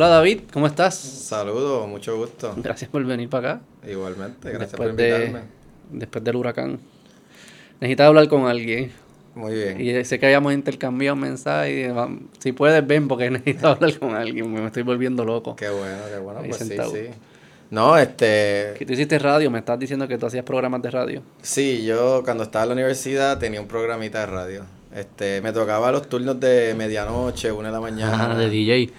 Hola David, ¿cómo estás? Saludos, mucho gusto. Gracias por venir para acá. Igualmente, gracias después por invitarme. De, después del huracán. Necesitas hablar con alguien. Muy bien. Y sé que habíamos intercambiado mensajes. Si puedes, ven porque necesito hablar con alguien. Me estoy volviendo loco. Qué bueno, qué bueno. Ahí Pues sí, sentado. sí. No, este. Que tú hiciste radio, me estás diciendo que tú hacías programas de radio. Sí, yo cuando estaba en la universidad tenía un programita de radio. Este, me tocaba los turnos de medianoche, una de la mañana. Ajá, de DJ.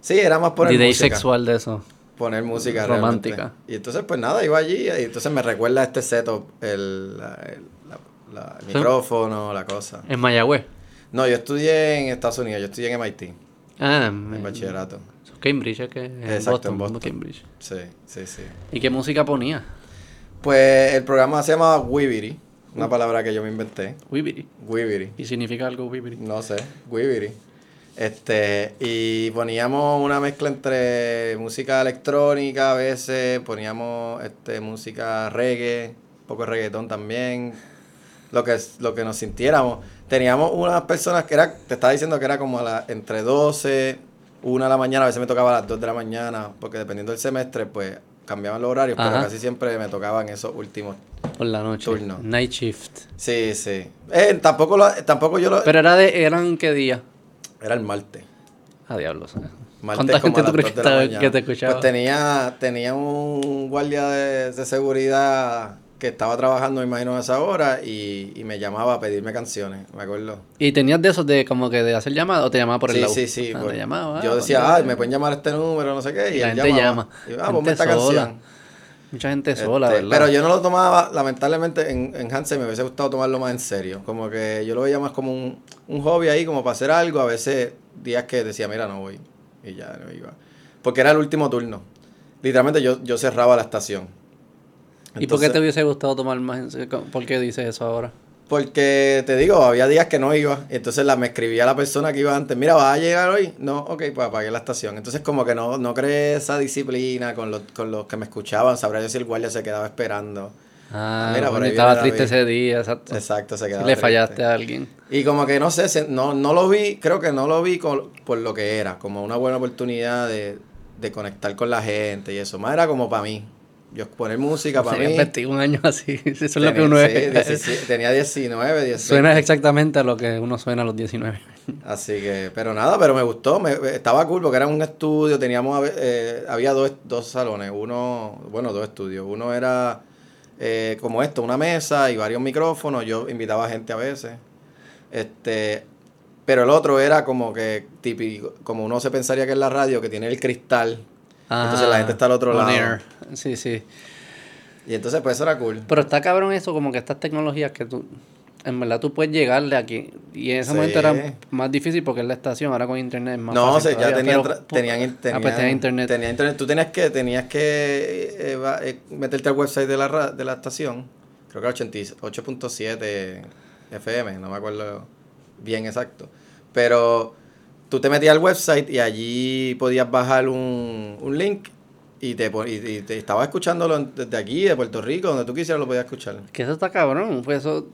Sí, era más poner DJ música. sexual de eso. Poner música Romántica. realmente. Y entonces, pues nada, iba allí y entonces me recuerda este setup, el, la- el, la- la- el Sí. micrófono, la cosa. En Mayagüez. No, yo estudié en Estados Unidos, yo estudié en MIT, Ah, en bachillerato. Cambridge, es que es en Exacto, Boston, en Boston. Cambridge. Sí, sí, sí. ¿Y qué música ponía? Pues el programa se llama Wibiri, una palabra que yo me inventé. Wibiri. Wibiri. ¿Y significa algo Wibiri? No sé, Wibiri. Este, y poníamos una mezcla entre música electrónica a veces, poníamos este música reggae, un poco de reggaetón también, lo que lo que nos sintiéramos. Teníamos unas personas que era, te estaba diciendo que era como a la, entre 12, 1 de la mañana, a veces me tocaba a las 2 de la mañana, porque dependiendo del semestre, pues cambiaban los horarios, pero casi siempre me tocaban esos últimos. Por la noche. Turno. Night shift. Sí, sí. Eh, tampoco lo, tampoco yo lo, Pero era de, ¿eran qué día? Era el martes. A diablos. ¿Cuánta gente tú crees que, te escuchaba? Pues tenía, tenía un guardia de, de seguridad que estaba trabajando, me imagino, a esa hora y, y me llamaba a pedirme canciones, me acuerdo. ¿Y tenías de esos de como que de hacer llamadas o te llamaba por el sí, lado? sí, sí. Ah, pues, te llamaba. yo ah, decía, ay, me pueden llamar a este número, no sé qué. Y, Y la él gente llamaba. llama. Y, ah, ponme Gente esta sola, canción. Mucha gente sola, Este, ¿verdad? Pero yo no lo tomaba, lamentablemente, en, en Hansen me hubiese gustado tomarlo más en serio. Como que yo lo veía más como un, un hobby ahí, como para hacer algo. A veces días que decía, mira, no voy. Y ya no iba. Porque era el último turno. Literalmente yo, yo cerraba la estación. ¿Y por qué te hubiese gustado tomar más en serio? ¿Por qué dices eso ahora? Porque te digo, había días que no iba. y Entonces la, me escribía la persona que iba antes, mira, ¿vas a llegar hoy? No, ok, pues apagué la estación. Entonces como que no, no creé esa disciplina con los, con los que me escuchaban. Sabrá yo si el guardia se quedaba esperando. Ah, Mira, por ahí estaba triste ese día, exacto. Exacto, se Si quedaba le triste. fallaste a alguien. Y como que no sé, no, no lo vi, creo que no lo vi con- por lo que era, como una buena oportunidad de, de conectar con la gente y eso. Más era como para mí. Yo poner música para mí. 21 años así. Eso es lo que uno sí, es. 17 tenía 19, 18. Suena exactamente a lo que uno suena a los 19. Así que, pero nada, pero me gustó, me, estaba cool porque era un estudio, teníamos, eh, había dos, dos salones, uno, bueno, dos estudios, uno era eh, como esto, una mesa y varios micrófonos, yo invitaba gente a veces, este, pero el otro era como que típico, como uno se pensaría que es la radio, que tiene el cristal, Entonces la gente está al otro lado. air. Sí, sí. y entonces pues eso era cool. Pero está cabrón eso, como que estas tecnologías que tú, en verdad tú puedes llegarle aquí. Y en ese Sí. momento era más difícil porque es la estación, ahora con internet es más No, fácil. sea, ya tenían, pero, tra- pu- tenían, ah, tenían, pues tenía internet. tenía internet. Tú tenías que, tenías que eh, eh, meterte al website de la, de la estación. Creo que era 80 8.7 FM, no me acuerdo bien exacto. Pero tú te metías al website y allí podías bajar un, un link y te, y, te estabas escuchándolo desde aquí, de Puerto Rico, donde tú quisieras lo podías escuchar. Que eso está cabrón. Pues eso.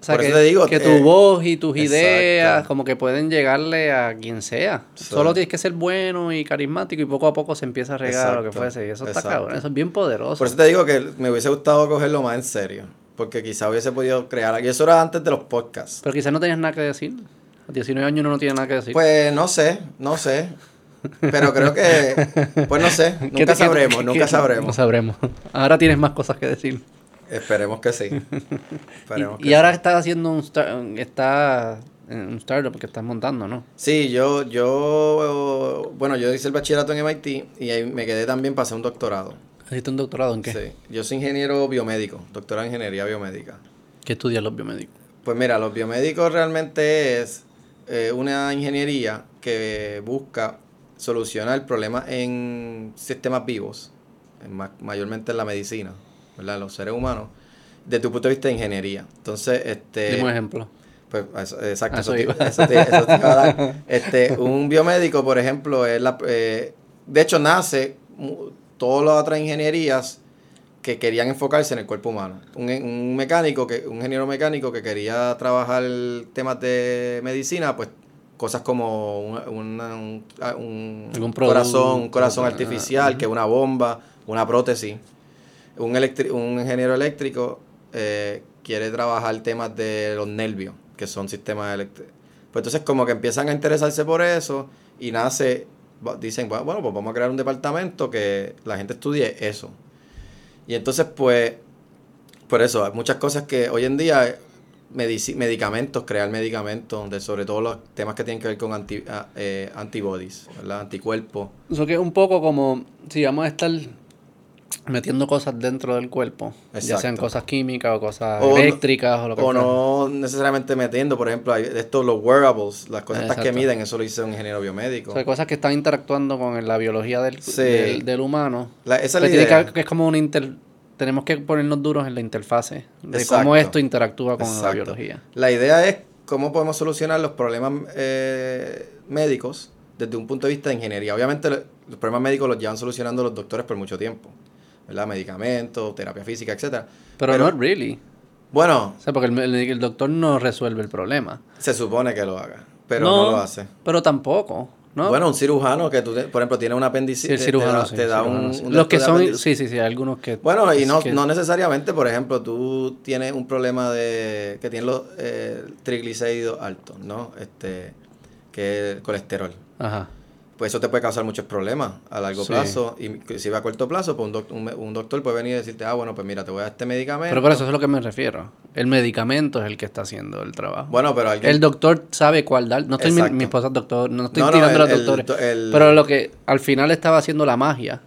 O sea, Por que, eso te digo, que eh, tu voz y tus exacto. ideas como que pueden llegarle a quien sea. Solo tienes que ser bueno y carismático y poco a poco se empieza a regar lo que Exacto, fuese. Y eso está exacto. cabrón. Eso es bien poderoso. Por eso te digo que me hubiese gustado cogerlo más en serio. Porque quizá hubiese podido crear. Y eso era antes de los podcasts. Pero quizás no tenías nada que decir. A 19 años uno no tiene nada que decir. Pues no sé, no sé. Pero creo que. Pues no sé. ¿Qué te- Nunca sabremos, qué- nunca qué- No sabremos. sabremos. Ahora tienes más cosas que decir. Esperemos que sí. Esperemos Y, que y ahora estás haciendo un, star- está en un startup que estás montando, ¿no? Sí, yo, yo. Bueno, yo hice el bachillerato en MIT y ahí me quedé también para hacer un doctorado. ¿Hiciste un doctorado en qué? Sí. Yo soy ingeniero biomédico, doctorado en ingeniería biomédica. ¿Qué estudias los biomédicos? Pues mira, los biomédicos realmente es eh, una ingeniería que busca solucionar problemas en sistemas vivos, en ma- mayormente en la medicina, ¿verdad? En los seres humanos, desde tu punto de vista de ingeniería. Entonces, este... Dime un ejemplo. Pues, exacto, eso, te, iba. eso te- eso te iba a dar. Este, un biomédico, por ejemplo, es la, eh, de hecho nace todas las otras ingenierías que querían enfocarse en el cuerpo humano. Un, un mecánico, que, un ingeniero mecánico que quería trabajar temas de medicina, pues cosas como un, una- un- un corazón, un corazón artificial, que una bomba, una prótesis. Un, un ingeniero eléctrico eh, quiere trabajar temas de los nervios, que son sistemas eléctricos. Pues entonces como que empiezan a interesarse por eso y nace, dicen, bueno, pues vamos a crear un departamento que la gente estudie eso. Y entonces pues, por eso, hay muchas cosas que hoy en día, medici- medicamentos, crear medicamentos, de sobre todo los temas que tienen que ver con anti, ah, eh, antibodies, ¿verdad? Anticuerpos. Eso que es un poco como si vamos a estar metiendo cosas dentro del cuerpo, ya sean cosas químicas o cosas O no- eléctricas o lo que O sea. no necesariamente metiendo, por ejemplo, estos los wearables, las cosas estas que miden, eso lo hizo un ingeniero biomédico. O sea, cosas que están interactuando con la biología del, Sí. del, del humano. La- esa es Pues la tiene idea. que, que es como una inter... Tenemos que ponernos duros en la interfase de Exacto. cómo esto interactúa con la biología. La idea es cómo podemos solucionar los problemas eh, médicos desde un punto de vista de ingeniería. Obviamente lo- los problemas médicos los llevan solucionando los doctores por mucho tiempo, ¿verdad? Medicamentos, terapia física, etcétera. Pero, Pero- no really. Bueno, O sea, porque el, doctor no resuelve el problema. se supone que lo haga, pero no, lo hace. Pero tampoco, ¿no? Bueno, un cirujano que tú, por ejemplo, tiene una apendicitis, Sí, el te- cirujano, te da, sí, te da cirujano, un, sí. un Los que son... Sí, sí, sí, algunos que... Bueno, y no, que- no necesariamente, por ejemplo, tú tienes un problema de que tienes los eh, triglicéridos altos, ¿no? Este, que es el colesterol. Ajá. Pues eso te puede causar muchos problemas a largo Sí. plazo. Y si va a corto plazo, pues un, doc- un, un doctor puede venir y decirte, ah, bueno, pues mira, te voy a dar este medicamento. Pero por eso es a lo que me refiero. El medicamento es el que está haciendo el trabajo. Bueno, pero alguien... El doctor sabe cuál dar. No estoy mi, mi esposa es doctor, no estoy No, no, tirando a los doctores. el- Pero lo que al final estaba haciendo la magia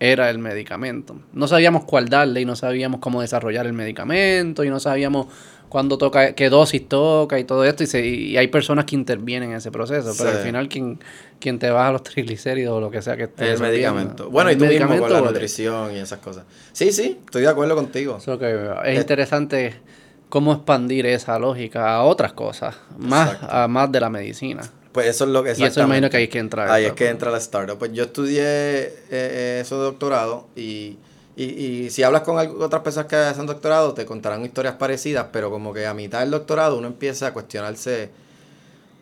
era el medicamento. No sabíamos cuál darle y no sabíamos cómo desarrollar el medicamento y no sabíamos cuándo toca, qué dosis toca y todo esto. Y, se- y hay personas que intervienen en ese proceso. Pero Sí. al final quien, quien te baja los triglicéridos o lo que sea que esté el medicamento. Bueno, y tú mismo con la nutrición y esas cosas. Sí, sí, estoy de acuerdo contigo. Que Eh, es interesante cómo expandir esa lógica a otras cosas, más Exacto. a más de la medicina. Pues eso es lo que Y eso imagino que ahí es que entra Ahí es que entra la startup. Pues yo estudié eh, eh, eso de doctorado y, y, y si hablas con otras personas que hacen doctorado te contarán historias parecidas, pero como que a mitad del doctorado uno empieza a cuestionarse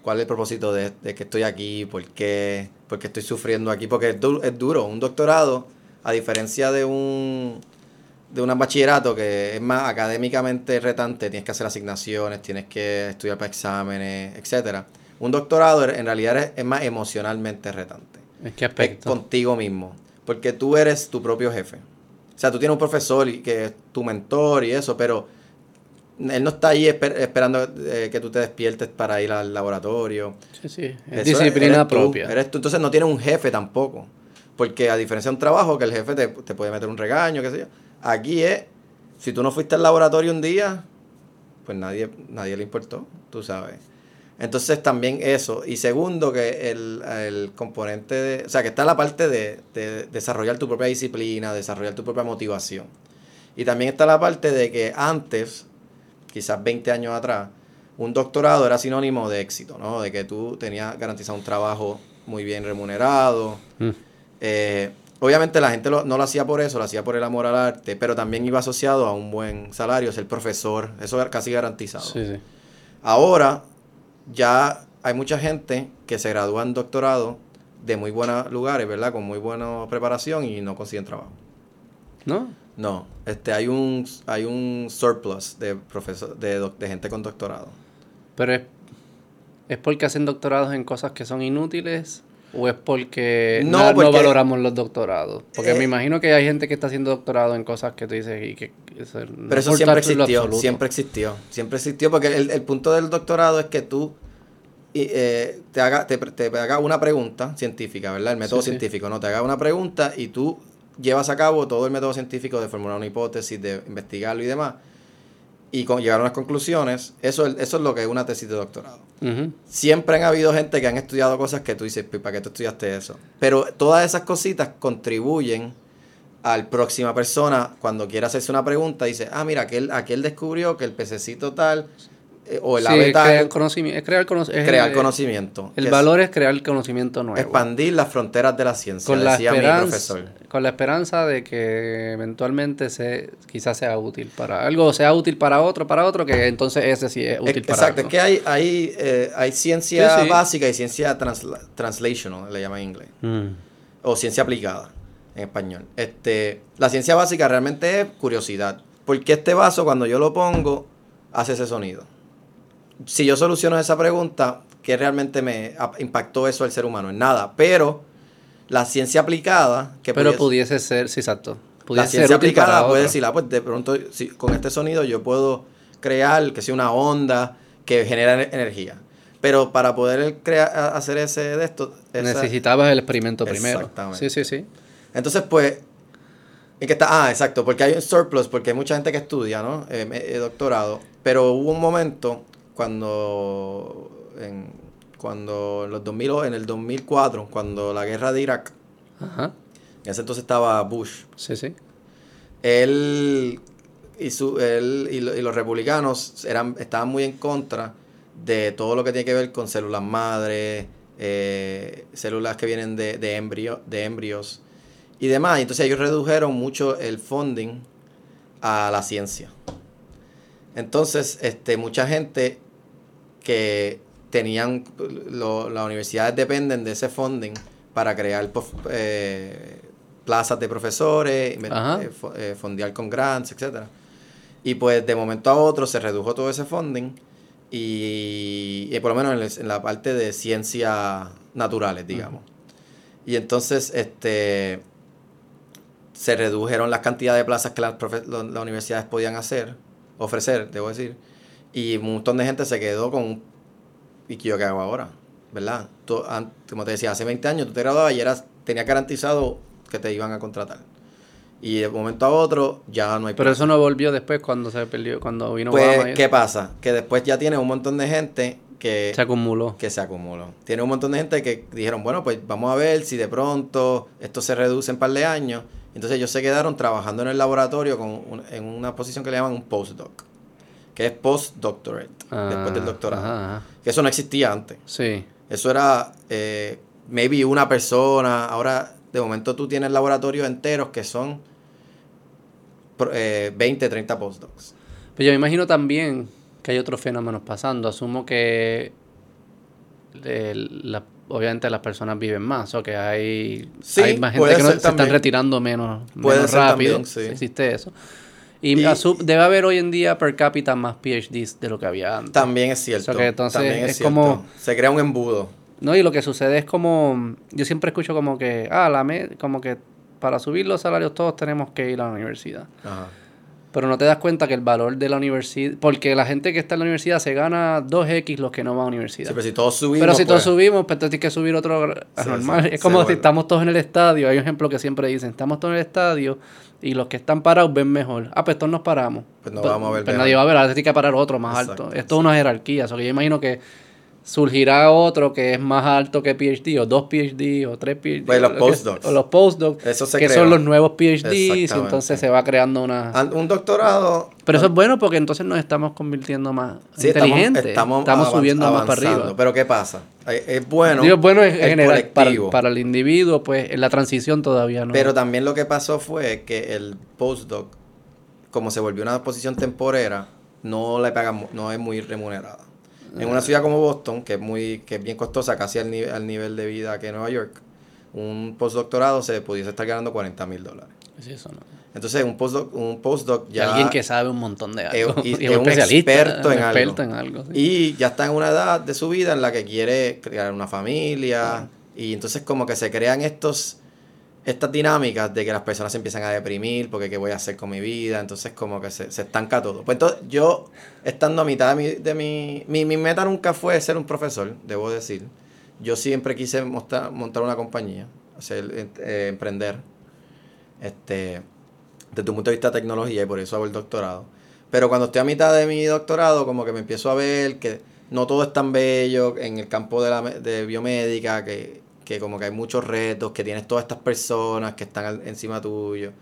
cuál es el propósito de, de que estoy aquí, por qué, por qué estoy sufriendo aquí, porque es, du- es duro. Un doctorado, a diferencia de un de un bachillerato que es más académicamente retante, tienes que hacer asignaciones, tienes que estudiar para exámenes, etcétera. Un doctorado en realidad es, es más emocionalmente retante. ¿En qué Es aspecto? contigo mismo, porque tú eres tu propio jefe. O sea, tú tienes un profesor y que es tu mentor y eso, pero él no está ahí esper- esperando eh, que tú te despiertes para ir al laboratorio. Sí, sí. Es Eso disciplina eres tú, propia. eres tú. Entonces no tienes un jefe tampoco. Porque a diferencia de un trabajo que el jefe te, te puede meter un regaño, qué sé yo. Aquí es, si tú no fuiste al laboratorio un día, pues nadie, nadie le importó, tú sabes. Entonces también eso. Y segundo, que el, el componente de... O sea, que está la parte de, de desarrollar tu propia disciplina, desarrollar tu propia motivación. Y también está la parte de que antes, quizás 20 años atrás, un doctorado era sinónimo de éxito, ¿no? De que tú tenías garantizado un trabajo muy bien remunerado. Mm. Eh, obviamente la gente lo- no lo hacía por eso, lo hacía por el amor al arte, pero también iba asociado a un buen salario, ser profesor, eso era casi garantizado. Sí, sí. Ahora ya hay mucha gente que se gradúa en doctorado de muy buenos lugares, ¿verdad? Con muy buena preparación y no consiguen trabajo. ¿No? No, este hay un hay un surplus de profesor de, gente con doctorado. Pero es, es porque hacen doctorados en cosas que son inútiles o es porque No, na- no, porque- valoramos los doctorados. Porque Eh, me imagino que hay gente que está haciendo doctorado en cosas que tú dices y que... eso no Pero eso siempre existió, siempre existió, siempre existió, porque el, el punto del doctorado es que tú eh, te, haga, te, te haga una pregunta científica, ¿verdad? El método Sí, sí. científico, ¿no? Te haga una pregunta y tú llevas a cabo todo el método científico de formular una hipótesis, de investigarlo y demás, y con, llegar a unas conclusiones. Eso, es- eso es lo que es una tesis de doctorado. Siempre han habido gente que han estudiado cosas que tú dices, "Pues, ¿para qué tú estudiaste eso? Pero todas esas cositas contribuyen al próxima persona cuando quiere hacerse una pregunta, dice, ah, mira, aquel, aquel descubrió que el pececito tal eh, o el Sí, es crear conocimiento. Es crear, cono- es crear el- conocimiento. El es valor es crear conocimiento nuevo. expandir las fronteras de la ciencia, con la, decía mi esperanza, profesor. con la esperanza de que eventualmente se, quizás sea útil para algo, sea útil para otro, para otro, que entonces ese sí es útil para Exacto, algo. es que hay, hay, eh, hay ciencia Sí, sí. básica y ciencia transla- translational, le llaman en inglés, Mm. o ciencia aplicada en español. Este, la ciencia básica realmente es curiosidad. ¿Por qué este vaso cuando yo lo pongo hace ese sonido? Si yo soluciono esa pregunta, ¿qué realmente me impactó eso al ser humano? En nada, pero la ciencia aplicada, que Pero pudiese- pudiese ser, sí, exacto. la Pudiese ciencia aplicada puede decir, ah, pues de pronto si, con este sonido yo puedo crear que sea una onda que genera ener- energía. Pero para poder crear, hacer ese de esto, esa- Necesitabas el experimento primero. Exactamente. Sí, sí, sí. entonces pues, ¿en qué está? Ah, exacto, porque hay un surplus, porque hay mucha gente que estudia, ¿no? Eh, eh, doctorado. Pero hubo un momento cuando, en, cuando en los 2000, o- en el 2004, cuando la guerra de Irak, Ajá. en ese entonces estaba Bush, Sí, sí. él y, su, él y, lo- y los republicanos eran, estaban muy en contra de todo lo que tiene que ver con células madre, eh, células que vienen de, de, embrio, de embrios y demás. Entonces ellos redujeron mucho el funding a la ciencia. Entonces, este, mucha gente que tenían, lo- las universidades dependen de ese funding para crear pof- eh, plazas de profesores, eh, eh, fondear con grants, etcétera. Y pues de momento a otro se redujo todo ese funding y, y por lo menos en, el- en la parte de ciencias naturales, digamos. Y entonces, este se redujeron las cantidades de plazas que las, las universidades podían hacer, ofrecer, debo decir. Y un montón de gente se quedó con un... ¿Y qué yo qué hago ahora? ¿Verdad? Tú, como te decía, hace 20 años tú te graduabas y eras, tenías garantizado que te iban a contratar. Y de un momento a otro ya no hay Pero eso no volvió después cuando se perdió, cuando vino Pues, Obama. ¿qué pasa? Que después ya tienes un montón de gente que se acumuló. que se acumuló. Tiene un montón de gente que dijeron, bueno, pues vamos a ver si de pronto esto se reduce en un par de años. Entonces ellos se quedaron trabajando en el laboratorio con un- en una posición que le llaman un postdoc, que es postdoctorate, después del Ah, doctorado. ajá, ajá. Que eso no existía antes. Sí. Eso era, eh, maybe una persona. Ahora, de momento tú tienes laboratorios enteros que son eh, 20, 30 postdocs. Pero yo me imagino también que hay otros fenómenos pasando. Asumo que la- obviamente las personas viven más o que hay, Sí, hay más gente que no, se están retirando menos, Puede menos ser rápido. también, sí. Existe eso. Y, debe haber hoy en día per cápita más PhDs de lo que había antes. También es cierto. O sea que entonces también es cierto. como- Se crea un embudo. No, y lo que sucede es como, yo siempre escucho como que, ah, la me- como que para subir los salarios todos tenemos que ir a la universidad. Ajá. Pero no te das cuenta que el valor de la universidad, porque la gente que está en la universidad se gana 2x los que no van a la universidad. Sí, pero si todos subimos. pero si todos pues, subimos, pues entonces tienes que subir otro Sí, normal. sí, es como si vuelve. estamos todos en el estadio. Hay un ejemplo que siempre dicen, estamos todos en el estadio y los que están parados ven mejor. Ah, pues todos nos paramos. Pues no vamos a ver Pues nadie va a ver, ahora tiene que parar otro más Exacto, alto. Esto es una jerarquía. O sea, que yo imagino que surgirá otro que es más alto que PhD, o dos PhD, o tres PhD. Pues los postdocs. O los postdocs, Eso se que son los nuevos PhDs, entonces se va creando una... Un doctorado. Pero eso es bueno porque entonces nos estamos convirtiendo más Sí, estamos- inteligentes. Estamos, avan- subiendo más para arriba. Pero ¿qué pasa? Eh, Es bueno. Digo, es bueno en general para, el individuo, pues en la transición todavía no. Pero también lo que pasó fue que el postdoc, como se volvió una posición temporera, no le pagan, no es muy remunerada. En una ciudad como Boston, que es muy, que es bien costosa, casi al, nivel al nivel de vida que Nueva York, un postdoctorado se pudiese estar ganando 40 mil dólares. Sí, eso no. Entonces, un postdoc, un postdoc Y ya. alguien que sabe un montón de algo. es- y es un experto en un algo. experto en algo. sí. Y ya está en una edad de su vida en la que quiere crear una familia. Y entonces como que se crean estos estas dinámicas de que las personas se empiezan a deprimir porque qué voy a hacer con mi vida. Entonces como que se, se estanca todo. Pues entonces yo, estando a mitad de mi, de mi, mi... mi meta nunca fue ser un profesor, debo decir. Yo siempre quise montar, montar una compañía, hacer, eh, emprender. Este, desde un punto de vista de tecnología y por eso hago el doctorado. Pero cuando estoy a mitad de mi doctorado, como que me empiezo a ver que no todo es tan bello en el campo de la de biomédica, que, que como que hay muchos retos, que tienes todas estas personas que están al- encima tuyo.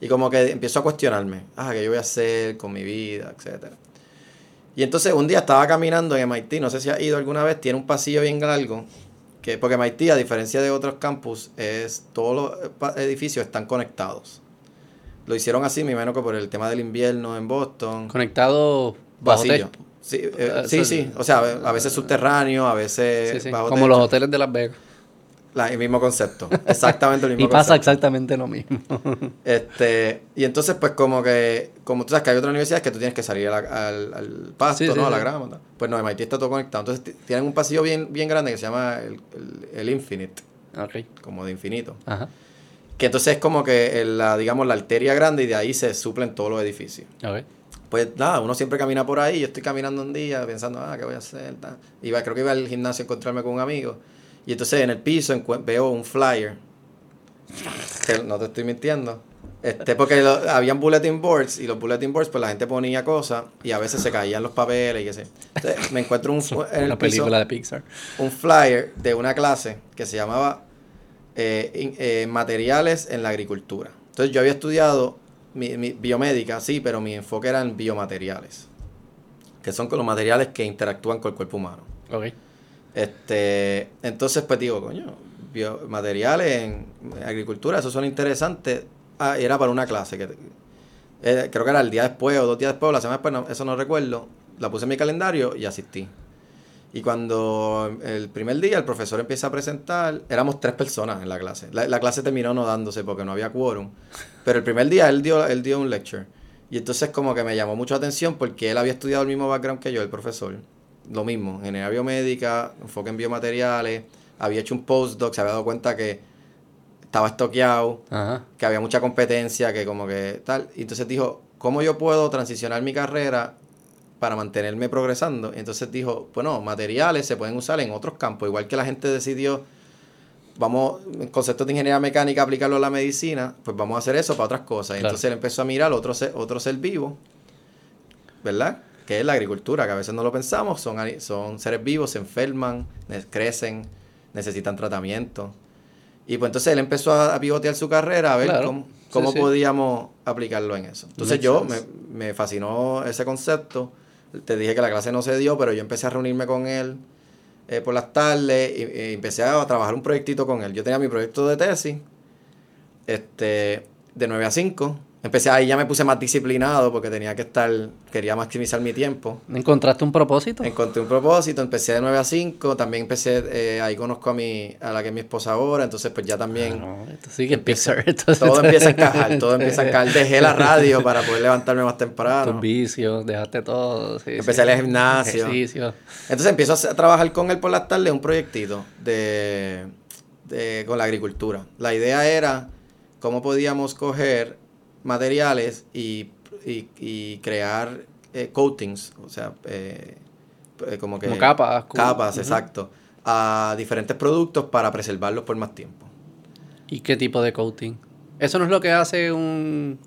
Y como que empiezo a cuestionarme, ah, ¿qué yo voy a hacer con mi vida, etcétera? Y entonces un día estaba caminando en MIT, no sé si ha ido alguna vez, tiene un pasillo bien largo, que, porque MIT, a diferencia de otros campus, es todos los pa- edificios están conectados. Lo hicieron así, me imagino que por el tema del invierno en Boston. Conectado bajo Pasillo. Sí, eh, Eh, sí, sí. O sea, a veces subterráneo, a veces Sí, sí, bajo Como techo. los hoteles de Las Vegas. La- el mismo concepto. Exactamente el mismo Y pasa concepto. exactamente lo mismo. Este, y entonces, pues, como que, como tú sabes que hay otras universidades que tú tienes que salir la- al, al pasto, Sí, sí, ¿no? A la sí. grama. ¿no? Pues no, MIT está todo conectado. Entonces, tienen un pasillo bien, bien grande que se llama el, el, el Infinite, ok. como de infinito. Ajá. Que entonces es como que la, digamos, la arteria grande y de ahí se suplen todos los edificios. Ok. Pues nada, uno siempre camina por ahí. Yo estoy caminando un día pensando, ah, ¿qué voy a hacer? Iba, creo que iba al gimnasio a encontrarme con un amigo. Y entonces en el piso veo un flyer. Que no te estoy mintiendo. Este, porque lo- habían bulletin boards y los bulletin boards, pues la gente ponía cosas y a veces se caían los papeles y qué sé. Entonces me encuentro un, en el Una piso película de Pixar. un flyer de una clase que se llamaba eh, in- eh, Materiales en la Agricultura. Entonces yo había estudiado mi, mi- biomédica, sí, pero mi enfoque era en biomateriales, que son con los materiales que interactúan con el cuerpo humano. Ok. Este, entonces pues digo, coño, biomateriales en agricultura, eso suena interesante. Ah, era para una clase que eh, creo que era el día después o dos días después o la semana después, no, eso no recuerdo. La puse en mi calendario y asistí. Y cuando el primer día el profesor empieza a presentar, éramos tres personas en la clase. La, la clase terminó no dándose porque no había quórum. Pero el primer día él dio, él dio un lecture. Y entonces como que me llamó mucho la atención porque él había estudiado el mismo background que yo, el profesor. Lo mismo, ingeniería biomédica, enfoque en biomateriales. Había hecho un postdoc, se había dado cuenta que estaba estoqueado Ajá. que había mucha competencia, que como que tal. Y entonces dijo, ¿cómo yo puedo transicionar mi carrera para mantenerme progresando? Y entonces dijo, bueno, materiales se pueden usar en otros campos, igual que la gente decidió, vamos, conceptos de ingeniería mecánica, aplicarlo a la medicina, pues vamos a hacer eso para otras cosas. Y Claro. entonces él empezó a mirar otro ser, otro ser vivo, ¿verdad? Que es la agricultura, que a veces no lo pensamos, son, son seres vivos, se enferman, crecen, necesitan tratamiento. Y pues entonces él empezó a, a pivotear su carrera a ver Claro. cómo, cómo sí. podíamos aplicarlo en eso. Entonces Makes yo me, me fascinó ese concepto. Te dije que la clase no se dio, pero yo empecé a reunirme con él eh, por las tardes y, y empecé a trabajar un proyectito con él. Yo tenía mi proyecto de tesis este, de 9 a 5. Empecé ahí ya me puse más disciplinado porque tenía que estar, quería maximizar mi tiempo. ¿Encontraste un propósito? Encontré un propósito, empecé de 9 a 5, también empecé, eh, ahí conozco a mi, a la que es mi esposa ahora, entonces pues ya también Ah, no, esto sí que empieza-. Entonces, todo empieza a encajar, todo empieza a encajar. Dejé la radio para poder levantarme más temprano. Tus vicios, dejaste todo. sí, Empecé sí. al gimnasio. Ejercicio. Entonces empiezo a trabajar con él por las tardes un proyectito de, de- con la agricultura. La idea era cómo podíamos coger materiales y, y- y crear eh, coatings, o sea, eh, eh, como que... Como capas, como- Capas, exacto. A diferentes productos para preservarlos por más tiempo. ¿Y qué tipo de coating? Eso no es lo que hace un.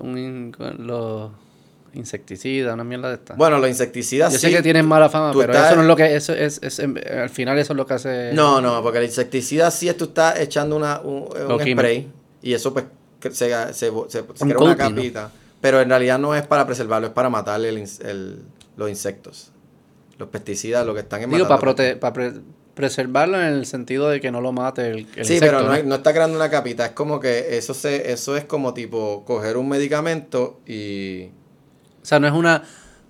un los insecticidas, una mierda de esta. Bueno, los insecticidas Yo sé que tienen mala fama, Tú pero estás- eso no es lo que. Eso es, es- al final, eso es lo que hace. No, no, porque el insecticida sí es tú estás echando una, un, un spray y eso pues se, se, se, se Un crea una capita. Pero en realidad no es para preservarlo, es para matar el, el- los insectos. Los pesticidas lo que están en Digo, para, prote para pre- preservarlo en el sentido de que no lo mate el, el Sí, insecto, pero no, ¿no? no está creando una capita, es como que eso se, eso es como tipo coger un medicamento y O sea, no es una.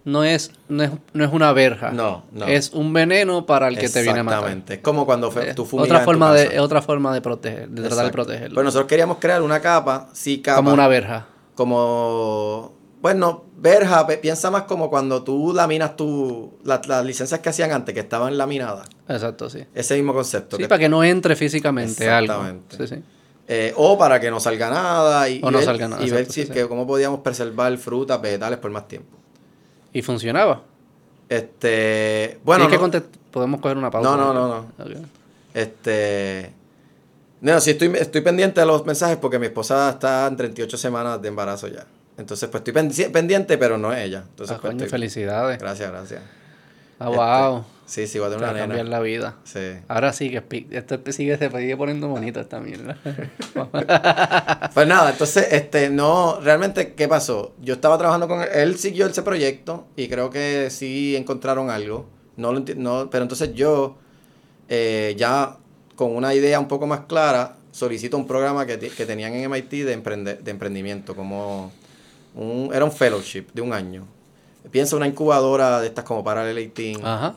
No es, no es, no es una verja. No, no. Es un veneno para el que te viene a matar. Exactamente. Es como cuando Eh, tú fumigas otra en tu forma casa. de otra forma de proteger, de tratar de protegerlo. Pues nosotros queríamos crear una capa, sí, capa. como una verja. como bueno, verja, piensa más como cuando tú laminas tu la- las licencias que hacían antes que estaban laminadas. Exacto, sí. Ese mismo concepto. Sí, que- para que no entre físicamente algo. Exactamente. Sí, sí. eh, o para que no salga nada y, O y no ver, salga nada, y ver si sí, que cómo podíamos preservar frutas, vegetales por más tiempo. Y funcionaba. Este, bueno, que podemos coger una pausa. No, no, no, no. Este. No, sí estoy, estoy pendiente de los mensajes porque mi esposa está en 38 semanas de embarazo ya. Entonces, pues estoy pendi- pendiente, pero no es ella. Entonces, Ah, pues, coño, estoy- felicidades. Gracias, gracias. Ah, wow. Sí, sí, voy a tener Te va una a cambiar nena. la vida. Sí. Ahora sí que esto sigue, se sigue poniendo bonito esta mierda. Pues nada, entonces, este, no, realmente, ¿qué pasó? Yo estaba trabajando con él, él siguió ese proyecto y creo que sí encontraron algo. No lo no, pero entonces yo, eh, ya con una idea un poco más clara, solicito un programa que, que tenían en MIT de, emprende- de emprendimiento, como un, era un fellowship de un año. Piensa una incubadora de estas como Parallel 18. Ajá.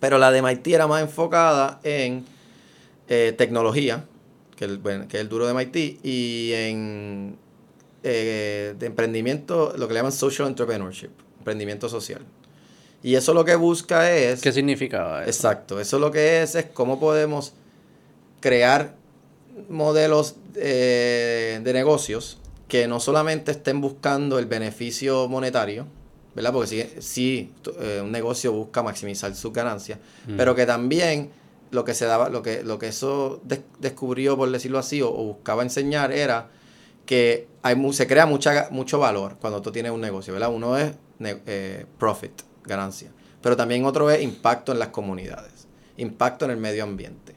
Pero la de MIT era más enfocada en eh, tecnología, que, el, bueno, que es el duro de MIT, y en eh, de emprendimiento, lo que le llaman social entrepreneurship, emprendimiento social. Y eso lo que busca es... ¿Qué significaba eso? Exacto, eso lo que es es cómo podemos crear modelos eh, de negocios que no solamente estén buscando el beneficio monetario, ¿verdad? Porque sí, sí, eh, un negocio busca maximizar sus ganancias, Mm. pero que también lo que se daba, lo que, lo que eso des- descubrió, por decirlo así, o, o buscaba enseñar era que hay mu- se crea mucha, mucho valor cuando tú tienes un negocio, ¿verdad? Uno es eh, profit, ganancia, pero también otro es impacto en las comunidades, impacto en el medio ambiente,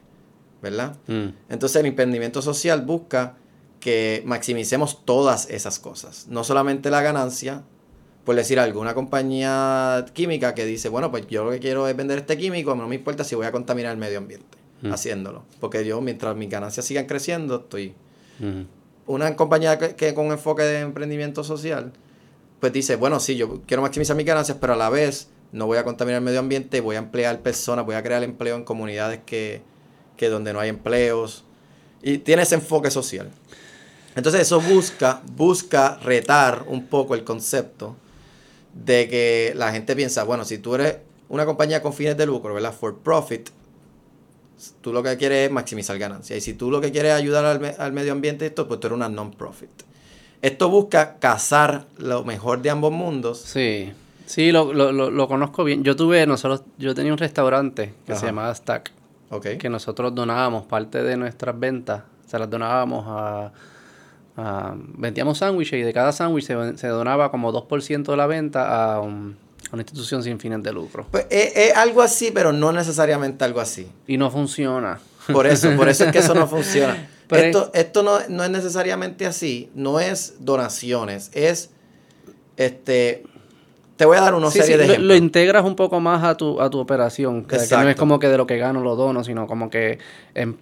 ¿verdad? Mm. Entonces el emprendimiento social busca que maximicemos todas esas cosas, no solamente la ganancia, por decir algo, una compañía química que dice, bueno, pues yo lo que quiero es vender este químico, no me importa si voy a contaminar el medio ambiente Mm. haciéndolo, porque yo mientras mis ganancias sigan creciendo, estoy Mm. una compañía que, que con enfoque de emprendimiento social, pues dice, bueno, sí, yo quiero maximizar mis ganancias, pero a la vez no voy a contaminar el medio ambiente, voy a emplear personas, voy a crear empleo en comunidades que, que donde no hay empleos. Y tiene ese enfoque social. Entonces eso busca, busca retar un poco el concepto de que la gente piensa, bueno, si tú eres una compañía con fines de lucro, ¿verdad? For profit, tú lo que quieres es maximizar ganancias. Y si tú lo que quieres es ayudar al, me- al medio ambiente, esto, pues tú eres una non-profit. Esto busca cazar lo mejor de ambos mundos. Sí. Sí, lo, lo, lo, lo conozco bien. Yo tuve, nosotros, yo tenía un restaurante que Ajá. se llamaba Stack, ¿Ok? que nosotros donábamos parte de nuestras ventas, se las donábamos a... a- vendíamos sándwiches y de cada sándwich se, se donaba como 2% de la venta a, un- a una institución sin fines de lucro. Pues es, es algo así, pero no necesariamente algo así. Y no funciona. Por eso, por eso es que eso no funciona. Pero esto esto no, no es necesariamente así. No es donaciones. Es, este, te voy a dar una Sí, serie sí, de lo, ejemplos. lo integras un poco más a tu, a tu operación. Que, que no es como que de lo que gano lo dono, sino como que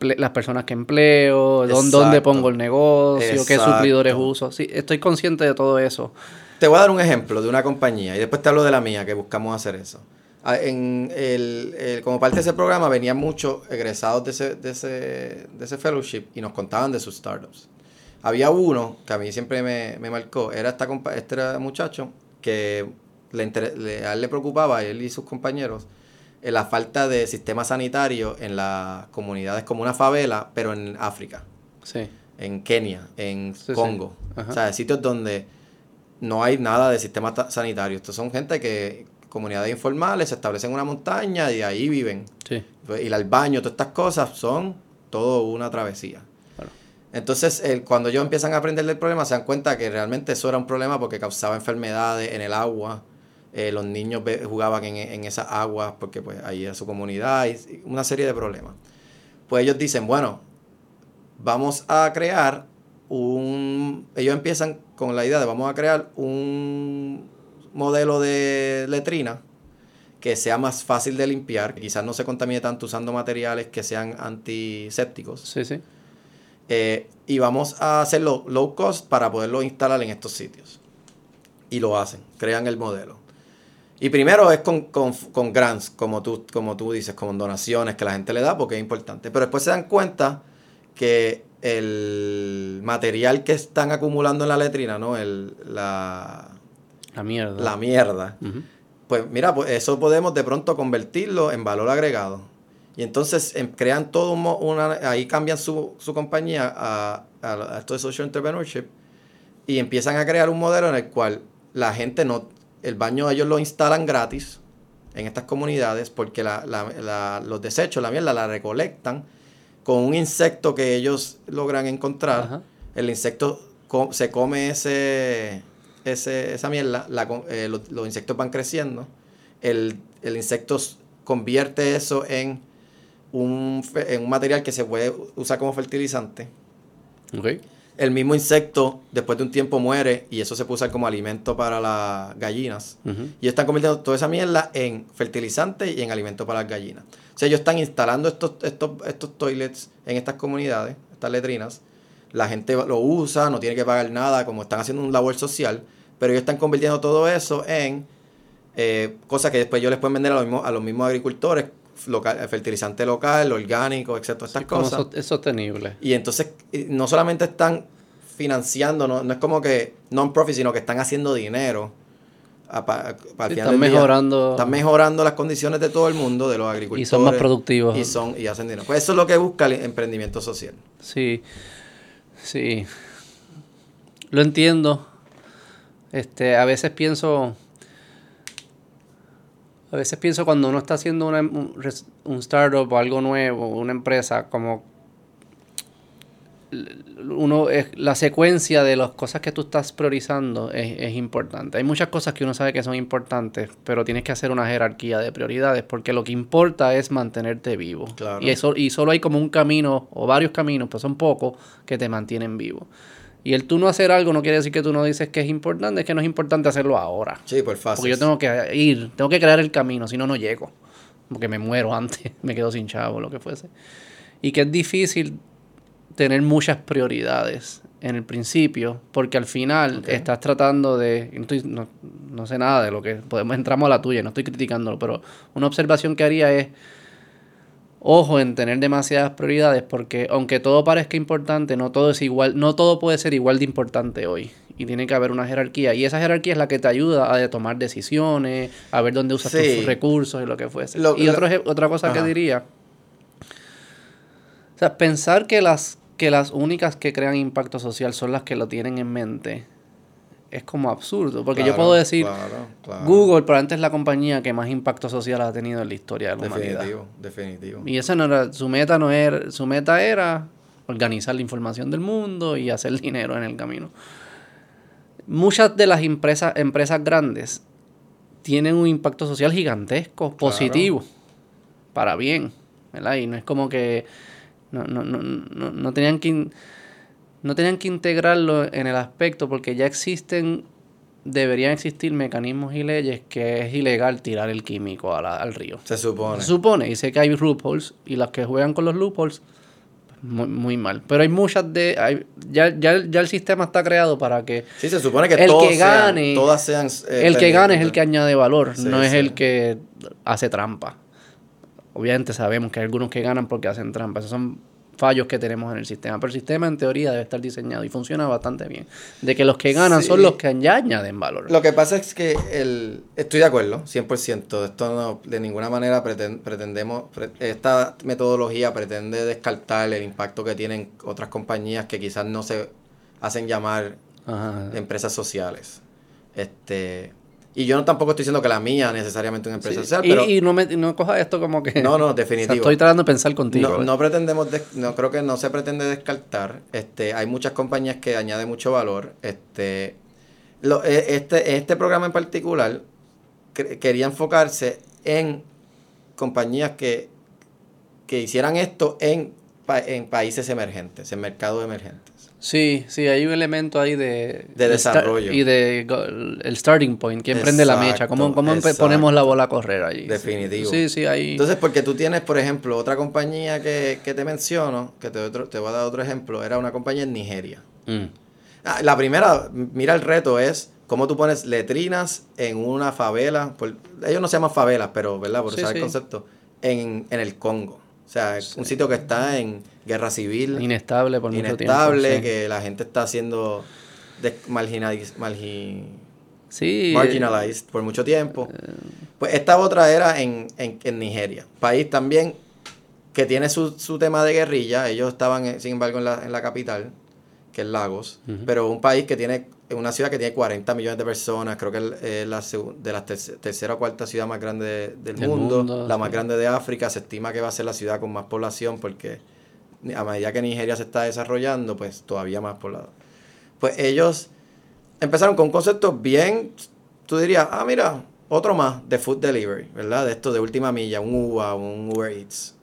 las personas que empleo, dónde, pongo el negocio, qué suplidores uso. Sí, estoy consciente de todo eso. Te voy a dar un ejemplo de una compañía y después te hablo de la mía que buscamos hacer eso. Ah, En el, el- como parte de ese programa venían muchos egresados de ese, de, ese, de ese fellowship y nos contaban de sus startups. Había uno que a mí siempre me, me marcó, era esta este era muchacho que le, inter- le- a él le preocupaba, él y sus compañeros, eh, la falta de sistema sanitario en las comunidades como una favela, pero en África Sí. en Kenia, en Sí. Congo. O sea, sitios donde no hay nada de sistema ta- sanitario. Estos son gente que, comunidades informales, se establecen en una montaña y ahí viven. Sí. Ir al baño, todas estas cosas son todo una travesía. Claro. Entonces, el- cuando ellos empiezan a aprender del problema, se dan cuenta que realmente eso era un problema porque causaba enfermedades en el agua. Eh, los niños jugaban en, en esas aguas porque pues ahí era su comunidad y una serie de problemas. Pues ellos dicen, bueno, vamos a crear un... Ellos empiezan con la idea de vamos a crear un modelo de letrina que sea más fácil de limpiar, quizás no se contamine tanto usando materiales que sean antisépticos. Sí, sí. Eh, y vamos a hacerlo low cost para poderlo instalar en estos sitios. Y lo hacen, crean el modelo. Y primero es con, con, con grants, como tú, como tú dices, con donaciones que la gente le da porque es importante. Pero después se dan cuenta que el material que están acumulando en la letrina, ¿no? El, la, La mierda. la mierda, pues mira, pues eso podemos de pronto convertirlo en valor agregado. Y entonces em, crean todo un una, ahí cambian su, su compañía a, a, a esto de social entrepreneurship y empiezan a crear un modelo en el cual la gente no, el baño ellos lo instalan gratis en estas comunidades porque la- la- la- los desechos, la mierda, la recolectan con un insecto que ellos logran encontrar. Ajá. El insecto se come ese, ese, esa mierda, eh, los, los insectos van creciendo, el, el insecto convierte eso en un, en un material que se puede usar como fertilizante. Ok. El mismo insecto después de un tiempo muere y eso se usar como alimento para las gallinas. Y están convirtiendo toda esa mierda en fertilizante y en alimento para las gallinas. O sea, ellos están instalando estos, estos, estos toilets en estas comunidades, estas letrinas. La gente lo usa, no tiene que pagar nada, como están haciendo un labor social. Pero ellos están convirtiendo todo eso en eh, cosas que después ellos les pueden vender a los mismos, a los mismos agricultores, local, fertilizante local, orgánico, etcétera, estas cosas. so- es sostenible. Y entonces eh, no solamente están financiando, no, no es como que non-profit, sino que están haciendo dinero. a pa- Sí, están día. mejorando- están mejorando las condiciones de todo el mundo, de los agricultores. Y son más productivos. Y, son, y hacen dinero. Pues eso es lo que busca el emprendimiento social. Sí, sí. Lo entiendo. Este, a veces pienso. A veces pienso cuando uno está haciendo una- un, startup o algo nuevo, una empresa, como uno es, la secuencia de las cosas que tú estás priorizando es, es importante. Hay muchas cosas que uno sabe que son importantes, pero tienes que hacer una jerarquía de prioridades, porque lo que importa es mantenerte vivo. Claro. Y, eso, y solo hay como un camino, o varios caminos, pero son pocos, que te mantienen vivo. Y el tú no hacer algo no quiere decir que tú no dices que es importante, es que no es importante hacerlo ahora. Sí, por fácil. Porque yo tengo que ir, tengo que crear el camino, si no, no llego. Porque me muero antes, me quedo sin chavo, lo que fuese. Y que es difícil tener muchas prioridades en el principio, porque al final Ok. estás tratando de... no estoy- no, no sé nada de lo que... Podemos, entramos a la tuya, no estoy criticándolo, pero una observación que haría es... Ojo en tener demasiadas prioridades porque aunque todo parezca importante, no todo es igual, no todo puede ser igual de importante hoy. Y tiene que haber una jerarquía. Y esa jerarquía es la que te ayuda a tomar decisiones, a ver dónde usas Sí. tus recursos y lo que fuese. Lo- y lo- otro ej- otra cosa que diría. O sea, pensar que las, que las únicas que crean impacto social son las que lo tienen en mente es como absurdo. Porque yo puedo decir, claro, claro. Google probablemente es la compañía que más impacto social ha tenido en la historia de la humanidad. Definitivo, definitivo. Y esa no era, su meta no era, su meta era organizar la información del mundo y hacer dinero en el camino. Muchas de las empresas, empresas grandes tienen un impacto social gigantesco, positivo, para bien, ¿verdad? Y no es como que no, no, no, no, no tenían que no tenían que integrarlo en el aspecto porque ya existen deberían existir mecanismos y leyes que es ilegal tirar el químico a la- al río. Se supone. Se supone, y sé que hay loopholes, y las que juegan con los loopholes, pues, muy, muy mal. Pero hay muchas de... hay- ya, ya, ya el sistema está creado para que Sí, se supone que el todos que sean- gane- todas sean... eh, el que gane es el que añade valor, Sí, no es sí. el que hace trampa. Obviamente sabemos que hay algunos que ganan porque hacen trampa. Esos son fallos que tenemos en el sistema. Pero el sistema en teoría debe estar diseñado y funciona bastante bien. De que los que ganan son los que ya añaden valor. Lo que pasa es que el, estoy de acuerdo, 100%. Esto no, de ninguna manera preten- pretendemos, pre- esta metodología pretende descartar el impacto que tienen otras compañías que quizás no se hacen llamar Ajá. empresas sociales. Este, y yo no tampoco estoy diciendo que la mía necesariamente es una empresa Sí, social, y, pero y no, me, no cojas esto como que... no, no, O sea, definitivo. estoy tratando de pensar contigo. No, ¿eh? no pretendemos, des- no creo que no se pretende descartar. Este, hay muchas compañías que añaden mucho valor. Este, lo- eh, este, este programa en particular quería enfocarse en compañías que, que hicieran esto en, en países emergentes, en mercados emergentes. Sí, sí, hay un elemento ahí de... Desarrollo. Y de el starting point, quién prende la mecha, cómo, cómo ponemos la bola a correr allí. Definitivo. Sí, sí, hay... Entonces, porque tú tienes, por ejemplo, otra compañía que, que te menciono, que te, otro- te voy a dar otro ejemplo, era una compañía en Nigeria. Mm. Ah, La primera, mira el reto es cómo tú pones letrinas en una favela, por- ellos no se llaman favelas, pero, ¿verdad? Por Sí, usar sí. el concepto, en, en el Congo. O sea, es un sitio que está en guerra civil, Inestable por mucho inestable, tiempo. sí. que la gente está siendo des- marginaliz- margi- Sí. marginalized por mucho tiempo. Eh. Pues esta otra era en, en, en Nigeria, país también que tiene su, su tema de guerrilla. Ellos estaban, eh, sin embargo, en la, en la capital, que es Lagos, pero un país que tiene, una ciudad que tiene 40 millones de personas, creo que es eh, la, de la terce- tercera o cuarta ciudad más grande de- del Del mundo, mundo, la sí. más grande de África, se estima que va a ser la ciudad con más población porque a medida que Nigeria se está desarrollando, pues todavía más poblado. Pues ellos empezaron con un concepto bien, tú dirías, ah, mira, otro más de food delivery, ¿verdad? De esto de última milla, un Uber, un Uber Eats.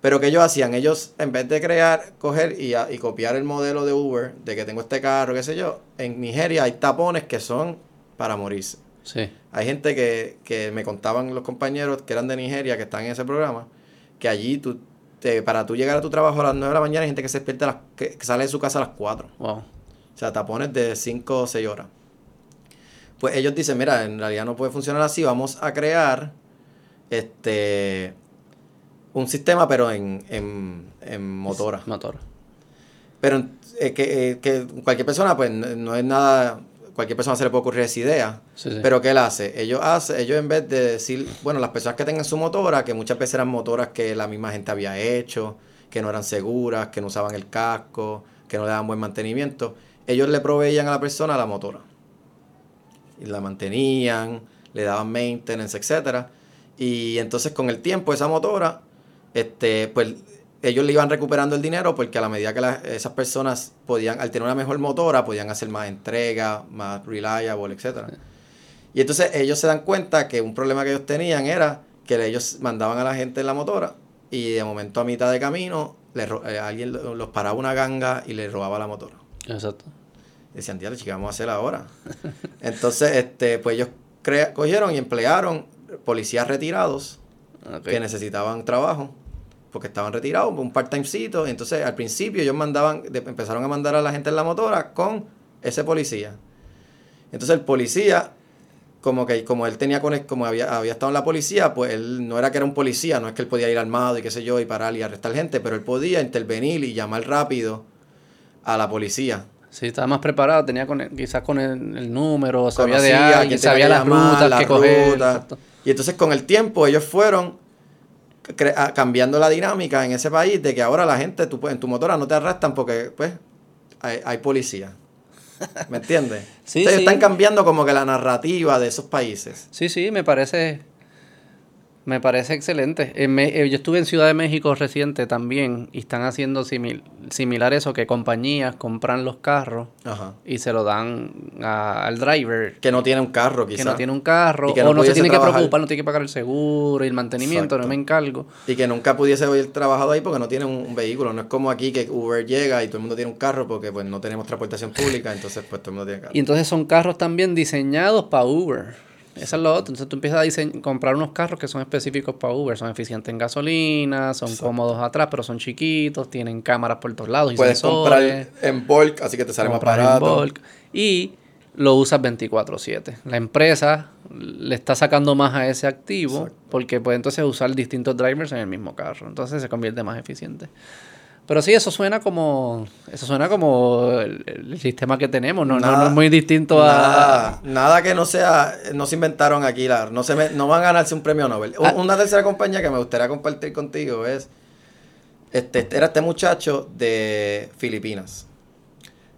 Pero que ellos hacían, ellos en vez de crear, coger y, y, copiar el modelo de Uber, de que tengo este carro, qué sé yo, en Nigeria hay tapones que son para morirse. Sí. Hay gente que, que me contaban los compañeros que eran de Nigeria, que están en ese programa, que allí tú, te, para tú llegar a tu trabajo a las 9 de la mañana hay gente que se despierta, a las, que, que sale de su casa a las 4. Wow. O sea, tapones de 5 o 6 horas. Pues ellos dicen, mira, en realidad no puede funcionar así, vamos a crear este un sistema, pero en, en, en motora. Motor. Pero eh, que, eh, que cualquier persona, pues no no es nada, cualquier persona se le puede ocurrir esa idea. Sí, sí. Pero ¿qué él hace? Ellos, hace, ellos en vez de decir, bueno, las personas que tengan su motora, que muchas veces eran motoras que la misma gente había hecho, que no eran seguras, que no usaban el casco, que no le daban buen mantenimiento, ellos le proveían a la persona la motora. Y la mantenían, le daban maintenance, etcétera. Y entonces con el tiempo esa motora, este, pues ellos le iban recuperando el dinero porque a la medida que la- esas personas podían, al tener una mejor motora, podían hacer más entrega, más reliable, etcétera. Y entonces ellos se dan cuenta que un problema que ellos tenían era que ellos mandaban a la gente en la motora y de momento a mitad de camino le eh, alguien lo- los paraba una ganga y le robaba la motora. Exacto. Decían, tía, ¿qué vamos a hacer ahora? Entonces, este, pues ellos cogieron y emplearon policías retirados que necesitaban trabajo porque estaban retirados, un part-timecito. Entonces, al principio ellos mandaban, de- empezaron a mandar a la gente en la motora con ese policía. Entonces, el policía, como que como él tenía como había, había estado en la policía, pues él no era que era un policía, no es que él podía ir armado y qué sé yo, y parar y arrestar gente, pero él podía intervenir y llamar rápido a la policía. Sí, estaba más preparado, tenía con el- quizás con el, el número, sabía de Conocía a alguien, sabía las llamar, rutas la que coger. ruta. exacto. Y entonces con el tiempo ellos fueron cambiando la dinámica en ese país de que ahora la gente tú, en tu motora no te arrestan porque pues hay, hay policía. ¿Me entiendes? Sí, Entonces, sí. están cambiando como que la narrativa de esos países. Sí, sí, me parece. Me parece excelente. En Me- eh, yo estuve en Ciudad de México reciente también y están haciendo simil- similar eso, que compañías compran los carros Ajá. y se lo dan a- al driver Que no tiene un carro que quizás. no tiene un carro Y que o no se tiene que preocupar, no tiene que pagar el seguro y el mantenimiento, no me encargo. Y que nunca pudiese haber trabajado ahí porque no tiene un, un vehículo. No es como aquí que Uber llega y todo el mundo tiene un carro porque pues no tenemos transportación pública, entonces pues todo el mundo tiene carro. Y entonces son carros también diseñados para Uber. Eso es lo otro. Entonces tú empiezas a comprar unos carros que son específicos para Uber. Son eficientes en gasolina, son cómodos atrás, pero son chiquitos, tienen cámaras por todos lados y Puedes sensores. comprar en bulk, así que te sale más en barato. bulk, y lo usas 24/7. La empresa le está sacando más a ese activo Exacto. porque puede entonces usar distintos drivers en el mismo carro. Entonces se convierte más eficiente. Pero sí, eso suena como eso suena como el, el sistema que tenemos, no, no- es muy distinto a... Nada, nada que no sea, no se inventaron aquí, la- no, se me- no van a ganarse un premio Nobel. Ah. Una tercera compañía que me gustaría compartir contigo es, este, era este muchacho de Filipinas.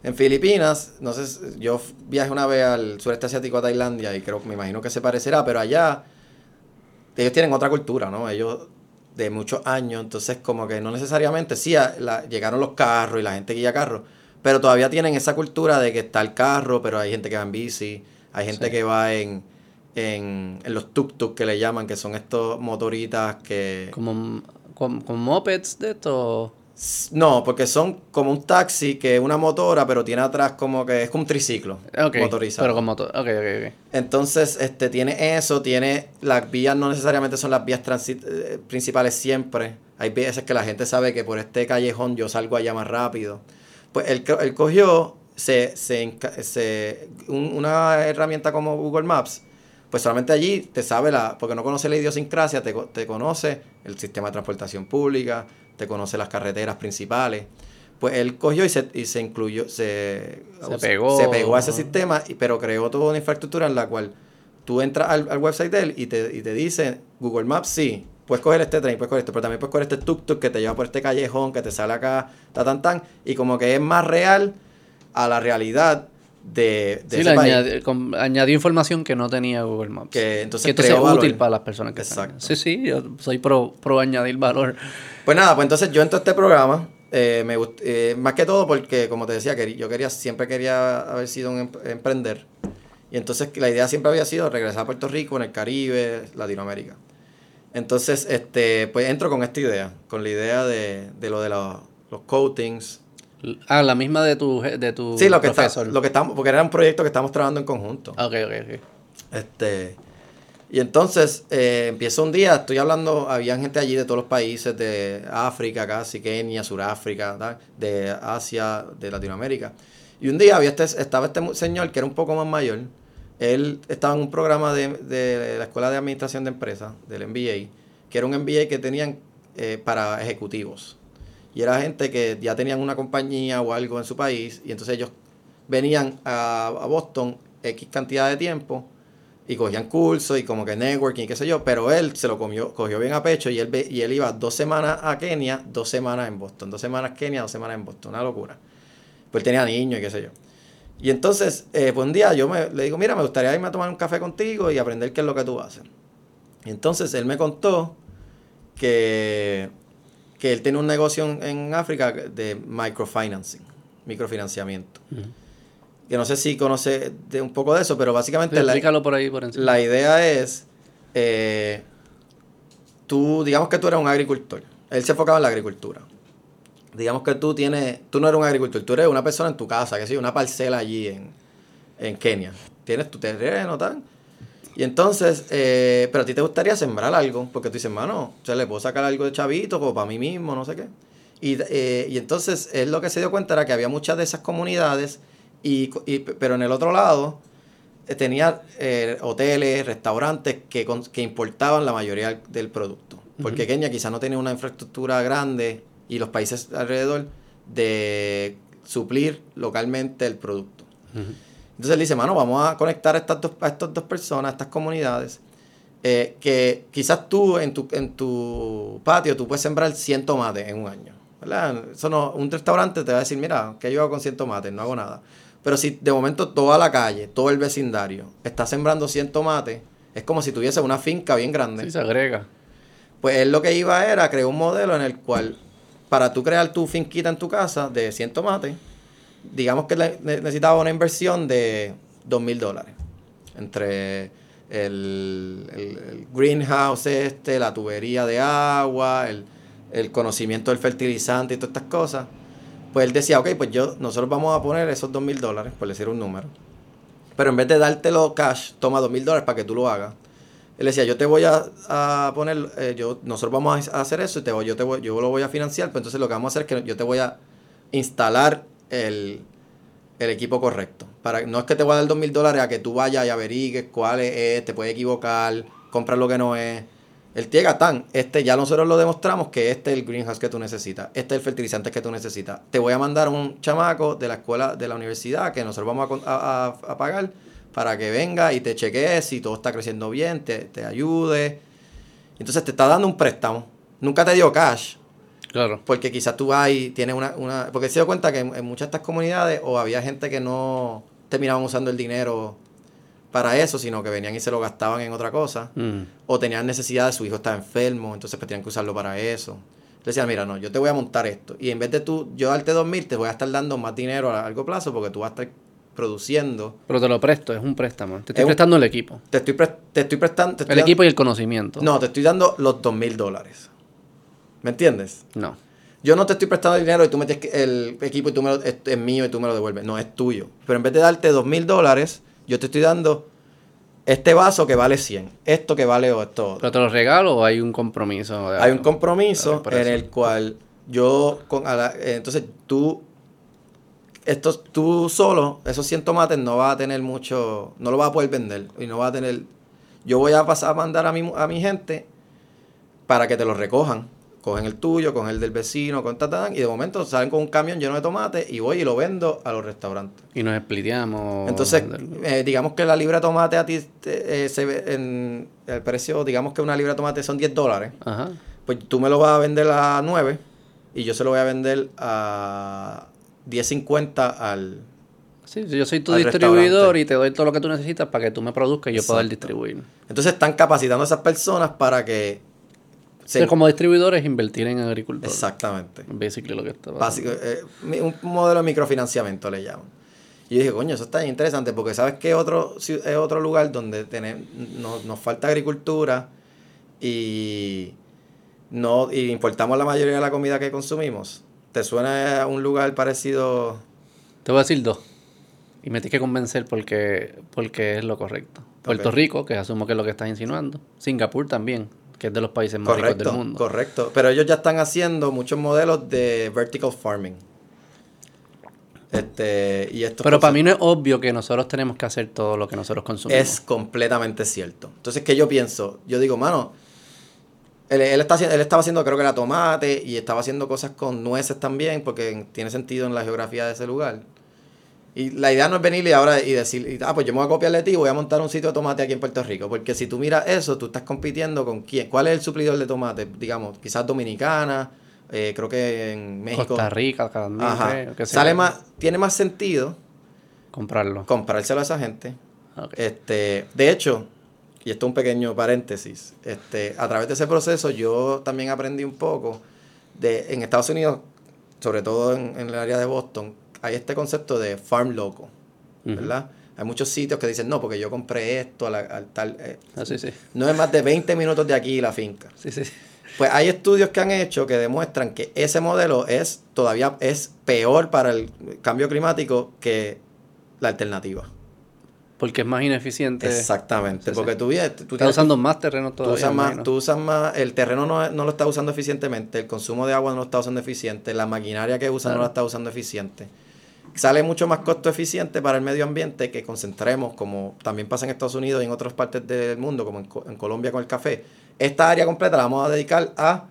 En Filipinas, no sé, yo viajé una vez al sureste asiático a Tailandia y creo, me imagino que se parecerá, pero allá ellos tienen otra cultura, ¿no? Ellos de muchos años, entonces como que no necesariamente, sí, la- llegaron los carros y la gente guía carros, pero todavía tienen esa cultura de que está el carro, pero hay gente que va en bici, hay gente Sí. que va en, en, en los tuk-tuk que le llaman, que son estos motoritas que... Como, como, como mopeds de esto. No, porque son como un taxi que es una motora, pero tiene atrás como que es como un triciclo motorizado. Pero con motor. Ok, ok, ok. Entonces, este, tiene eso, tiene las vías no necesariamente son las vías transi- eh, principales siempre. Hay veces que la gente sabe que por este callejón yo salgo allá más rápido. Pues él, él cogió se, se, se- un- una herramienta como Google Maps, pues solamente allí te sabe la, porque no conoce la idiosincrasia, te, te conoce el sistema de transportación pública, te conoce las carreteras principales. Pues él cogió y se, y se incluyó, se, Se pegó. se pegó a ese sistema, y- pero creó toda una infraestructura en la cual tú entras al, al website de él y te, y te dice Google Maps, sí, puedes coger este tren, puedes coger esto, pero también puedes coger este tuk-tuk que te lleva por este callejón, que te sale acá, ta, tan, tan, y como que es más real a la realidad de, de Sí, ese país. añadi- añadió información que no tenía Google Maps. Que entonces que entonces es creó útil valor. para las personas que están. Exacto. Sí, sí, yo soy pro, pro añadir valor. Pues nada, pues entonces yo entro a este programa, eh, me eh, más que todo porque, como te decía, yo quería siempre quería haber sido un em- emprender. Y entonces la idea siempre había sido regresar a Puerto Rico, en el Caribe, Latinoamérica. Entonces, este, pues entro con esta idea, con la idea de, de lo de los, los coatings. Ah, la misma de tu, de tu Sí, lo que, está, profesor. lo que estamos, porque era un proyecto que estamos trabajando en conjunto. Ok, ok, ok. Este, y entonces eh, empiezo un día, estoy hablando, había gente allí de todos los países, de África casi, Kenia, Suráfrica, de Asia, de Latinoamérica. Y un día había este, estaba este señor que era un poco más mayor. Él estaba en un programa de, de la Escuela de Administración de Empresas, del MBA, que era un MBA que tenían eh, para ejecutivos. Y era gente que ya tenían una compañía o algo en su país, y entonces ellos venían a, a Boston X cantidad de tiempo y cogían cursos y como que networking y qué sé yo, pero él se lo comió, cogió bien a pecho y él, y él iba dos semanas a Kenia, dos semanas en Boston, dos semanas Kenia, dos semanas en Boston, una locura. Pues él tenía niños y qué sé yo. Y entonces, eh, pues un día yo me, le digo, mira, me gustaría irme a tomar un café contigo y aprender qué es lo que tú haces. Y entonces él me contó que, que él tiene un negocio en, en África de microfinancing, microfinanciamiento. Que no sé si conoce de un poco de eso, pero básicamente la, Explícalo por ahí por encima. la idea es, eh, tú, digamos que tú eres un agricultor. Él se enfocaba en la agricultura. Digamos que tú tienes, tú no eres un agricultor, tú eres una persona en tu casa, que sí, una parcela allí en, en Kenia. Tienes tu terreno, tal. Y entonces, eh, pero a ti te gustaría sembrar algo, porque tú dices, mano, se le puedo sacar algo de chavito, como para mí mismo, no sé qué. Y, eh, y entonces él lo que se dio cuenta era que había muchas de esas comunidades, y, y- pero en el otro lado eh, tenía eh, hoteles, restaurantes que, que importaban la mayoría del, producto. Porque Ujú. Kenia quizás no tenía una infraestructura grande y los países alrededor de suplir localmente el producto. Entonces él dice, mano, vamos a conectar a estas dos, a estas dos personas, a estas comunidades, eh, que quizás tú en tu, en tu patio tú puedes sembrar 100 tomates en un año. ¿verdad? Eso no, un restaurante te va a decir, mira, ¿qué yo hago con 100 tomates? No hago nada. Pero si de momento toda la calle, todo el vecindario está sembrando 100 tomates, es como si tuviese una finca bien grande. Sí, se agrega. Pues él lo que iba era crear un modelo en el cual, para tú crear tu finquita en tu casa de 100 tomates, digamos que necesitaba una inversión de 2 mil dólares. Entre el, el- el greenhouse este, la tubería de agua, el, el conocimiento del fertilizante y todas estas cosas. Pues él decía, ok, pues yo, nosotros vamos a poner esos 2 mil dólares, por decir un número. Pero en vez de dártelo cash, toma 2 mil dólares para que tú lo hagas. Él decía, yo te voy a, a poner, eh, yo, nosotros vamos a hacer eso y te voy, yo, te yo lo voy a financiar, pero entonces lo que vamos a hacer es que yo te voy a instalar el, el equipo correcto. Para, no es que te voy a dar dos mil dólares a que tú vayas y averigues cuál es, te puedes equivocar, comprar lo que no es. El llega tan, este ya nosotros lo demostramos que este es el greenhouse que tú necesitas, este es el fertilizante que tú necesitas. Te voy a mandar un chamaco de la escuela, de la universidad, que nosotros vamos a con- a, a- a pagar para que venga y te chequee si todo está creciendo bien, te, te ayude. Entonces te está dando un préstamo. Nunca te dio cash, Claro. porque quizás tú vas y tienes una, una... Porque se dio cuenta que en, en muchas de estas comunidades o había gente que no terminaban usando el dinero para eso, sino que venían y se lo gastaban en otra cosa. Mm. O tenían necesidad, su hijo estaba enfermo, entonces pues tenían que usarlo para eso. Le decían, mira, no, yo te voy a montar esto. Y en vez de tú, yo darte dos mil, te voy a estar dando más dinero a largo plazo porque tú vas a estar produciendo. Pero te lo presto, es un préstamo. Te estoy Es un- prestando el equipo. Te estoy, pres- te estoy prestando... te estoy El equipo y el conocimiento. No, te estoy dando los dos mil dólares. ¿Me entiendes? No. Yo no te estoy prestando dinero y tú metes el equipo y tú me lo, es, es mío y tú me lo devuelves. No, es tuyo. Pero en vez de darte dos mil dólares, yo te estoy dando este vaso que vale 100, esto que vale o esto otro. ¿Pero te lo regalo o hay un compromiso? Hay un compromiso Ah, en el cual yo, con, a la- eh, entonces tú, estos, tú solo, esos 100 tomates no vas a tener mucho, no lo vas a poder vender y no vas a tener, yo voy a pasar a mandar a mi, a mi gente para que te lo recojan. Cogen el tuyo, cogen el del vecino, con ta, ta, ta, y de momento salen con un camión lleno de tomates y voy y lo vendo a los restaurantes. Y nos spliteamos. Entonces, eh, digamos que la libra de tomate a ti eh, se ve en el precio, digamos que una libra de tomate son 10 dólares Ajá. pues tú me lo vas a vender a 9 y yo se lo voy a vender a 10.50 al... Sí, yo soy tu distribuidor y te doy todo lo que tú necesitas para que tú me produzcas y yo pueda Exacto. distribuir. Entonces están capacitando a esas personas para que... Entonces, como distribuidor es invertir en agricultura. Exactamente. Basically lo que está pasando. Básico, eh, un modelo de microfinanciamiento le llaman. Y yo dije, coño, eso está interesante porque sabes que otro, es otro lugar donde tenemos, nos falta agricultura y, no, y importamos la mayoría de la comida que consumimos. ¿Te suena a un lugar parecido? Te voy a decir dos. Y me tienes que convencer porque, porque es lo correcto. Puerto Rico, que asumo que es lo que estás insinuando. Singapur también, que es de los países más ricos del mundo. Correcto. Pero ellos ya están haciendo muchos modelos de vertical farming. Este, y esto Pero para mí no es obvio que nosotros tenemos que hacer todo lo que nosotros consumimos. Es completamente cierto. Entonces, ¿qué yo pienso? Yo digo, mano, él, está, él estaba haciendo, creo que era tomate, y estaba haciendo cosas con nueces también, porque tiene sentido en la geografía de ese lugar. Y la idea no es venirle ahora y decir, ah, pues yo me voy a copiarle de ti y voy a montar un sitio de tomate aquí en Puerto Rico. Porque si tú miras eso, tú estás compitiendo con quién. ¿Cuál es el suplidor de tomate? Digamos, quizás Dominicana, eh, creo que en México. Costa Rica, Ajá. Sale más, tiene más sentido comprarlo. Comprárselo a esa gente. Este, de hecho, y esto es un pequeño paréntesis, este, a través de ese proceso yo también aprendí un poco de en Estados Unidos, sobre todo en, en el área de Boston, hay este concepto de farm loco, ¿verdad? Hay muchos sitios que dicen, no, porque yo compré esto al, tal... Eh, ah, sí, sí. No es más de 20 minutos de aquí la finca. Sí, sí. Pues hay estudios que han hecho que demuestran que ese modelo es todavía es peor para el cambio climático que la alternativa. Porque es más ineficiente. Exactamente, porque tú, tú, estás usando más terreno todavía. Tú usas más, tú usas más, el terreno no, no, lo está usando eficientemente, el consumo de agua no lo está usando eficiente, la maquinaria que usa no la está usando eficiente sale mucho más costo eficiente para el medio ambiente que concentremos, como también pasa en Estados Unidos y en otras partes del mundo, como en, Colombia con el café. Esta área completa la vamos a dedicar a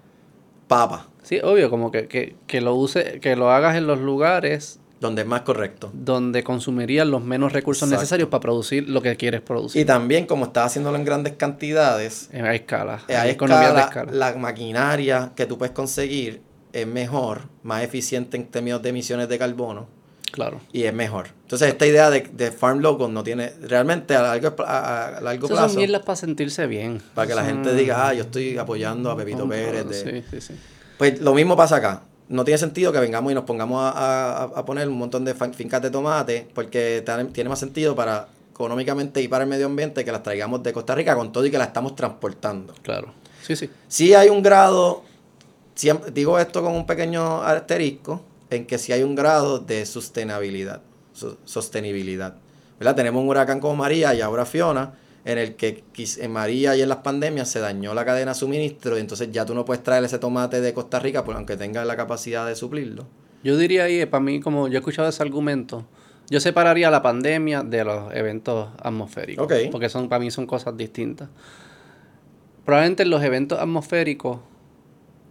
papa. Sí, obvio, como que, que, que lo use, que lo hagas en los lugares donde es más correcto. Donde consumirías los menos recursos necesarios para producir lo que quieres producir. Y también, como estás haciéndolo en grandes cantidades. A escala. A escala, de escala. La maquinaria que tú puedes conseguir es mejor, más eficiente en términos de emisiones de carbono. Claro. Y es mejor. Entonces, esta idea de, de farm local no tiene. Realmente, a largo, a, largo plazo. Son para sentirse bien. Para que la gente diga, ah, yo estoy apoyando a Pepito Pérez. Sí, sí, sí. Pues lo mismo pasa acá. No tiene sentido que vengamos y nos pongamos a, a poner un montón de fincas de tomate, porque tiene más sentido para económicamente y para el medio ambiente que las traigamos de Costa Rica con todo y que las estamos transportando. Claro. Sí, sí. Sí hay un grado, digo esto con un pequeño asterisco, en que si hay un grado de sostenibilidad. sostenibilidad. ¿verdad? Tenemos un huracán como María y ahora Fiona, en el que en María y en las pandemias se dañó la cadena de suministro y entonces ya tú no puedes traer ese tomate de Costa Rica, pues, aunque tengas la capacidad de suplirlo. Yo diría ahí, para mí, como yo he escuchado ese argumento, yo separaría la pandemia de los eventos atmosféricos. Porque son, para mí son cosas distintas. Probablemente los eventos atmosféricos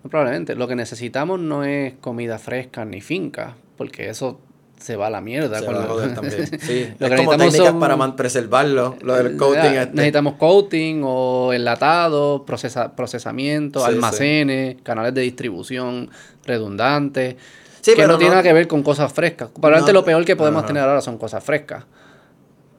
Probablemente. Lo que necesitamos no es comida fresca ni finca, porque eso se va a la mierda. Se va a también. Sí. lo que como técnicas para preservarlo, lo del coating. Este. Necesitamos coating o enlatado, procesa, procesamiento, almacenes, canales de distribución redundantes. que no, tiene nada que ver con cosas frescas. Probablemente lo peor que podemos tener ahora son cosas frescas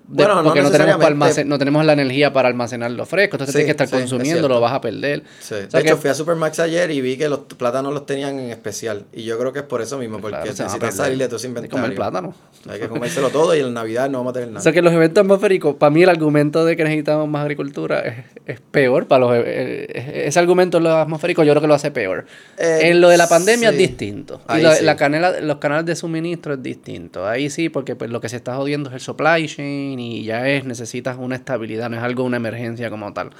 bueno, porque no, tenemos no tenemos la energía para almacenarlo fresco, entonces tienes que estar consumiendo, lo vas a perder. de hecho, fui a Supermax ayer y vi que los plátanos los tenían en especial. Y yo creo que es por eso mismo, porque necesitas salir de todo ese inventario. Hay que comer plátano. Hay que comérselo todo y en Navidad no vamos a tener nada. O sea que los eventos atmosféricos, para mí el argumento de que necesitamos más agricultura es, peor para los... E, e, ese argumento en los atmosféricos yo creo que lo hace peor. Eh, en lo de la pandemia es distinto. y la canela, los canales de suministro es distinto. Ahí sí, porque pues, lo que se está jodiendo es el supply chain y ya es, necesitas una estabilidad, no es algo, una emergencia como tal.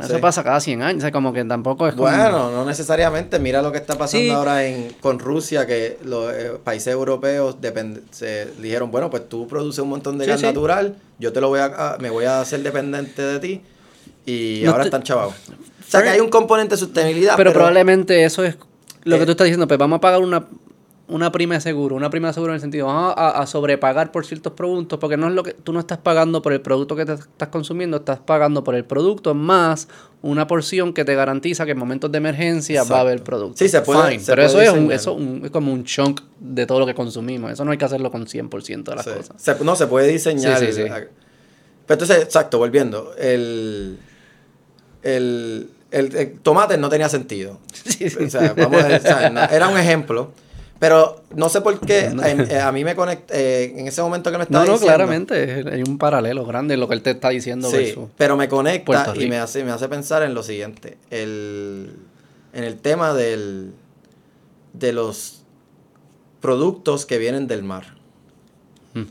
Eso pasa cada 100 años, o como que tampoco es Bueno, no necesariamente. Mira lo que está pasando ahora en, con Rusia, que los eh, países europeos se dijeron, bueno, pues tú produces un montón de gas natural, yo te lo voy a, me voy a hacer dependiente de ti, y ahora están chavados. O sea, que hay un componente de sostenibilidad. Pero, probablemente eso es lo que tú estás diciendo, pues vamos a pagar una una prima de seguro, una prima de seguro en el sentido, vamos a, sobrepagar por ciertos productos, porque no es lo que tú no estás pagando por el producto que te estás consumiendo, estás pagando por el producto más una porción que te garantiza que en momentos de emergencia va a haber producto. Sí, se puede. pero eso, es, un, eso es como un chunk de todo lo que consumimos. Eso no hay que hacerlo con 100% de las cosas. no, se puede diseñar. Sí, sí, Pero entonces, exacto, volviendo. El, el, el, tomate no tenía sentido. O sea, vamos a era un ejemplo. Pero no sé por qué eh, a mí me conecta, eh, en ese momento que me estaba No, no, diciendo, claramente. Hay un paralelo grande en lo que él te está diciendo. Sí, pero me conecta y me hace, me hace pensar en lo siguiente. El, en el tema del, de los productos que vienen del mar. Mm.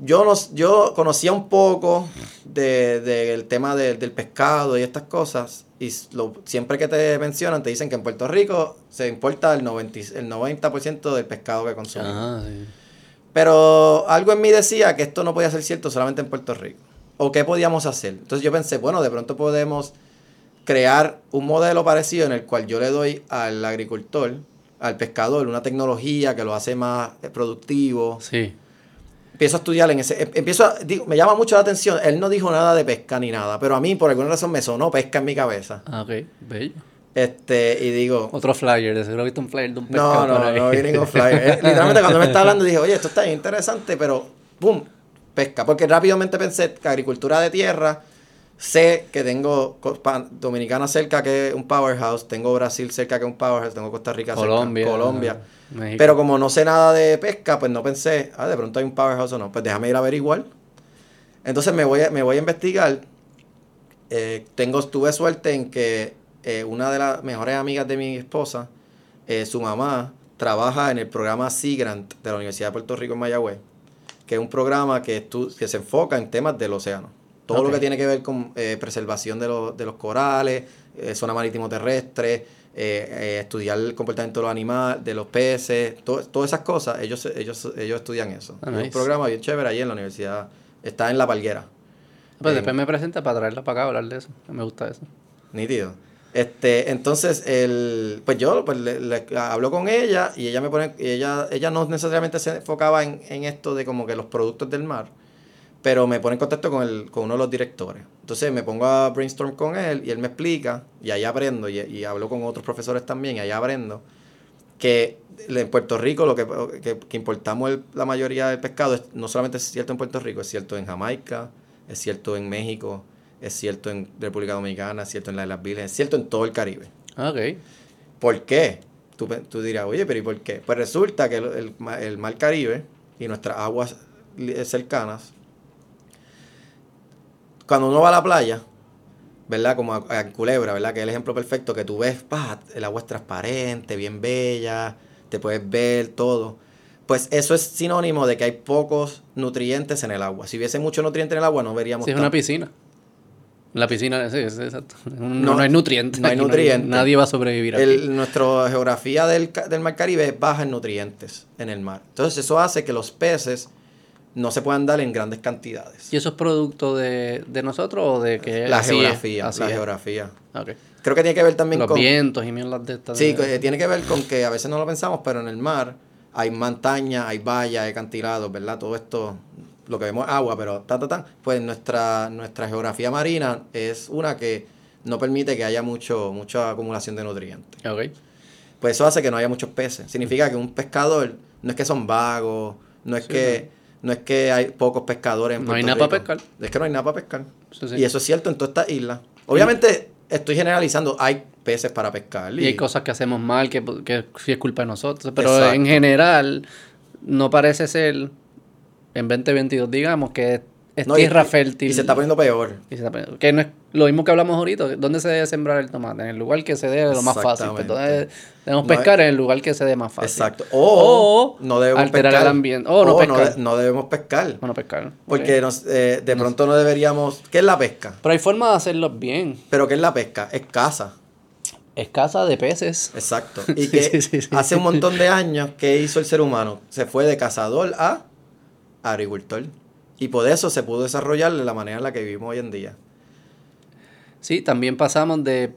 Yo, no, yo conocía un poco del de, tema de- del pescado y estas cosas. Y lo- siempre que te mencionan, te dicen que en Puerto Rico se importa el 90, y- el 90% del pescado que consumimos. Ah, sí. Pero algo en mí decía que esto no podía ser cierto solamente en Puerto Rico. ¿O qué podíamos hacer? Entonces yo pensé, bueno, de pronto podemos crear un modelo parecido en el cual yo le doy al agricultor, al pescador, una tecnología que lo hace más eh, productivo. Sí. Empiezo a estudiar en ese... em- Empiezo a, digo, me llama mucho la atención. Él no dijo nada de pesca ni nada, pero a mí por alguna razón me sonó pesca en mi cabeza. Ah, ok. Bello. Este, y digo, Otro flyer. Seguro viste un flyer de un No, pescado no, por ahí. no vi ningún flyer. Eh, literalmente cuando me estaba hablando dije, oye, esto está interesante, pero ¡pum! Pesca. Porque rápidamente pensé que agricultura de tierra, sé que tengo Dominicana cerca que es un powerhouse, tengo Brasil cerca que es un powerhouse, tengo Costa Rica cerca, Colombia. Colombia. México. Pero como no sé nada de pesca, pues no pensé, ah, de pronto hay un powerhouse o no. Pues déjame ir a averiguar. Entonces me voy a, me voy a investigar. Eh, tengo, tuve suerte en que eh, una de las mejores amigas de mi esposa, eh, su mamá, trabaja en el programa Sea Grant de la Universidad de Puerto Rico en Mayagüez, que es un programa que, que se enfoca en temas del océano. Todo lo que tiene que ver con eh, preservación de, los- de los corales, eh, zona marítimo terrestre, eh, estudiar el comportamiento de los animales, de los peces, to- todas esas cosas, ellos, ellos, ellos estudian eso. Ah, Es nice. un programa bien chévere allí en la universidad. Está en La Palguera. Pues en- después me presenta para traerla para acá a hablar de eso. Me gusta eso. Nítido. Este, entonces, el, pues yo pues, le, le hablo con ella y ella me pone, y ella, ella no necesariamente se enfocaba en, en esto de como que los productos del mar, pero me pone en contacto con, el, con uno de los directores. Entonces me pongo a brainstorm con él y él me explica y ahí aprendo y, y hablo con otros profesores también y ahí aprendo que en Puerto Rico lo que, que, que importamos el- la mayoría del pescado es, no solamente es cierto en Puerto Rico, es cierto en Jamaica, es cierto en México, es cierto en República Dominicana, es cierto en las Islas Vírgenes, es cierto en todo el Caribe. Ah, Ok. ¿Por qué? Tú, tú dirás, oye, pero ¿y por qué? Pues resulta que el, el el Mar Caribe y nuestras aguas cercanas, cuando uno va a la playa, ¿verdad? Como a, a Culebra, ¿verdad? Que es el ejemplo perfecto, que tú ves, pa, el agua es transparente, bien bella, te puedes ver todo. Pues eso es sinónimo de que hay pocos nutrientes en el agua. Si hubiese mucho nutriente en el agua, no veríamos Sí, es una piscina. La piscina, sí, es exacto. No, No, no hay nutrientes. no hay nutrientes. nadie va a sobrevivir aquí. El, nuestra geografía del, del mar Caribe es baja en nutrientes en el mar. Entonces eso hace que los peces no se puedan dar en grandes cantidades. ¿Y eso es producto de, de nosotros o de que La así es? geografía, Así la es. geografía. Ok. Creo que tiene que ver también Los con... vientos y mierdas de estas. Sí, de- tiene que ver con que a veces no lo pensamos, pero en el mar hay montañas, hay vallas, hay acantilados, ¿verdad? Todo esto, lo que vemos es agua, pero ta, ta, ta. Pues nuestra, nuestra geografía marina es una que no permite que haya mucho, mucha acumulación de nutrientes. Ok. Pues eso hace que no haya muchos peces. Significa que un pescador no es que son vagos, no es Sí, que no es que hay pocos pescadores en No hay nada para pescar. Es que no hay nada para pescar. Sí, sí. Y eso es cierto en todas estas islas. Obviamente estoy generalizando, hay peces para pescar. Y hay cosas que hacemos mal que, que sí es culpa de nosotros. Pero Exacto. en general, no parece ser, en 2022, digamos, que es No, tierra y- fértil. Y se está poniendo peor. y se está poniendo- que no es lo mismo que hablamos ahorita. ¿Dónde se debe sembrar el tomate? En el lugar que se dé lo más fácil. Entonces, debemos No pescar en el lugar que se dé más fácil. Exacto. O, no debemos alterar pescar. el ambiente. O no pescar. no debemos pescar. Bueno, pescar. Porque nos, eh, de pronto no deberíamos... ¿Qué es la pesca? Pero hay formas de hacerlo bien. ¿Pero qué es la pesca? Es caza. Escasa de peces. Exacto. Y que sí, sí, sí. hace un montón de años que hizo el ser humano. Se fue de cazador a agricultor. Y por eso se pudo desarrollar de la manera en la que vivimos hoy en día. Sí, también pasamos de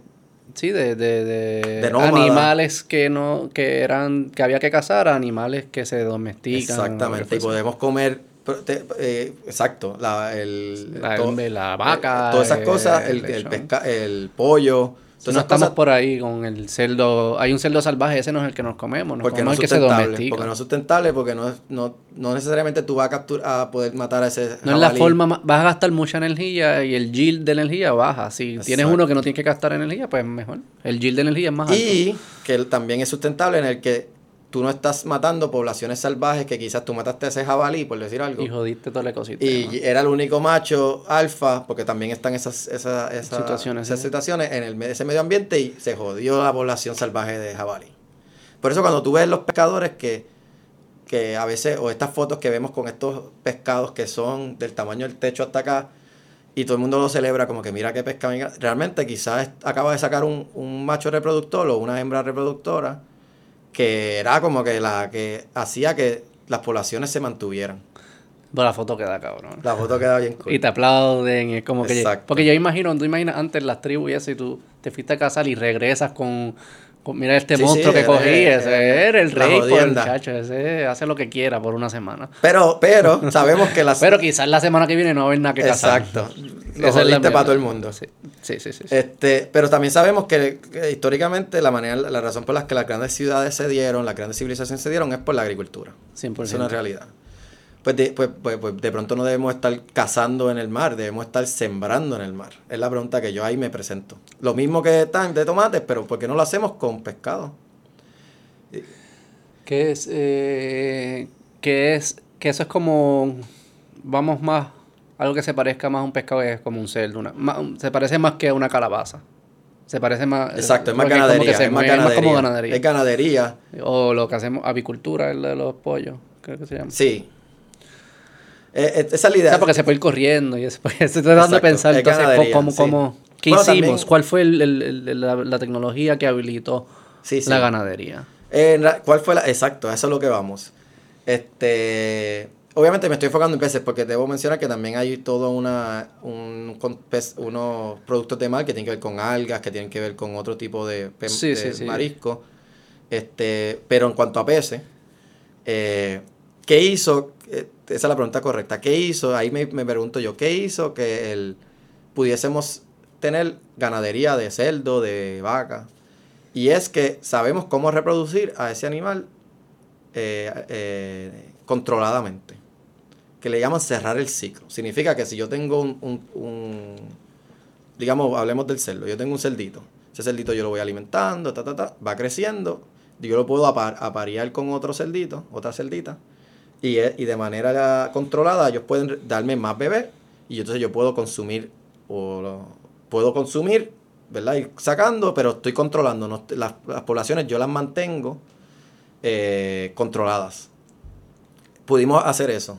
sí, de, de, de, De nómada. animales que no que eran que había que cazar a animales que se domestican. Exactamente. Y podemos comer. te- eh, exacto. La, el, La- to- la vaca, eh, Todas esas cosas. El, el el, lechón. pesca, el pollo. Todas no estamos cosas. por ahí con el cerdo, hay un cerdo salvaje, ese no es el que nos comemos, nos Porque no es el que se sustentable. domestica. Porque no es sustentable, porque no, es- no, no necesariamente tú vas a, capturar, a poder matar a ese. No es la forma, ma- vas a gastar mucha energía y el yield de energía baja. Si tienes uno que no tiene que gastar energía, pues mejor. El yield de energía es más alto. Y que también es sustentable en el que tú no estás matando poblaciones salvajes que quizás tú mataste a ese jabalí, por decir algo. Y jodiste todo el ecosistema. Y era el único macho alfa, porque también están esas, esas, esas Situaciones, esas sí. situaciones en el, ese medio ambiente y se jodió la población salvaje de jabalí. Por eso cuando tú ves los pescadores que, que a veces, o estas fotos que vemos con estos pescados que son del tamaño del techo hasta acá, y todo el mundo lo celebra como que mira qué pescado. mira- Realmente quizás acaba de sacar un, un macho reproductor o una hembra reproductora que era como que la que hacía que las poblaciones se mantuvieran. Pero la foto queda cabrón. La foto queda bien cool. Y te aplauden, y es como que... Exacto. Porque yo imagino, tú imaginas antes las tribus y eso, y tú te fuiste a casar y regresas con... mira este Sí, monstruo sí, que cogí, era- ese era era el la rey por el chacho, ese hace lo que quiera por una semana. Pero, pero, sabemos que las... Pero quizás la semana que viene no va a haber nada que casar. Exacto. Lo es la para todo el mundo. Sí, sí, sí. sí, sí. Este, pero también sabemos que, que históricamente la manera, la razón por la que las grandes ciudades se dieron, las grandes civilizaciones se dieron es por la agricultura. 100%. Es una realidad. Pues de, pues, pues, pues de pronto no debemos estar cazando en el mar, debemos estar sembrando en el mar. Es la pregunta que yo ahí me presento. Lo mismo que están de tomates, pero ¿por qué no lo hacemos con pescado? Que es, eh, que es, que eso es como, vamos más, algo que se parezca más a un pescado que es como un cerdo, una, más- se parece más que a una calabaza. Se parece más. Exacto, es más ganadería. se Es más como ganadería. Es ganadería. O lo que hacemos, avicultura, el de los pollos, creo que se llama. Sí. Eh, eh, esa es la O idea. sea, porque se puede ir corriendo y eso. Estoy tratando de pensar, es entonces, ¿cómo, sí. cómo- ¿qué Bueno, hicimos? también- ¿Cuál fue el- el- el- la, la tecnología que habilitó Sí, sí. la ganadería? Eh, ¿Cuál fue la? Exacto, eso es lo que vamos. Este, obviamente me estoy enfocando en peces porque debo mencionar que también hay todo una, un, con pez- unos productos de mar que tienen que ver con algas, que tienen que ver con otro tipo de, pe- Sí, de sí, sí. marisco. Este, pero en cuanto a peces, eh, ¿qué hizo? Esa es la pregunta correcta. ¿Qué hizo? Ahí me, me pregunto yo, ¿qué hizo que el, pudiésemos tener ganadería de cerdo, de vaca? Y es que sabemos cómo reproducir a ese animal eh, eh, controladamente. Que le llaman cerrar el ciclo. Significa que si yo tengo un, un- digamos, hablemos del cerdo, yo tengo un cerdito. Ese cerdito yo lo voy alimentando, ta, ta, ta, va creciendo. Yo lo puedo apar- aparear con otro cerdito, otra cerdita. Y, eh, y de manera controlada ellos pueden darme más bebés. Y entonces yo puedo consumir, o puedo consumir, ¿verdad? Ir sacando, pero estoy controlando. no las, las poblaciones yo las mantengo eh, controladas. Pudimos hacer eso.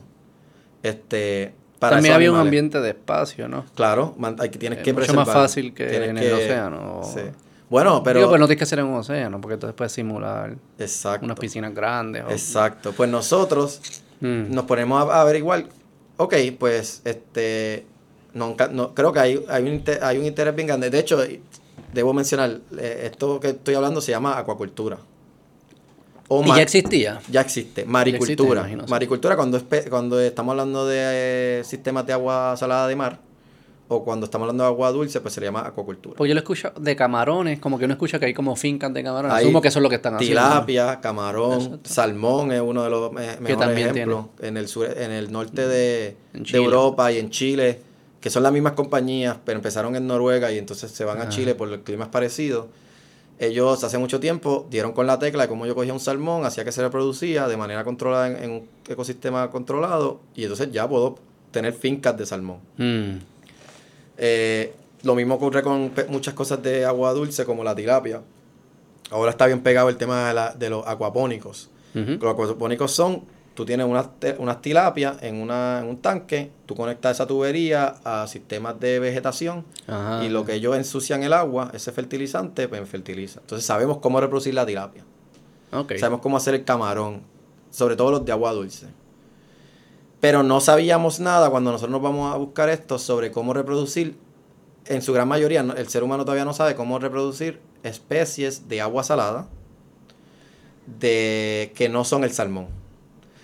Este, para También había un ambiente de espacio, ¿no? Claro, man- hay que, tienes Es que mucho más fácil que Tienes en el océano, o- Sí. Bueno, pero... Digo, pues no tienes que hacer en un océano, porque entonces puedes simular Exacto. unas piscinas grandes. o- Exacto. Pues nosotros Mm. nos ponemos a, averiguar, ok, pues este, no, creo que hay, hay, un, inte- hay un interés bien grande. De hecho, debo mencionar, eh, esto que estoy hablando se llama acuacultura. O ¿Y ya existía? Ya existe, maricultura. sí. maricultura cuando, es cuando estamos hablando de sistemas de agua salada de mar, o cuando estamos hablando de agua dulce, pues se le llama acuacultura. Pues yo lo escucho de camarones, como que uno escucha que hay como fincas de camarones. Hay Asumo que eso es lo que están haciendo. Tilapia, camarón, Exacto. salmón es uno de los me- mejores también ejemplos. En el sur, en el norte de. Europa y en Chile, que son las mismas compañías, pero empezaron en Noruega y entonces se van a. Chile por el clima es parecido. Ellos hace mucho tiempo dieron con la tecla de cómo yo cogía un salmón, hacía que se reproducía de manera controlada en, en un ecosistema controlado y entonces ya puedo tener fincas de salmón. Mm. Eh, lo mismo ocurre con muchas cosas de agua dulce como la tilapia. Ahora está bien pegado el tema de, la- de los acuapónicos. Los acuapónicos son, tú tienes unas, unas tilapias en, una, en un tanque, tú conectas esa tubería a sistemas de vegetación Ajá. y lo que ellos ensucian el agua, ese fertilizante, pues fertiliza. Entonces sabemos cómo reproducir la tilapia. Sabemos cómo hacer el camarón, sobre todo los de agua dulce. Pero no sabíamos nada cuando nosotros nos vamos a buscar esto sobre cómo reproducir, en su gran mayoría, el ser humano todavía no sabe cómo reproducir especies de agua salada de que no son el salmón.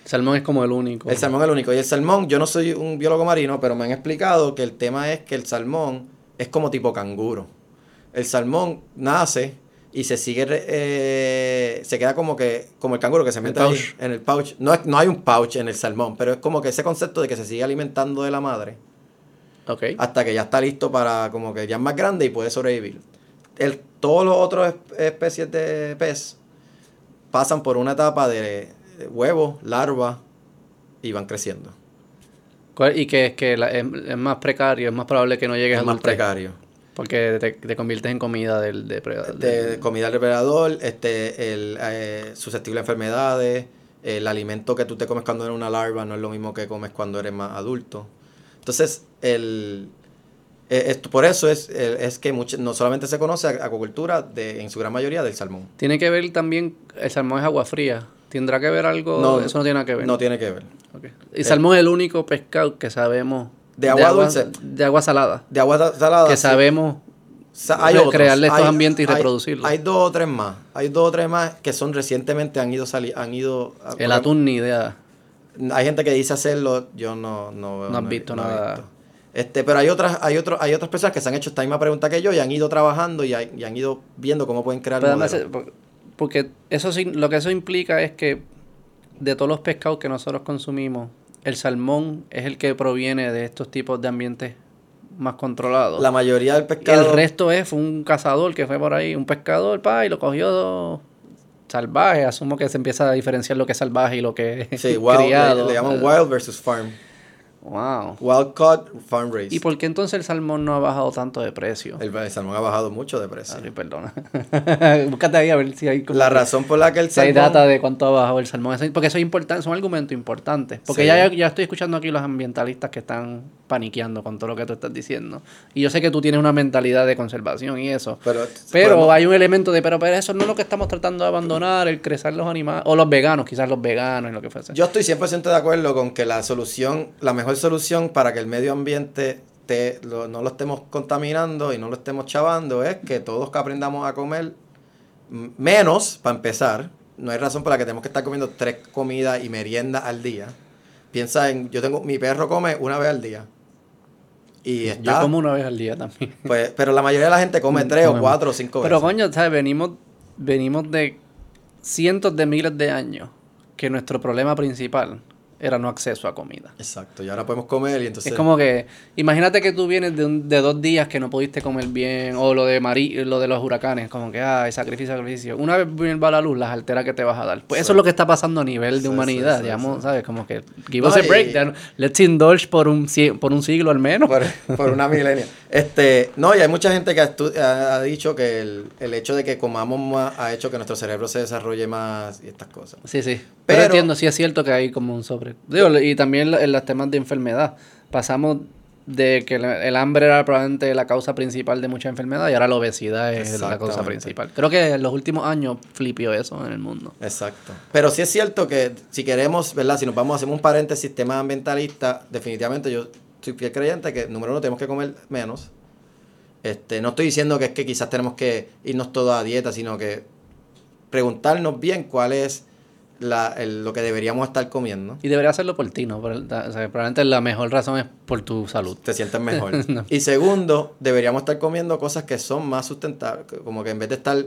Salmón es como el único. El salmón es el único. Y el salmón, yo no soy un biólogo marino, pero me han explicado que el tema es que el salmón es como tipo canguro. El salmón nace y se sigue, eh, se queda como que, como el canguro que se mete ahí en el pouch. No, no hay un pouch en el salmón, pero es como que ese concepto de que se sigue alimentando de la madre hasta que ya está listo para, como que ya es más grande y puede sobrevivir. El, todos los otros esp- especies de pez pasan por una etapa de huevo, larva y van creciendo. ¿Cuál- Y que es que la- es, es más precario, es más probable que no llegues Es a más adultez, precario. Porque te, te conviertes en comida del depredador. de comida al depredador, este, el, eh, susceptible a enfermedades, el alimento que tú te comes cuando eres una larva no es lo mismo que comes cuando eres más adulto. Entonces, el, eh, esto- por eso es, es que mucho- no solamente se conoce acuacultura de, en su gran mayoría del salmón. Tiene que ver también, el salmón es agua fría. ¿Tendrá que ver algo? No, eso no tiene nada que ver. No tiene que ver. Ok. El salmón es el único pescado que sabemos... De agua dulce. De agua salada. De agua da- salada. que sí. sabemos... Sa- hay crearle estos Hay- ambientes y hay- reproducirlos. Hay dos o tres más. Hay dos o tres más que son recientemente han ido han ido a- El atún ni idea. Hay gente que dice hacerlo, yo no no, No has visto no nada. visto. Este, pero hay otras hay otros hay otras personas que se han hecho esta misma pregunta que yo y han ido trabajando y, hay- y han ido viendo cómo pueden crear Pero por- porque eso lo que eso implica es que de todos los pescados que nosotros consumimos, el salmón es el que proviene de estos tipos de ambientes más controlados. La mayoría del pescado el resto es fue un cazador que fue por ahí, un pescador, pa, y lo cogió salvaje. Asumo que se empieza a diferenciar lo que es salvaje y lo que es sí, wild, criado. le, le llaman wild versus farm. Wow. Wild caught, farm raised. ¿Y por qué entonces el salmón no ha bajado tanto de precio? el, el salmón ha bajado mucho de precio. Ay, perdona. Búscate ahí a ver si hay La razón por la que el Si hay salmón data de cuánto ha bajado el salmón. Porque eso es importante, son argumentos importantes. Porque Sí. ya, ya estoy escuchando aquí los ambientalistas que están paniqueando con todo lo que tú estás diciendo. Y yo sé que tú tienes una mentalidad de conservación y eso. pero, Pero podemos- hay un elemento de, pero, pero eso no es lo que estamos tratando de abandonar, el crecer los animales. O los veganos, quizás los veganos y lo que fuese. Yo estoy 100% de acuerdo con que la solución, la mejor solución para que el medio ambiente te- lo- no lo estemos contaminando y no lo estemos chavando es que todos que aprendamos a comer menos, para empezar. No hay razón por la que tenemos que estar comiendo tres comidas y merienda al día. Piensa en, yo tengo, mi perro come una vez al día. Y Yo está, como una vez al día también. pues, pero la mayoría de la gente come tres o cuatro o cinco Pero veces. coño, ¿sabes? Venimos, venimos de cientos de miles de años que nuestro problema principal era no acceso a comida. Exacto, y ahora podemos comer y entonces... Es como que, imagínate que tú vienes de, un- de dos días que no pudiste comer bien, o lo de Mari, lo de los huracanes, como que, ay, sacrificio, sacrificio. Una vez vuelva la luz, las alteras que te vas a dar. Pues Sí. eso es lo que está pasando a nivel de Sí, humanidad, sí, digamos. ¿sabes? Como que, give us a break, let's indulge por un, por un siglo al menos. por, por una milenia. Este, no, y hay mucha gente que ha, ha- dicho que el, el hecho de que comamos más ha hecho que nuestro cerebro se desarrolle más y estas cosas. Sí, sí. Pero, Pero- entiendo, sí es cierto que hay como un sobre. Digo, y también en los temas de enfermedad. Pasamos de que el, el hambre era probablemente la causa principal de muchas enfermedades y ahora la obesidad es la causa principal. Creo que en los últimos años flipió eso en el mundo. Exacto. Pero sí es cierto que si queremos, ¿verdad? Si nos vamos a hacer un paréntesis tema ambientalista, definitivamente yo soy fiel creyente que, número uno, tenemos que comer menos. Este, no estoy diciendo que es que quizás tenemos que irnos todos a dieta, sino que preguntarnos bien cuál es la, el- lo que deberíamos estar comiendo. Y debería hacerlo por ti, ¿no? Por o sea, probablemente la mejor razón es por tu salud. te sientes mejor. No. Y segundo, deberíamos estar comiendo cosas que son más sustentables, como que en vez de estar,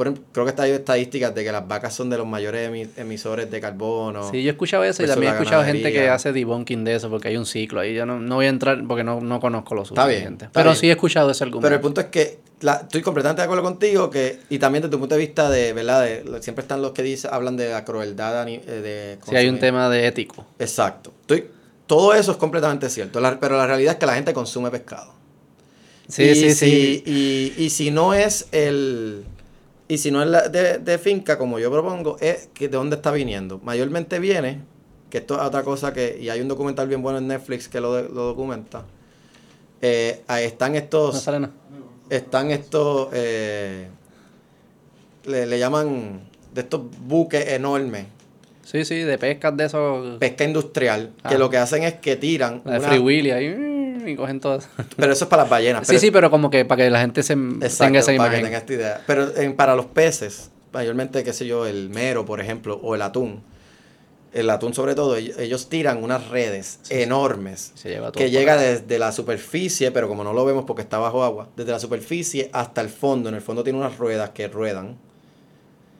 por ejemplo, creo que está hay estadísticas de que las vacas son de los mayores emi- emisores de carbono. Sí, yo he escuchado eso y también he escuchado gente que hace debunking de eso porque hay un ciclo ahí. Yo no, no voy a entrar porque no, no conozco lo Está bien, suficiente. Pero bien. sí he escuchado ese argumento. Pero el punto es que la- estoy completamente de acuerdo contigo que y también desde tu punto de vista de, ¿verdad? De, siempre están los que dicen, hablan de la crueldad eh, de Sí hay un tema de ético. Exacto. Estoy, todo eso es completamente cierto, la- pero la realidad es que la gente consume pescado. Sí, y sí, si, sí. Y, y si no es el. Y si no es la de, de finca, como yo propongo, es que de dónde está viniendo. Mayormente viene, que esto es otra cosa que. Y hay un documental bien bueno en Netflix que lo, lo documenta. Eh, ahí están estos. Están estos. eh, le, le llaman. De estos buques enormes. Sí, sí, de pescas de esos. Pesca industrial. Que Ah. lo que hacen es que tiran. La de una- Free Willy ahí. Y cogen todas. pero eso es para las ballenas. Sí, pero- sí, pero como que para que la gente se Exacto, tenga esa para imagen. que tenga esta idea. Pero en- para los peces, mayormente, qué sé yo, el mero, por ejemplo, o el atún, el atún sobre todo, ellos, tiran unas redes enormes lleva que llega desde la superficie, pero como no lo vemos porque está bajo agua, desde la superficie hasta el fondo. En el fondo tiene unas ruedas que ruedan.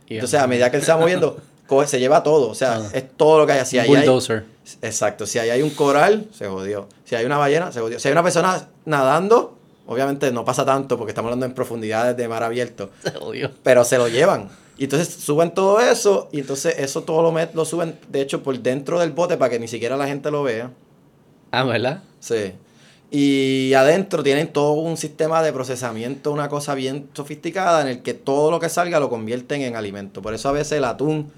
Entonces, a medida que él se va moviendo, coge- se lleva todo. O sea, Ah. es todo lo que hay. Un ahí hay. Exacto, si ahí hay un coral, se jodió. Si hay una ballena, se jodió. Si hay una persona nadando, obviamente no pasa tanto porque estamos hablando en profundidades de mar abierto, Se jodió. pero se lo llevan. Y entonces suben todo eso y entonces eso todo lo, met- lo suben, de hecho, por dentro del bote para que ni siquiera la gente lo vea. Ah, ¿verdad? Sí. Y adentro tienen todo un sistema de procesamiento, una cosa bien sofisticada en el que todo lo que salga lo convierten en alimento. Por eso a veces el atún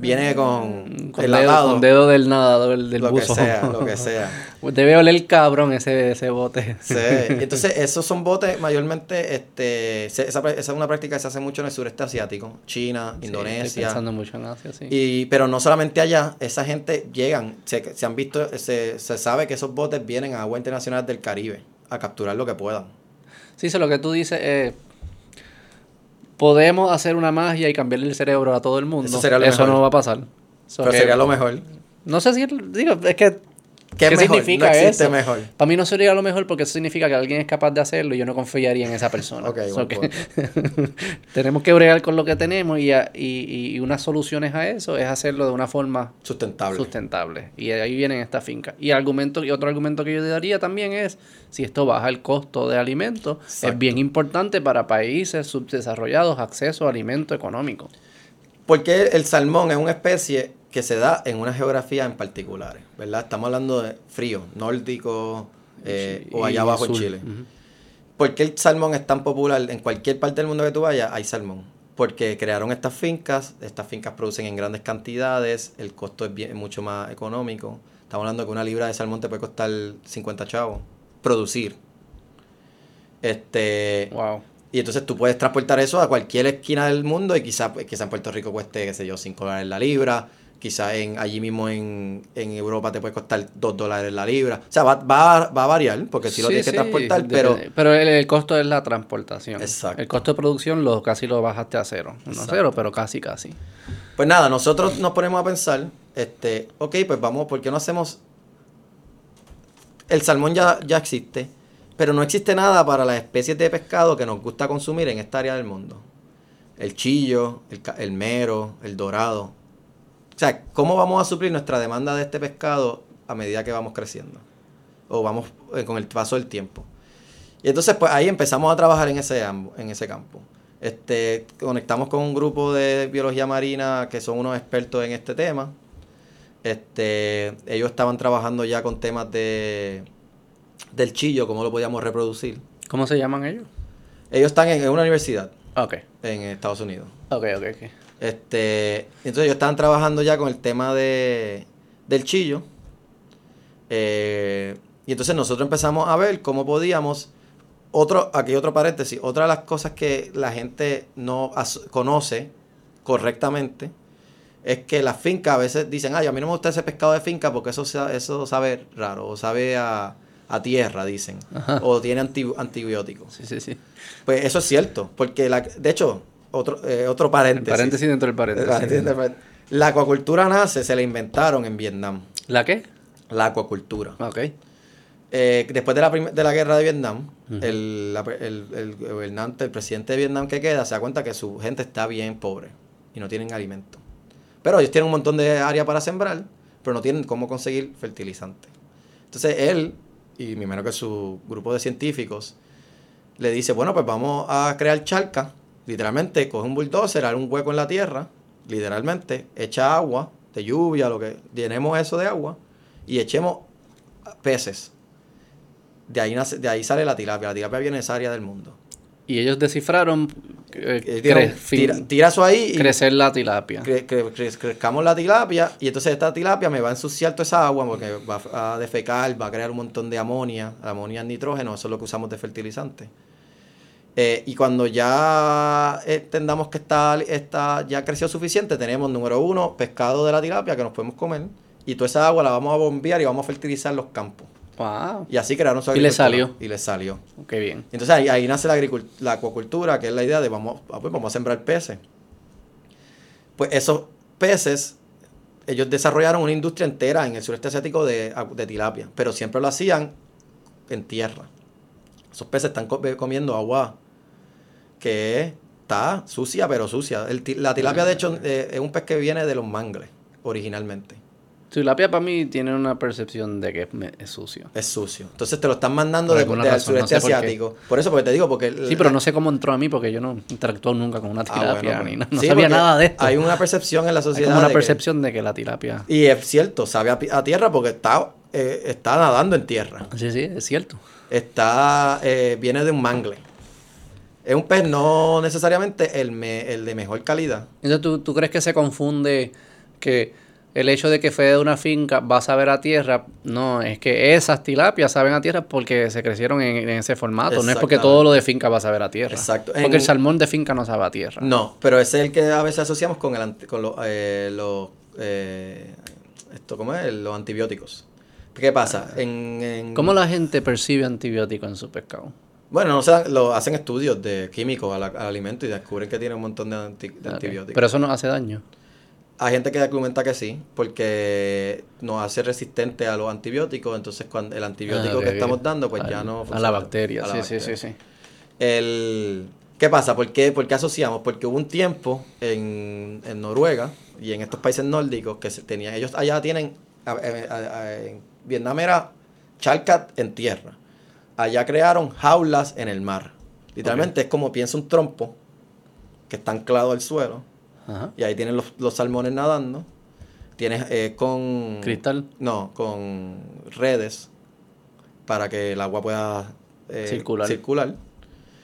viene con, Mm, Con dedo, enlatado, con dedo del nadador, del lo que sea, lo que sea. Debe oler cabrón ese, ese bote. Sí, entonces esos son botes mayormente, este, se- esa, esa es una práctica que se hace mucho en el sureste asiático, China, Sí, Indonesia. estoy pensando mucho en Asia, sí. Y, pero no solamente allá, esa gente llegan, se, se han visto, se, se sabe que esos botes vienen a agua internacional del Caribe a capturar lo que puedan. Sí, eso lo que tú dices es... Podemos hacer una magia y cambiarle el cerebro a todo el mundo. Eso sería lo Eso mejor. no va a pasar. So Pero que- sería lo mejor. No sé si... Digo, es que... ¿Qué, ¿Qué mejor? significa no existe eso? mejor. Para mí no sería lo mejor porque eso significa que alguien es capaz de hacerlo y yo no confiaría en esa persona. Ok, So que tenemos que bregar con lo que tenemos y, a- y, y unas soluciones a eso es hacerlo de una forma Sustentable. sustentable. Y ahí vienen estas fincas. Y argumento, y otro argumento que yo daría también es si esto baja el costo de alimentos, es bien importante para países subdesarrollados acceso a alimento económico. Porque el salmón es una especie que se da en una geografía en particular, ¿verdad? Estamos hablando de frío, nórdico eh, o allá abajo en. Chile. Ujú. ¿Por qué el salmón es tan popular? En cualquier parte del mundo que tú vayas hay salmón. Porque crearon estas fincas, estas fincas producen en grandes cantidades, el costo es bien- mucho más económico. Estamos hablando que una libra de salmón te puede costar 50 chavos. Producir. Este, Wow. y entonces tú puedes transportar eso a cualquier esquina del mundo y quizás quizá en Puerto Rico cueste, qué sé yo, 5 dólares la libra. Quizás en, allí mismo en, en Europa te puede costar 2 dólares la libra. O sea, va, va, va a variar porque si lo Sí, tienes que transportar, pero... Pero el, el costo es la transportación. Exacto. El costo de producción lo casi lo bajaste a cero. No Exacto. cero, pero casi, casi. Pues nada, nosotros nos ponemos a pensar, este, ok, pues vamos, ¿por qué no hacemos? El salmón ya, ya existe, pero no existe nada para las especies de pescado que nos gusta consumir en esta área del mundo. El chillo, el, el mero, el dorado. O sea, ¿cómo vamos a suplir nuestra demanda de este pescado a medida que vamos creciendo? O vamos eh, con el paso del tiempo. Y entonces, pues ahí empezamos a trabajar en ese, en ese campo. Este, conectamos con un grupo de biología marina que son unos expertos en este tema. Este, ellos estaban trabajando ya con temas de del chillo, cómo lo podíamos reproducir. ¿Cómo se llaman ellos? Ellos están en, en una universidad en Estados Unidos. Ok, ok, ok. Este, entonces ellos estaban trabajando ya con el tema de, del chillo. Eh, y entonces nosotros empezamos a ver cómo podíamos. Otro, aquí otro paréntesis. Otra de las cosas que la gente no conoce correctamente es que las fincas a veces dicen, ay, a mí no me gusta ese pescado de finca porque eso, eso sabe raro, o sabe a, a tierra, dicen, Ajá. o tiene anti- antibióticos. Sí, sí, sí. Pues eso es cierto, porque la, de hecho, otro, eh, otro El paréntesis. paréntesis dentro del paréntesis. La acuacultura nace, se la inventaron en Vietnam. ¿La qué? La acuacultura. Ok. Eh, después de la, de la guerra de Vietnam, Ujú. el, la- el- el gobernante, el presidente de Vietnam que queda, se da cuenta que su gente está bien pobre y no tienen alimento. Pero ellos tienen un montón de área para sembrar, pero no tienen cómo conseguir fertilizante. Entonces él, y me imagino que su grupo de científicos, le dice, bueno, pues vamos a crear charcas. Literalmente, coge un bulldozer, hace un hueco en la tierra, literalmente, echa agua, de lluvia, lo que llenemos eso de agua, y echemos peces. De ahí, nace- de ahí sale la tilapia. La tilapia viene de esa área del mundo. Y ellos descifraron eh, Eh, tira, eso ahí y crecer la tilapia. cre- cre- cre- crezcamos la tilapia y entonces esta tilapia me va a ensuciar toda esa agua porque va a defecar, va a crear un montón de amonia, amonia es nitrógeno, eso es lo que usamos de fertilizante. Eh, y cuando ya entendamos que está, está ya creció suficiente, tenemos número uno, pescado de la tilapia que nos podemos comer y toda esa agua la vamos a bombear y vamos a fertilizar los campos. Wow. Y así crearon su Y le agricultura. salió. Y le salió. Qué bien. Entonces ahí, ahí nace la, la acuacultura, que es la idea de vamos, ah, pues vamos a sembrar peces. Pues esos peces, ellos desarrollaron una industria entera en el sureste asiático de, de tilapia, pero siempre lo hacían en tierra. Esos peces están co- comiendo agua que está sucia, pero sucia. El la tilapia, de hecho, eh, es un pez que viene de los mangles, originalmente. Tilapia para mí tiene una percepción de que es, me- es sucio. Es sucio. Entonces te lo están mandando de, del razón, no sureste sé asiático. Por, eso, porque te digo, porque... Sí, pero no sé cómo entró a mí porque yo no interactué nunca con una Ah, tilapia bueno, ni nada. No Sí, sabía nada de esto. Hay una percepción en la Hay sociedad. como una de que- percepción de que la tilapia. y es cierto, sabe a, a tierra porque está, eh, está nadando en tierra. Sí, sí, es cierto. Está, eh, viene de un mangle. Es un pez no necesariamente el, me- el de mejor calidad. Entonces, ¿tú, ¿tú crees que se confunde que el hecho de que fue de una finca va a saber a tierra? No, es que esas tilapias saben a tierra porque se crecieron en, en ese formato. No es porque todo lo de finca va a saber a tierra. Exacto. Porque En- el salmón de finca no sabe a tierra. No, pero ese es el que a veces asociamos con, el, con los, eh, los, eh, esto, ¿cómo es? Los antibióticos. ¿Qué pasa? En, en- ¿Cómo la gente percibe antibiótico en su pescado? Bueno, no sé, lo, hacen estudios de químicos al, al alimento y descubren que tiene un montón de, anti- de antibióticos. Pero eso no hace daño. Hay gente que argumenta que sí, porque nos hace resistente a los antibióticos, entonces cuando el antibiótico Ah, que estamos dando, pues ya no A la funciona. bacteria, A la sí, sí, bacteria. sí, sí. El, ¿Qué pasa? ¿Por qué, por qué asociamos? Porque hubo un tiempo en, en Noruega y en estos países nórdicos que se tenían, ellos allá tienen, en Vietnam era charcat en tierra. Allá crearon jaulas en el mar. Literalmente es como piensa un trompo que está anclado al suelo Ajá. y ahí tienen los, los salmones nadando. Tienes eh, con... Cristal. No, con redes para que el agua pueda eh, Circular. circular.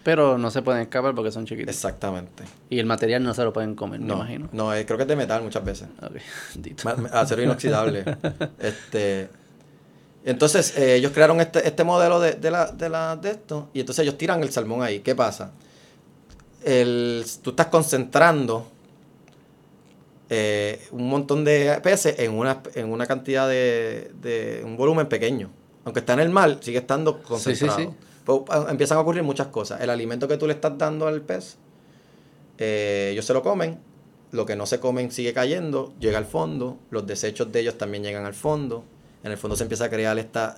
Pero no se pueden escapar porque son chiquitos. Exactamente. Y el material no se lo pueden comer, me No, imagino. no eh, creo que es de metal muchas veces. Acero inoxidable. este, entonces, eh, ellos crearon este, este modelo de, de, la, de, la, de esto y entonces ellos tiran el salmón ahí. ¿Qué pasa? El, tú estás concentrando eh, un montón de peces en una, en una cantidad de, de un volumen pequeño. Aunque está en el mar, sigue estando concentrado. sí. Pues, ah, empiezan a ocurrir muchas cosas. El alimento que tú le estás dando al pez, eh, ellos se lo comen. Lo que no se comen sigue cayendo, llega al fondo. Los desechos de ellos también llegan al fondo. En el fondo se empieza a crear esta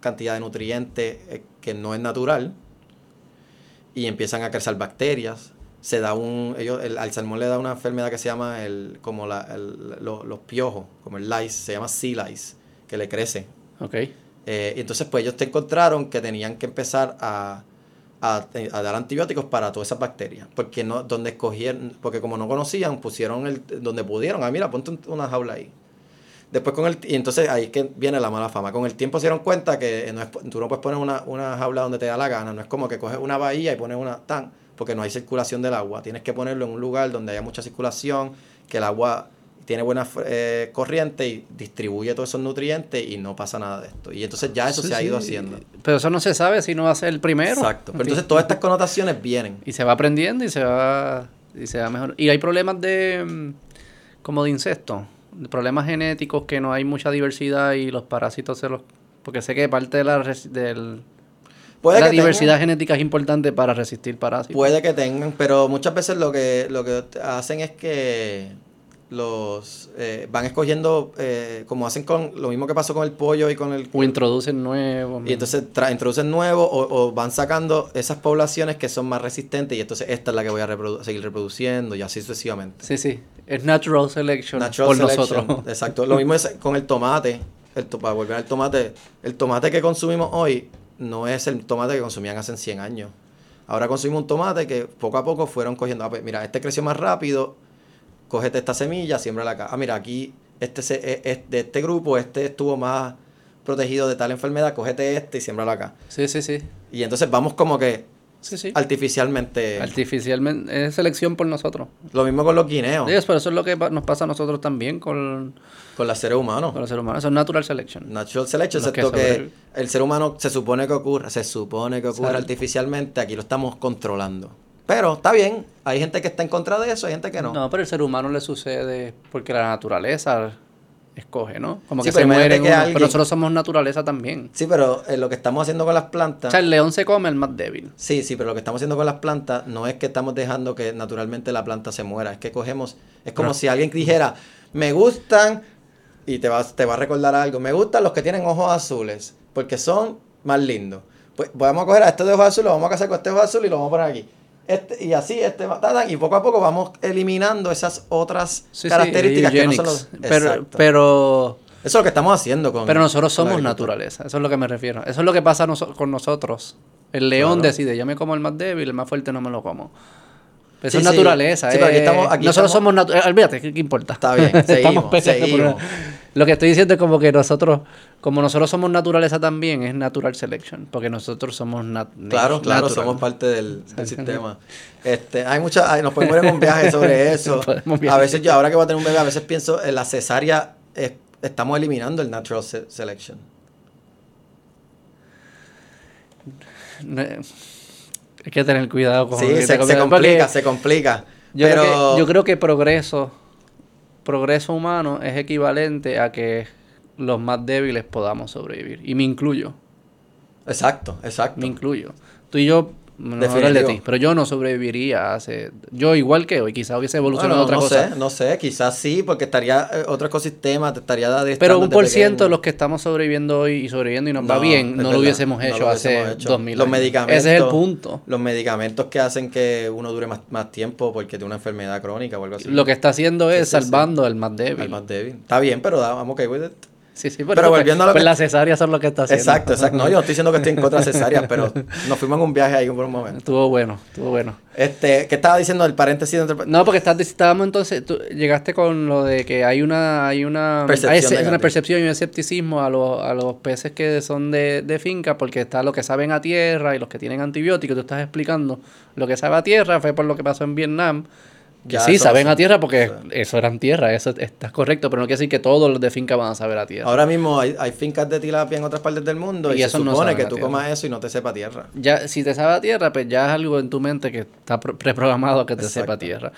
cantidad de nutrientes eh, que no es natural. Y empiezan a crecer bacterias. Se da un. Ellos, el- al salmón le da una enfermedad que se llama el, como la, el- lo- los piojos, como el lice, se llama sea lice, que le crece. Ok. Eh, entonces, pues ellos te encontraron que tenían que empezar a, a, a dar antibióticos para todas esas bacterias. Porque no, donde escogieron, porque como no conocían, pusieron el, donde pudieron. Ah, mira, ponte un- una jaula ahí. Después con el y entonces ahí es que viene la mala fama. Con el tiempo se dieron cuenta que no es, tú no puedes poner una, una jaula donde te da la gana. No es como que coges una bahía y pones una tan, porque no hay circulación del agua. Tienes que ponerlo en un lugar donde haya mucha circulación, que el agua tiene buena eh, corriente y distribuye todos esos nutrientes y no pasa nada de esto. Y entonces ya eso Sí, se ha ido haciendo. Pero eso no se sabe si no va a ser el primero. Exacto. Pero entonces todas estas connotaciones vienen. Y se va aprendiendo y se va, y se va mejor. Y hay problemas de mm, como de insectos, de problemas genéticos que no hay mucha diversidad y los parásitos se los porque sé que parte de la del Puede la que diversidad tengan- genética es importante para resistir parásitos. Puede que tengan, pero muchas veces lo que, lo que hacen es que los eh, van escogiendo, eh, como hacen con lo mismo que pasó con el pollo y con el... o introducen nuevos. Y entonces tra- introducen nuevos o, o van sacando esas poblaciones que son más resistentes y entonces esta es la que voy a reprodu- seguir reproduciendo y así sucesivamente. Sí, sí. Es natural selection Natural por selection, nosotros. Exacto. Lo mismo es con el tomate. El to- para volver al tomate. El tomate que consumimos hoy no es el tomate que consumían hace 100 años. Ahora consumimos un tomate que poco a poco fueron cogiendo. Ah, pues, mira, este creció más rápido. Cógete esta semilla, siémbrala acá. Ah, mira, aquí este se- e- e- de este grupo, este estuvo más protegido de tal enfermedad. Cógete este y siémbralo acá. Sí, sí, sí. Y entonces vamos como que Sí, sí. artificialmente. Artificialmente es selección por nosotros. Lo mismo con los guineos, Sí, pero eso es lo que nos pasa a nosotros también con, con los seres humanos. con los seres humanos. Eso es natural selection. Natural selection, que excepto que, el ser humano se supone que ocurre, se supone que ocurre artificialmente, aquí lo estamos controlando. Pero está bien, hay gente que está en contra de eso, hay gente que no. No, pero el ser humano le sucede porque la naturaleza escoge, ¿no? Como Sí, que se mueren que unos, alguien- pero nosotros somos naturaleza también. Sí, pero eh, lo que estamos haciendo con las O plantas, sea, el león se come el más débil. sí, sí, pero lo que estamos haciendo con las plantas no es que estamos dejando que naturalmente la planta se muera, es que cogemos, es como No. si alguien dijera, me gustan, y te va, te va a recordar algo, me gustan los que tienen ojos azules, porque son más lindos. Pues vamos a coger a este de ojos azules, lo vamos a casar con este ojo azul y lo vamos a poner aquí. Este, y así, este, y poco a poco vamos eliminando esas otras Sí, sí, características que no son los... pero, pero Eso es lo que estamos haciendo con. Pero nosotros somos naturaleza, eso es lo que me refiero. Eso es lo que pasa noso- con nosotros. El león Claro. decide, yo me como el más débil, el más fuerte no me lo como. Eso Sí, es naturaleza. Sí, pero aquí eh, estamos- aquí nosotros estamos- somos naturaleza. Olvídate, ¿qué, qué importa? Está bien, seguimos, seguimos. Lo que estoy diciendo es como que nosotros, como nosotros somos naturaleza también, es natural selection. Porque nosotros somos nat Claro, claro, natural. somos parte del, del sistema. Este, hay muchas, nos podemos ir en un viaje sobre eso. A veces yo, ahora que voy a tener un bebé, a veces pienso en la cesárea, estamos eliminando el natural se- selection. No, Hay que tener cuidado con Sí, se, complica, porque se complica. Yo, pero creo que, yo creo que progreso, progreso humano es equivalente a que los más débiles podamos sobrevivir. Y me incluyo, Exacto, exacto. me incluyo. Tú y yo, no de ti, pero yo no sobreviviría hace... Yo igual que hoy, quizás hubiese evolucionado Bueno, otra no cosa. sé, no sé, quizás sí, porque estaría eh, otro ecosistema, te estaría Pero un por ciento de los que estamos sobreviviendo hoy y sobreviviendo y nos va bien, no lo hubiésemos hecho lo hace hecho. 2000 Los años. medicamentos. Ese es el punto. Los medicamentos que hacen que uno dure más, más tiempo porque tiene una enfermedad crónica o algo así. Lo que está haciendo es Sí, sí, sí. salvando al más débil. Al más débil. Está bien, pero da- vamos okay with it. Sí, sí, Pero pues- volviendo a lo pues que- las cesáreas son lo que está haciendo. Exacto, exacto. No, yo no estoy diciendo que estoy en contra de cesáreas, pero nos fuimos en un viaje ahí por un momento. Estuvo bueno, estuvo bueno. Este, ¿qué estaba diciendo el paréntesis entre... No, porque estás, estábamos entonces, tú llegaste con lo de que hay una, hay una, Percepción hay negativa. una percepción y un escepticismo a, los, a los peces que son de, de finca, porque está los que saben a tierra y los que tienen antibióticos. Tú estás explicando lo que sabe a tierra fue por lo que pasó en Vietnam. Ya, sí, saben a tierra porque Sí. eso eran tierra, eso está correcto, pero no quiere decir que todos los de finca van a saber a tierra. Ahora mismo hay, hay fincas de tilapia en otras partes del mundo y, Y se eso no supone que tú tierra. comas eso y no te sepa tierra. Ya, si te sabe a tierra, pues ya es algo en tu mente que está pre- preprogramado que te sepa tierra.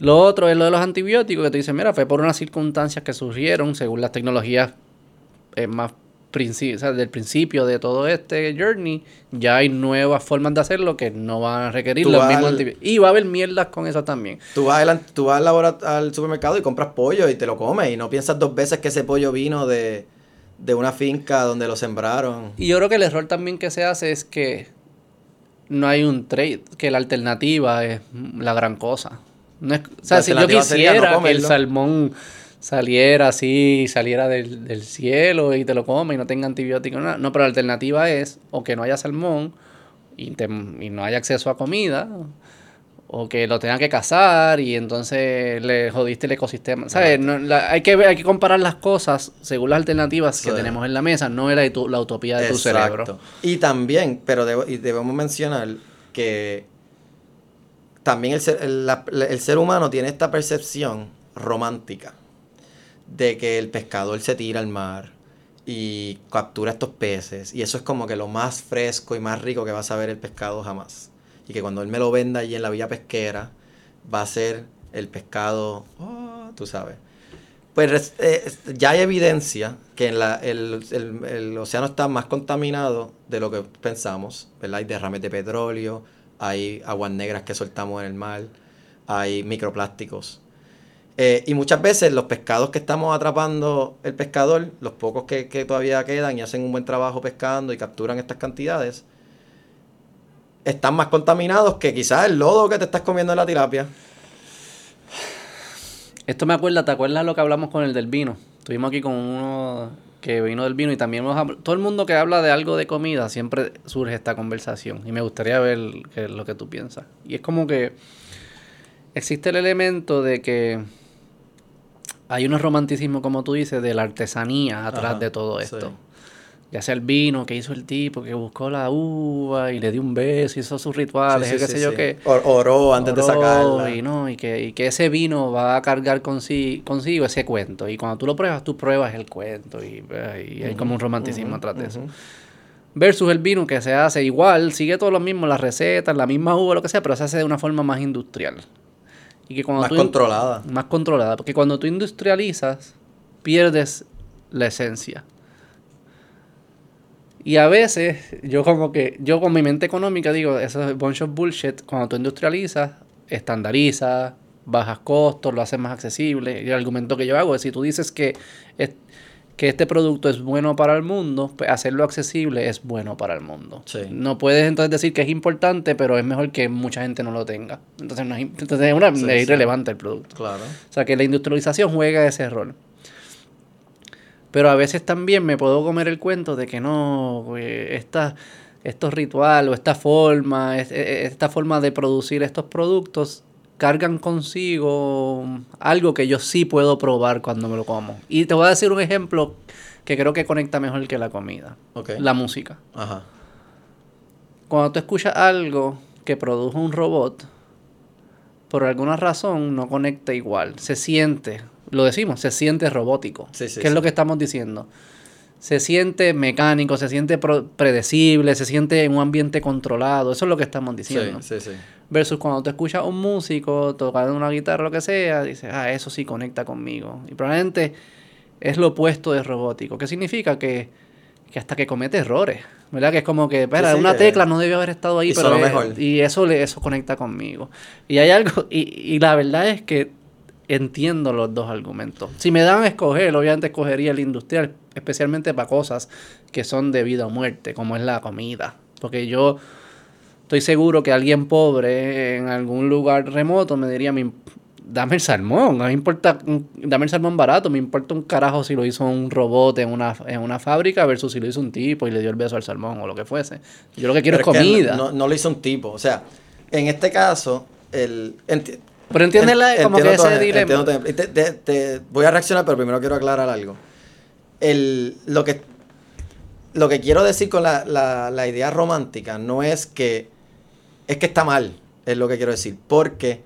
Lo otro es lo de los antibióticos, que te dicen, mira, fue por unas circunstancias que surgieron según las tecnologías eh, más princi- o sea, del principio de todo este journey, ya hay nuevas formas de hacerlo que no van a requerir Tú los mismos al- antibióticos. Y va a haber mierdas con eso también. Tú vas, al, tú vas al, supermercado y compras pollo y te lo comes y no piensas dos veces que ese pollo vino de, de una finca donde lo sembraron. Y yo creo que el error también que se hace es que no hay un trade, que la alternativa es la gran cosa. No es, o sea, si yo no quisiera que el salmón saliera así, saliera del, del cielo y te lo come y no tenga antibióticos, nada. no, pero la alternativa es o que no haya salmón y, te- y no haya acceso a comida, o que lo tengan que cazar y entonces le jodiste el ecosistema. ¿Sabes? No, la- hay, que ver, hay que comparar las cosas según las alternativas que tenemos en la mesa, no la, tu- la utopía de tu cerebro. Y también, pero debo- y debemos mencionar que también el ser, el, la- el ser humano tiene esta percepción romántica de que el pescador se tira al mar y captura estos peces y eso es como que lo más fresco y más rico que va a saber el pescado jamás. Y que cuando él me lo venda allí en la villa pesquera va a ser el pescado, oh, tú sabes. Pues eh, ya hay evidencia que el, el- el océano está más contaminado de lo que pensamos, ¿verdad? Hay derrames de petróleo, hay aguas negras que soltamos en el mar, hay microplásticos. Eh, y muchas veces los pescados que estamos atrapando el pescador, los pocos que, que todavía quedan y hacen un buen trabajo pescando y capturan estas cantidades, están más contaminados que quizás el lodo que te estás comiendo en la tilapia. Esto me acuerda, ¿te acuerdas lo que hablamos con el del vino? Estuvimos aquí con uno que vino del vino y también hemos todo el mundo que habla de algo de comida siempre surge esta conversación y me gustaría ver lo que tú piensas. Y es como que existe el elemento de que hay un romanticismo, como tú dices, de la artesanía atrás Ajá, de todo sí. esto. Ya sea el vino que hizo el tipo, que buscó la uva y le dio un beso, hizo sus rituales, Sí, sí, qué sé yo qué. Or- oró antes de Oró sacarla. Y, no, y, que, y que ese vino va a cargar consi- consigo ese cuento. Y cuando tú lo pruebas, tú pruebas el cuento. Y, eh, y hay como un romanticismo atrás de eso. Versus el vino que se hace igual, sigue todo lo mismo, las recetas, la misma uva, lo que sea, pero se hace de una forma más industrial. Y que cuando Más tú- controlada. Más controlada. Porque cuando tú industrializas, pierdes la esencia. Y a veces, yo como que, yo con mi mente económica digo, eso es bunch of bullshit. Cuando tú industrializas, estandarizas, bajas costos, lo haces más accesible. Y el argumento que yo hago es, si tú dices que, que este producto es bueno para el mundo, pues hacerlo accesible es bueno para el mundo. Sí. No puedes entonces decir que es importante, pero es mejor que mucha gente no lo tenga. Entonces, no es, entonces es, una, Sí, es sí. irrelevante el producto. Claro. O sea, que la industrialización juega ese rol. Pero a veces también me puedo comer el cuento de que no, pues, esta, estos rituales o esta forma, es- e- esta forma de producir estos productos cargan consigo algo que yo sí puedo probar cuando me lo como. Y te voy a decir un ejemplo que creo que conecta mejor que la comida. La música. Ajá. Cuando tú escuchas algo que produjo un robot, por alguna razón no conecta igual. Se siente, lo decimos, se siente robótico. Sí, sí, ¿Qué es sí. lo que estamos diciendo? Se siente mecánico, se siente predecible, se siente en un ambiente controlado. Eso es lo que estamos Sí, diciendo. sí, sí. Versus cuando tú escuchas a un músico tocando una guitarra o lo que sea, dices, ah, eso sí conecta conmigo. Y probablemente es lo opuesto de robótico. ¿Qué significa? Que, que hasta que comete errores. ¿Verdad? Que es como que, espera, sí, una que- tecla no debió haber estado ahí, pero sonó es- mejor. y eso le, eso conecta conmigo. Y hay algo, y, y la verdad es que entiendo los dos argumentos. Si me dan a escoger, obviamente escogería el industrial, especialmente para cosas que son de vida o muerte, como es la comida. Porque yo estoy seguro que alguien pobre en algún lugar remoto me diría, "Me imp- dame el salmón, no me importa, un- dame el salmón barato, me importa un carajo si lo hizo un robot en una, en una fábrica versus si lo hizo un tipo y le dio el beso al salmón o lo que fuese. Yo lo que quiero Pero es comida. no, no lo hizo un tipo. O sea, en este caso, el. enti- Pero entiendes la- en- como que ese dilema. te- te- te- voy a reaccionar, pero primero quiero aclarar algo. El, lo, que, lo que quiero decir con la, la, la idea romántica no es que. Es que está mal, es lo que quiero decir. Porque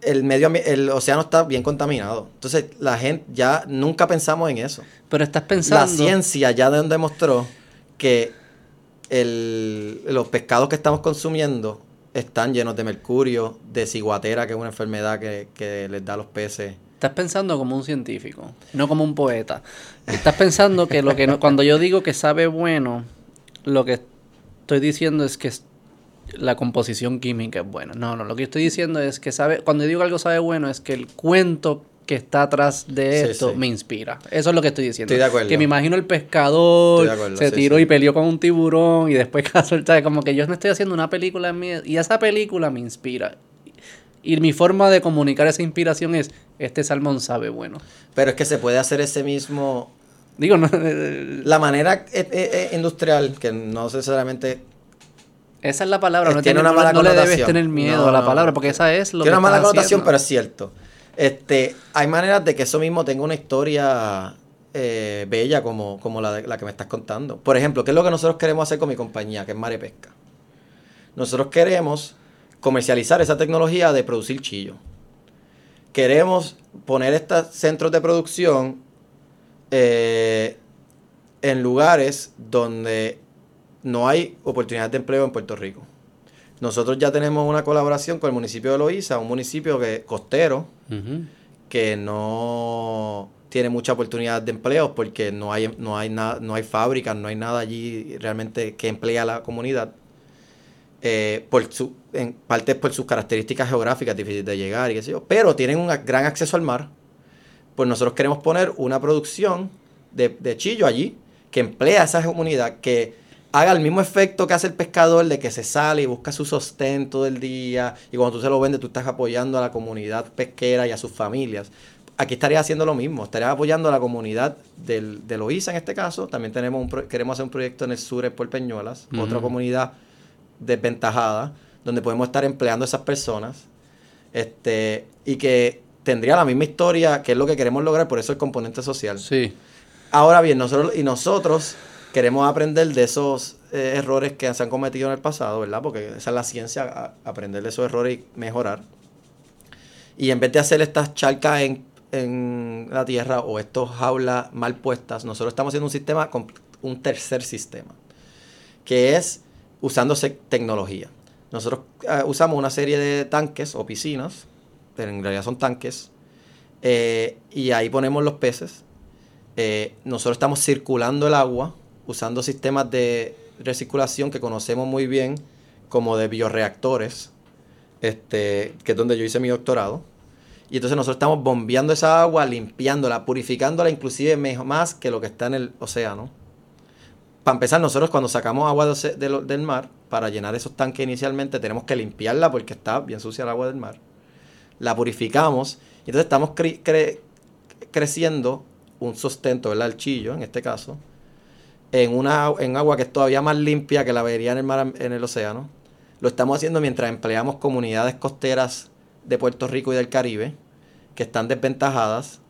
el medio el océano está bien contaminado. Entonces, la gente ya nunca pensamos en eso. Pero estás pensando... La ciencia ya de- demostró que el- los pescados que estamos consumiendo están llenos de mercurio, de ciguatera, que es una enfermedad que, que les da a los peces. Estás pensando como un científico, no como un poeta. Estás pensando que lo que no- cuando yo digo que sabe bueno, lo que estoy diciendo es que la composición química es buena. No, no, lo que estoy diciendo es que sabe, cuando digo que algo sabe bueno es que el cuento que está atrás de esto sí. me inspira. Eso es lo que estoy diciendo. Estoy de acuerdo. Que me imagino el pescador, acuerdo, se sí, tiró y peleó con un tiburón y después ¿sabes? como que yo me estoy haciendo una película en mí y esa película me inspira. Y mi forma de comunicar esa inspiración es, este salmón sabe bueno. Pero es que se puede hacer ese mismo... Digo, no, La manera eh, eh, eh, industrial, que no necesariamente... esa es la palabra, no, Eh, tiene tiene- una mala no le debes connotación. tener miedo No, a la no. palabra, porque esa es lo Tiene que una mala connotación, haciendo. pero es cierto. Este, hay maneras de que eso mismo tenga una historia eh, bella como, como la, de- la que me estás contando. Por ejemplo, ¿qué es lo que nosotros queremos hacer con mi compañía, que es Mare Pesca? Nosotros queremos comercializar esa tecnología de producir chillo. Queremos poner estos centros de producción eh, en lugares donde no hay oportunidades de empleo en Puerto Rico. Nosotros ya tenemos una colaboración con el municipio de Loíza, un municipio que, costero que no tiene mucha oportunidad de empleo porque no hay, no hay no hay fábricas, no hay nada allí realmente que emplee a la comunidad. Eh, por su, en parte por sus características geográficas difíciles de llegar y qué sé yo, pero tienen un gran acceso al mar. Pues nosotros queremos poner una producción de, de chillo allí que emplea a esa comunidad, que haga el mismo efecto que hace el pescador de que se sale y busca su sostento del día y cuando tú se lo vendes tú estás apoyando a la comunidad pesquera y a sus familias. Aquí estaría haciendo lo mismo, estaría apoyando a la comunidad del, de Loíza en este caso. También tenemos un pro- queremos hacer un proyecto en el sur por Peñuelas, otra comunidad desventajada, donde podemos estar empleando a esas personas este, y que tendría la misma historia, que es lo que queremos lograr, por eso el componente social. Sí. Ahora bien, nosotros y nosotros queremos aprender de esos eh, errores que se han cometido en el pasado, ¿verdad? Porque esa es la ciencia, aprender de esos errores y mejorar. Y en vez de hacer estas charcas en, la tierra o estos jaulas mal puestas, nosotros estamos haciendo un sistema, un tercer sistema, que es usándose tecnología. Nosotros eh, usamos una serie de tanques o piscinas, pero en realidad son tanques, eh, y ahí ponemos los peces. Nosotros estamos circulando el agua usando sistemas de recirculación que conocemos muy bien, como de bioreactores, este, que es donde yo hice mi doctorado. Y entonces nosotros estamos bombeando esa agua, limpiándola, purificándola inclusive más que lo que está en el océano. Para empezar, nosotros cuando sacamos agua del mar, para llenar esos tanques inicialmente, tenemos que limpiarla porque está bien sucia el agua del mar. La purificamos y entonces estamos cre- creciendo un sustento, ¿verdad? El chillo, en este caso, en, una, en agua que es todavía más limpia que la vería en el mar, en el océano. Lo estamos haciendo mientras empleamos comunidades costeras de Puerto Rico y del Caribe que están desventajadas,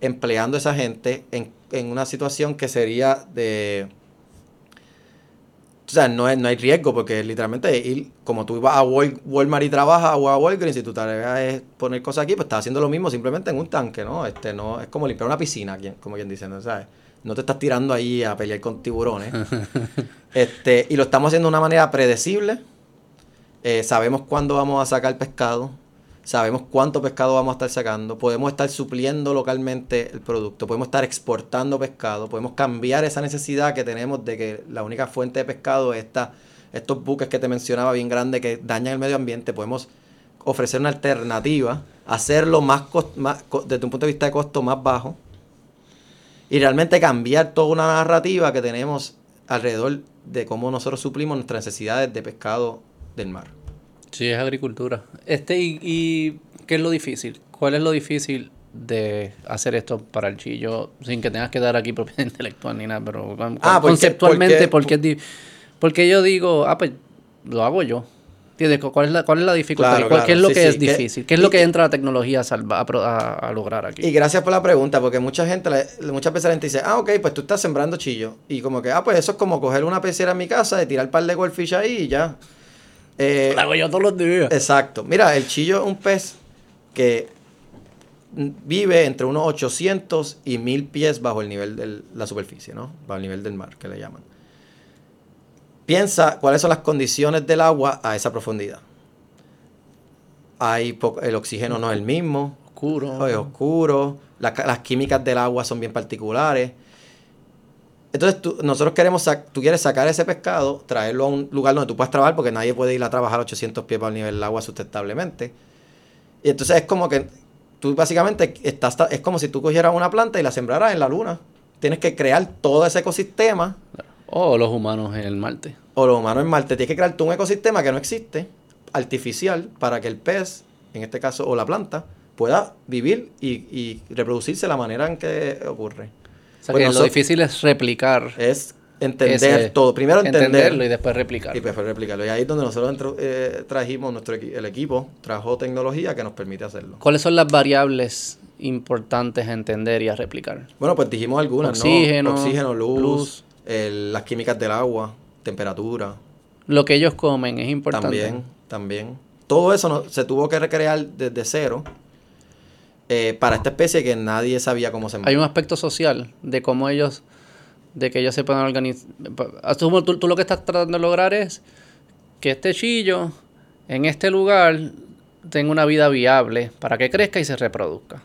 empleando esa gente en, en una situación que sería de o sea, no, no hay riesgo porque literalmente ir, como tú vas a Walmart y trabajas o a Walgreens y tu tarea es poner cosas aquí, pues estás haciendo lo mismo simplemente en un tanque, ¿no? Este no es como limpiar una piscina, como quien dice, ¿no? ¿Sabes? No te estás tirando ahí a pelear con tiburones. este, y lo estamos haciendo de una manera predecible. Eh, sabemos cuándo vamos a sacar pescado sabemos cuánto pescado vamos a estar sacando, podemos estar supliendo localmente el producto, podemos estar exportando pescado, podemos cambiar esa necesidad que tenemos de que la única fuente de pescado es estos buques que te mencionaba bien grandes que dañan el medio ambiente, podemos ofrecer una alternativa, hacerlo más, más desde un punto de vista de costo más bajo y realmente cambiar toda una narrativa que tenemos alrededor de cómo nosotros suplimos nuestras necesidades de pescado del mar. Sí, es agricultura. Este, y, qué es lo difícil? ¿Cuál es lo difícil de hacer esto para el chillo sin que tengas que dar aquí propiedad intelectual ni nada, pero ah, conceptualmente, porque, porque, yo digo, ah, pues lo hago yo. ¿Cuál es la, cuál es la dificultad? ¿Qué es lo que es difícil? ¿Qué es lo que entra la tecnología a, lograr aquí? Y gracias por la pregunta, porque mucha gente, muchas veces la gente dice, ah, ok, pues tú estás sembrando chillo. Y como que, ah, pues eso es como coger una pecera en mi casa, de tirar un par de goldfish ahí y ya. Eh, hago yo todos los días. Exacto. Mira, el chillo es un pez que vive entre unos 800 y 1000 pies bajo el nivel de la superficie, ¿no? Bajo el nivel del mar, que le llaman. Piensa cuáles son las condiciones del agua a esa profundidad. Hay el oxígeno no es el mismo. Oscuro. Es oscuro. las químicas del agua son bien particulares. Entonces nosotros queremos, tú quieres sacar ese pescado, traerlo a un lugar donde tú puedas trabajar, porque nadie puede ir a trabajar 800 pies para el nivel del agua sustentablemente. Y entonces es como que tú básicamente estás, es como si tú cogieras una planta y la sembraras en la luna. Tienes que crear todo ese ecosistema. O los humanos en el Marte. O los humanos en Marte. Tienes que crear tú un ecosistema que no existe, artificial, para que el pez, en este caso, o la planta, pueda vivir y, y reproducirse de la manera en que ocurre lo difícil es replicar. Es entender todo. Primero entenderlo y después replicarlo. Y después replicarlo. Y ahí es donde nosotros eh, trajimos, nuestro el equipo trajo tecnología que nos permite hacerlo. ¿Cuáles son las variables importantes a entender y a replicar? Bueno, pues dijimos algunas, Oxígeno, ¿no? Oxígeno, luz, las químicas del agua, temperatura. Lo que ellos comen es importante. También, también. Todo eso se tuvo que recrear desde cero eh, para esta especie que nadie sabía cómo se Hay un aspecto social de cómo ellos, de que ellos se puedan organizar. Tú lo que estás tratando de lograr es que este chillo en este lugar tenga una vida viable para que crezca y se reproduzca.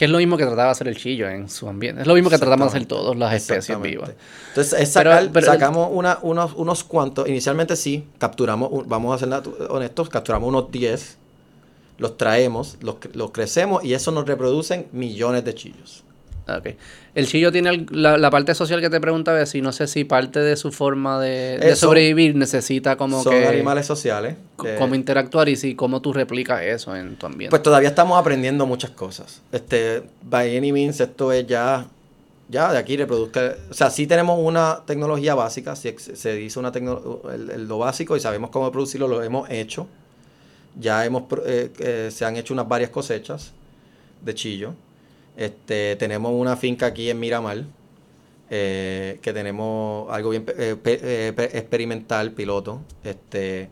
Que es lo mismo que trataba de hacer el chillo en su ambiente. Es lo mismo que tratamos de hacer todas las especies vivas. Entonces, sacamos una, unos, unos cuantos. Inicialmente sí, capturamos, vamos a ser honestos, capturamos unos 10 los traemos, los, los crecemos y eso nos reproducen millones de chillos. Okay. El chillo tiene la, parte social que te preguntaba, si no sé si parte de su forma de, sobrevivir necesita como son animales sociales. Cómo interactuar y si cómo tú replicas eso en tu ambiente. Pues todavía estamos aprendiendo muchas cosas. Este, by any means, esto es ya, ya de aquí reproduzca. O sea, sí tenemos una tecnología básica, si se dice una lo básico y sabemos cómo producirlo, lo hemos hecho. Ya hemos, eh, eh, se han hecho unas varias cosechas de chillo. Este, tenemos una finca aquí en Miramar, eh, que tenemos algo bien experimental, piloto. Este,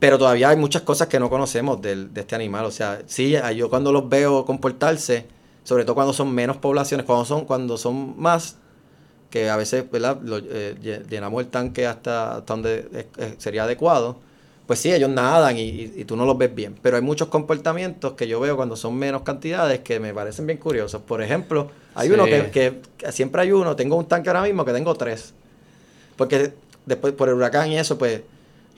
pero todavía hay muchas cosas que no conocemos de este animal. O sea, sí, yo cuando los veo comportarse, sobre todo cuando son menos poblaciones, cuando son, cuando son más, que a veces ¿verdad? llenamos el tanque hasta, hasta donde sería adecuado pues sí, ellos nadan y, tú no los ves bien. Pero hay muchos comportamientos que yo veo cuando son menos cantidades que me parecen bien curiosos. Por ejemplo, hay uno que, siempre hay uno, tengo un tanque ahora mismo que tengo tres. Porque después por el huracán y eso, pues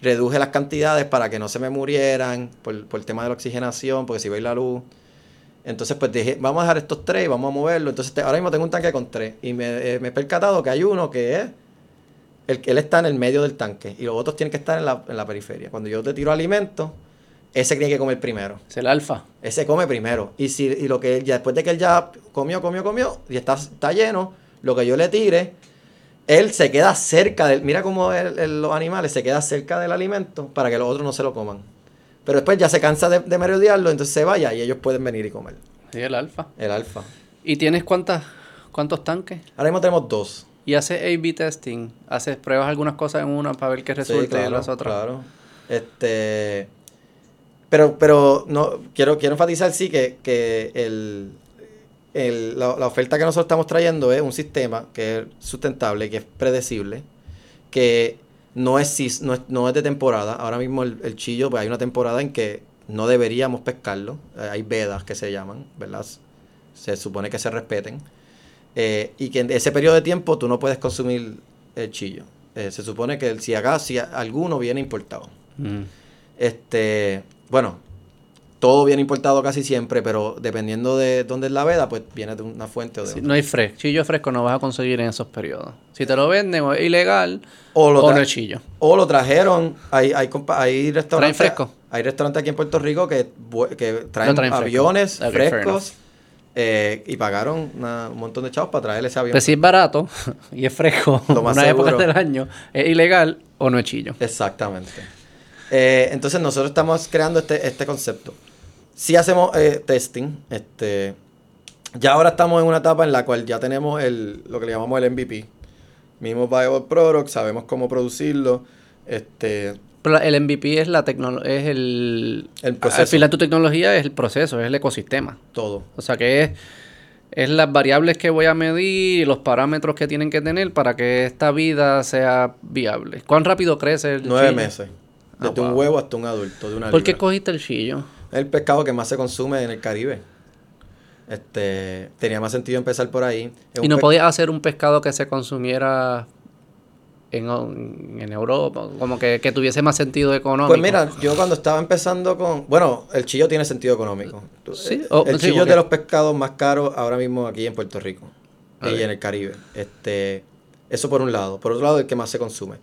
reduje las cantidades para que no se me murieran por, el tema de la oxigenación, porque si veis la luz. Entonces, pues dije, vamos a dejar estos tres y vamos a moverlo. Entonces, ahora mismo tengo un tanque con tres. Y me, eh, me he percatado que hay uno que es él está en el medio del tanque y los otros tienen que estar en la, periferia. Cuando yo te tiro alimento, ese tiene que comer primero. Es el alfa. Ese come primero. Y si y lo que ya después de que él ya comió, comió, comió, y está, está lleno, lo que yo le tire, él se queda cerca del. Mira cómo el- el- los animales se quedan cerca del alimento para que los otros no se lo coman. Pero después ya se cansa de, de merodearlo, entonces se vaya y ellos pueden venir y comer. Sí, el alfa. El alfa. ¿Y tienes cuántas, cuántos tanques? Ahora mismo tenemos dos. Y haces A-B testing. Haces pruebas algunas cosas en una para ver qué Sí, resulta en las otras. Claro. Este. Pero, pero no, quiero, quiero enfatizar sí que, que el, el- la, la oferta que nosotros estamos trayendo es un sistema que es sustentable, que es predecible, que no es, no es, no es de temporada. Ahora mismo el, el chillo, pues hay una temporada en que no deberíamos pescarlo. Eh, hay vedas que se llaman, ¿verdad? Se supone que se respeten. Eh, y que en ese periodo de tiempo tú no puedes consumir el chillo. Eh, se supone que el- si acá, si alguno viene importado. Mm. Este, bueno, todo viene importado casi siempre, pero dependiendo de dónde es la veda, pues viene de una fuente o de Sí, otra. no hay fresco. Chillo fresco no vas a conseguir en esos periodos. Si te lo venden o es ilegal O lo, o no es chillo. o lo trajeron, hay, hay, hay restaurantes. ¿Traen fresco? Hay restaurantes aquí en Puerto Rico que, que traen, aviones frescos eh, y pagaron una- un montón de chavos para traer ese avión. Pero si es barato y es fresco Lo más una época del año, es ilegal o no es chillo. Exactamente. Eh, entonces nosotros estamos creando este, este concepto. Si hacemos eh, testing, este, ya ahora estamos en una etapa en la cual ya tenemos el, lo que le llamamos el MVP. Mismo Viable Product, sabemos cómo producirlo. Este, el MVP es la tecnología, es el... El proceso. Al final tu tecnología es el proceso, es el ecosistema. todo. O sea que es, es las variables que voy a medir y los parámetros que tienen que tener para que esta vida sea viable. ¿Cuán rápido crece el Nueve chillo? meses. Ah, Desde un huevo hasta un adulto de una ¿Por qué cogiste el chillo? Es el pescado que más se consume en el Caribe. Este, tenía más sentido empezar por ahí. Es ¿Y no podías hacer un pescado que se consumiera en, en Europa? Como que, que tuviese más sentido económico. Pues mira, yo cuando estaba empezando con... Bueno, el chillo tiene sentido económico. Sí, oh, el sí, chillo es de los pescados más caros ahora mismo aquí en Puerto Rico A y en el Caribe. Este, eso por un lado. Por otro lado, el que más se consume.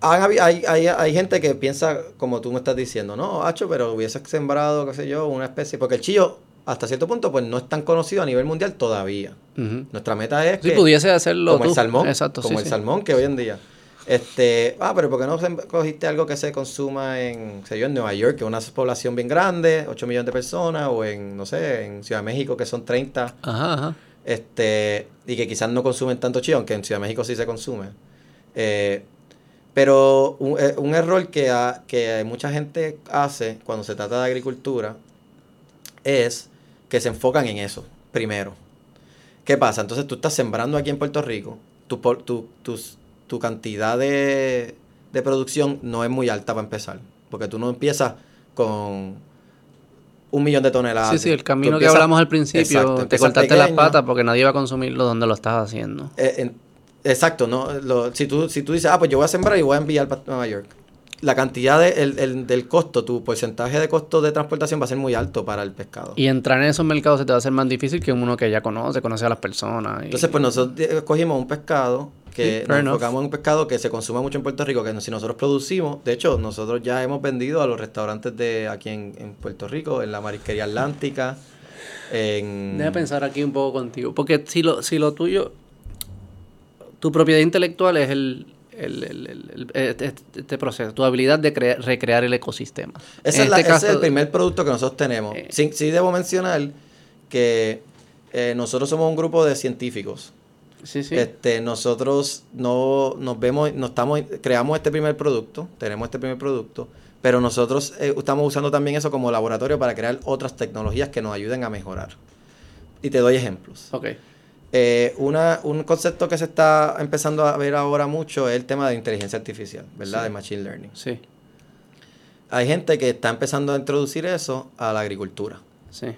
Habi- hay, hay, hay gente que piensa, como tú me estás diciendo, no, Hacho, pero hubiese sembrado, qué sé yo, una especie... Porque el chillo, hasta cierto punto, pues no es tan conocido a nivel mundial todavía. Nuestra meta es Si que pudiese hacerlo como tú. el salmón, Exacto, como sí, el sí. salmón que hoy en día. Este, ah, pero ¿por qué no cogiste algo que se consuma en, sé yo, en Nueva York, que es una población bien grande, 8 millones de personas, o en, no sé, en Ciudad de México, que son 30, Ajá, ajá. este, y que quizás no consumen tanto chillo, aunque en Ciudad de México sí se consume. Eh, pero un, eh, un error que, que mucha gente hace cuando se trata de agricultura es que se enfocan en eso primero. ¿Qué pasa? Entonces tú estás sembrando aquí en Puerto Rico, tu, por- tu, tus- tu cantidad de, de producción no es muy alta para empezar, porque tú no empiezas con un millón de toneladas. Sí, sí, el camino que hablamos al principio, Exacto, te cortaste las patas porque nadie iba a consumirlo donde lo estás haciendo. Eh, en- exacto, ¿no? Lo- si, tú, si tú dices, ah, pues yo voy a sembrar y voy a enviar para Nueva York, la cantidad de- el- el- del costo, tu porcentaje de costo de transportación va a ser muy alto para el pescado. Y entrar en esos mercados se te va a hacer más difícil que uno que ya conoce, conoce a las personas. y- Entonces, pues nosotros eh, cogimos un pescado que Sí, nos enfocamos en un pescado que se consume mucho en Puerto Rico, que si nosotros producimos, de hecho, nosotros ya hemos vendido a los restaurantes de aquí en, en Puerto Rico, en la Marisquería Atlántica, en... Déjame pensar aquí un poco contigo. Porque si lo, si lo tuyo, tu propiedad intelectual es el, el- el- el- el- este, este proceso, tu habilidad de crea- recrear el ecosistema. Ese, es este ese es el primer producto que nosotros tenemos. Eh. Sí, sí debo mencionar que eh, nosotros somos un grupo de científicos. Sí, sí. Este, nosotros no nos vemos, no estamos, creamos este primer producto, tenemos este primer producto, pero nosotros eh, estamos usando también eso como laboratorio para crear otras tecnologías que nos ayuden a mejorar. Y te doy ejemplos. Ok. Eh, una, un concepto que se está empezando a ver ahora mucho es el tema de inteligencia artificial, ¿verdad? Sí. De machine learning. Sí, Hay gente que está empezando a introducir eso a la agricultura. sí.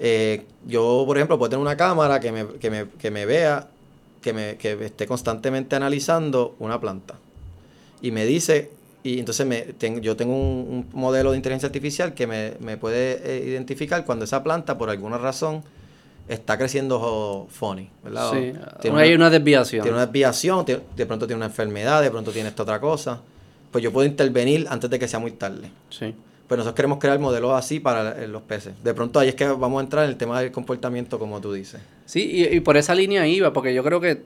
Eh, yo, por ejemplo, puedo tener una cámara que me, que me, que me vea, que me que esté constantemente analizando una planta. Y me dice, y entonces me, ten- yo tengo un, un modelo de inteligencia artificial que me, me puede eh, identificar cuando esa planta, por alguna razón, está creciendo funny, ¿verdad? Sí, Tiene hay una- una desviación. tiene una desviación, de pronto tiene una enfermedad, de pronto tiene esta otra cosa. Pues yo puedo intervenir antes de que sea muy tarde. Sí. Pues nosotros queremos crear modelos así para los peces. De pronto ahí es que vamos a entrar en el tema del comportamiento, como tú dices. Sí, y, y por esa línea iba, porque yo creo que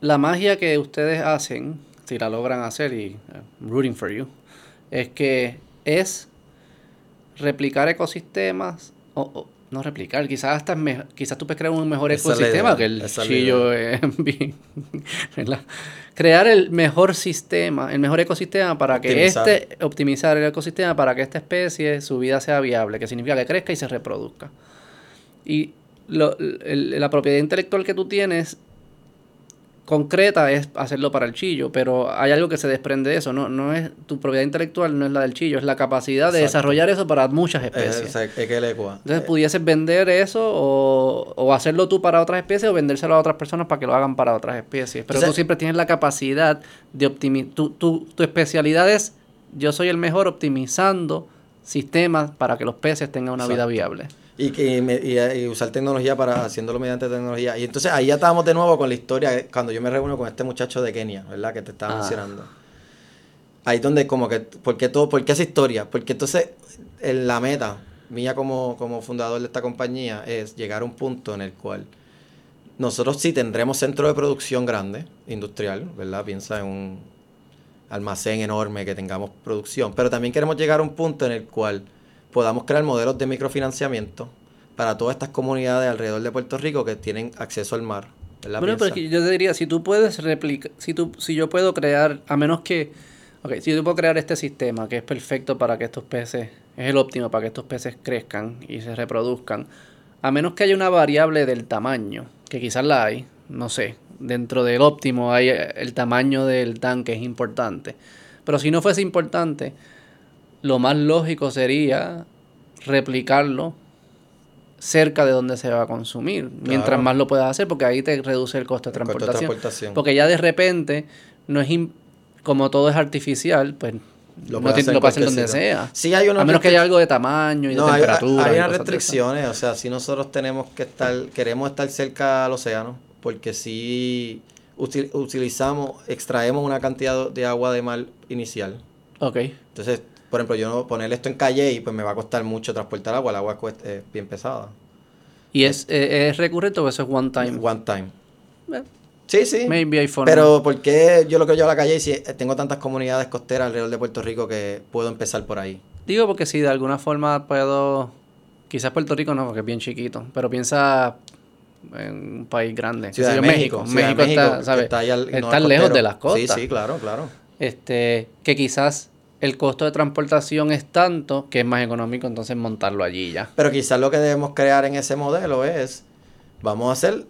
la magia que ustedes hacen, si la logran hacer, y uh, rooting for you, es que es replicar ecosistemas, o, no replicar, quizás hasta quizás tú puedes crear un mejor ecosistema que el chillo Crear el mejor sistema, el mejor ecosistema para que este, optimizar el ecosistema para que esta especie, su vida sea viable, que significa que crezca y se reproduzca. Y lo, la propiedad intelectual que tú tienes concreta es hacerlo para el chillo, pero hay algo que se desprende de eso, no, no es tu propiedad intelectual no es la del chillo, es la capacidad de desarrollar eso para muchas especies. Entonces pudieses vender eso o, hacerlo tú para otras especies o vendérselo a otras personas para que lo hagan para otras especies, pero tú siempre tienes la capacidad de optimizar, tu, tu, tu especialidad es yo soy el mejor optimizando sistemas para que los peces tengan una vida viable y, que, y, usar tecnología para haciéndolo mediante tecnología. Y entonces ahí ya estábamos de nuevo con la historia cuando yo me reúno con este muchacho de Kenia, ¿verdad? Que te estaba ah. mencionando. Ahí donde como que, ¿por qué todo, por qué esa historia? Porque entonces en la meta mía como, como fundador de esta compañía es llegar a un punto en el cual nosotros sí tendremos centro de producción grande, industrial, ¿verdad? Piensa en un almacén enorme que tengamos producción, pero también queremos llegar a un punto en el cual podamos crear modelos de microfinanciamiento para todas estas comunidades alrededor de Puerto Rico que tienen acceso al mar. Bueno, pero yo te diría, si tú puedes replicar, si, tú, si yo puedo crear, a menos que, ok, si yo puedo crear este sistema que es perfecto para que estos peces, es el óptimo para que estos peces crezcan y se reproduzcan, a menos que haya una variable del tamaño, que quizás la hay, no sé, dentro del óptimo hay el tamaño del tanque es importante, pero si no fuese importante, lo más lógico sería replicarlo cerca de donde se va a consumir, mientras más lo puedas hacer, porque ahí te reduce el costo de, transportación, Porque ya de repente, no es como todo es artificial, pues lo, no lo pasen donde sea. hay a menos que haya algo de tamaño y de temperatura. Hay, unas restricciones, o sea, si nosotros tenemos que estar, queremos estar cerca al océano, porque si utilizamos, extraemos una cantidad de agua de mar inicial. Ok. Entonces, por ejemplo, yo no poner esto en calle y pues me va a costar mucho transportar agua, el agua es bien pesada. ¿Y es, eh, es recurrente o eso es one time? One time. Eh, sí, sí. Maybe Pero ¿por qué yo lo que yo a la calle y si tengo tantas comunidades costeras alrededor de Puerto Rico que puedo empezar por ahí? Digo porque si de alguna forma puedo... Quizás Puerto Rico no, porque es bien chiquito, pero piensa en un país grande. Ciudad de México. México, está, ¿sabes? está, lejos de las costas. Sí, sí, claro, claro. Este, que quizás el costo de transportación es tanto que es más económico entonces montarlo allí ya. Pero quizás lo que debemos crear en ese modelo es, vamos a hacer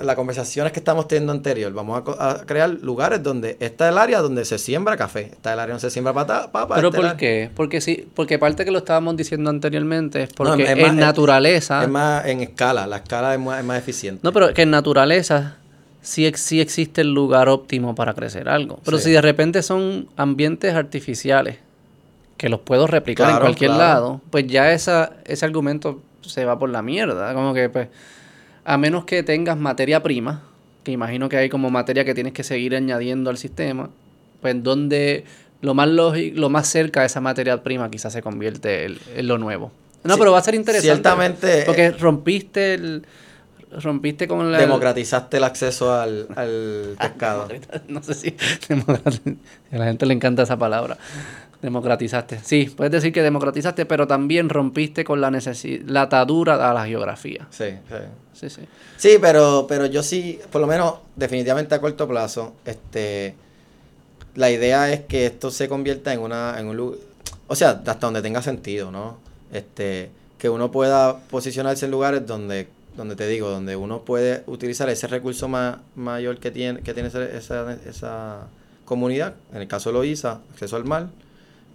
las conversaciones que estamos teniendo anterior, vamos a, crear lugares donde está el área donde se siembra café, está el área donde se siembra papa. ¿Pero por qué? Porque sí, porque parte que lo estábamos diciendo anteriormente es porque en naturaleza... Es, más en escala, la escala es más, es más eficiente. No, pero que en naturaleza sí, existe el lugar óptimo para crecer algo. Pero si de repente son ambientes artificiales que los puedo replicar en cualquier lado, pues ya esa, ese argumento se va por la mierda. Como que, pues, a menos que tengas materia prima, que imagino que hay como materia que tienes que seguir añadiendo al sistema, pues donde lo más lógico, lo más cerca de esa materia prima quizás se convierte en, lo nuevo. No, pero va a ser interesante. Ciertamente. Porque eh, rompiste el rompiste con la... Democratizaste el acceso al, al pescado. no sé si a la gente le encanta esa palabra. Democratizaste. Sí, puedes decir que democratizaste, pero también rompiste con la necesidad, la atadura a la geografía. Sí, sí. Sí, sí. Sí, pero, pero yo sí, por lo menos definitivamente a corto plazo, este la idea es que esto se convierta en una en un lugar, o sea, hasta donde tenga sentido, ¿no? Este, que uno pueda posicionarse en lugares donde donde te digo, donde uno puede utilizar ese recurso más, mayor que tiene, que tiene esa, esa comunidad, en el caso de Loíza, acceso al mar,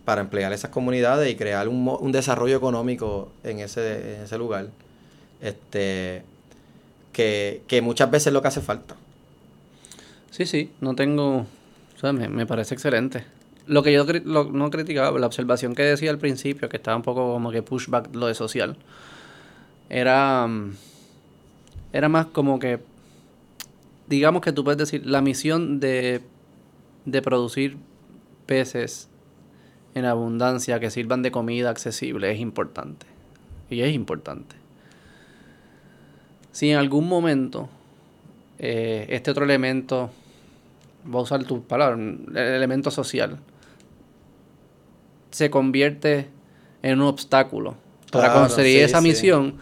para emplear esas comunidades y crear un, desarrollo económico en ese, en ese lugar. Este, que, que muchas veces es lo que hace falta. Sí, sí, no tengo, o sea, me, me parece excelente. Lo que yo no criticaba, la observación que decía al principio, que estaba un poco como que pushback lo de social, era... Era más como que, digamos que tú puedes decir, la misión de, de producir peces en abundancia, que sirvan de comida accesible, es importante. Y es importante. Si en algún momento eh, este otro elemento, voy a usar tu palabra, el elemento social, se convierte en un obstáculo para conseguir esa misión,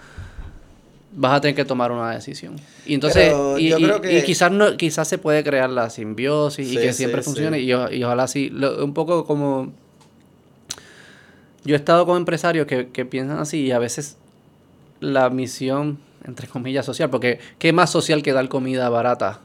vas a tener que tomar una decisión. Y entonces, y, quizás no, quizás se puede crear la simbiosis y que siempre funcione. Y, ojalá sí. un poco como. Yo he estado con empresarios que, que piensan así y a veces la misión, entre comillas, social, porque ¿qué más social que dar comida barata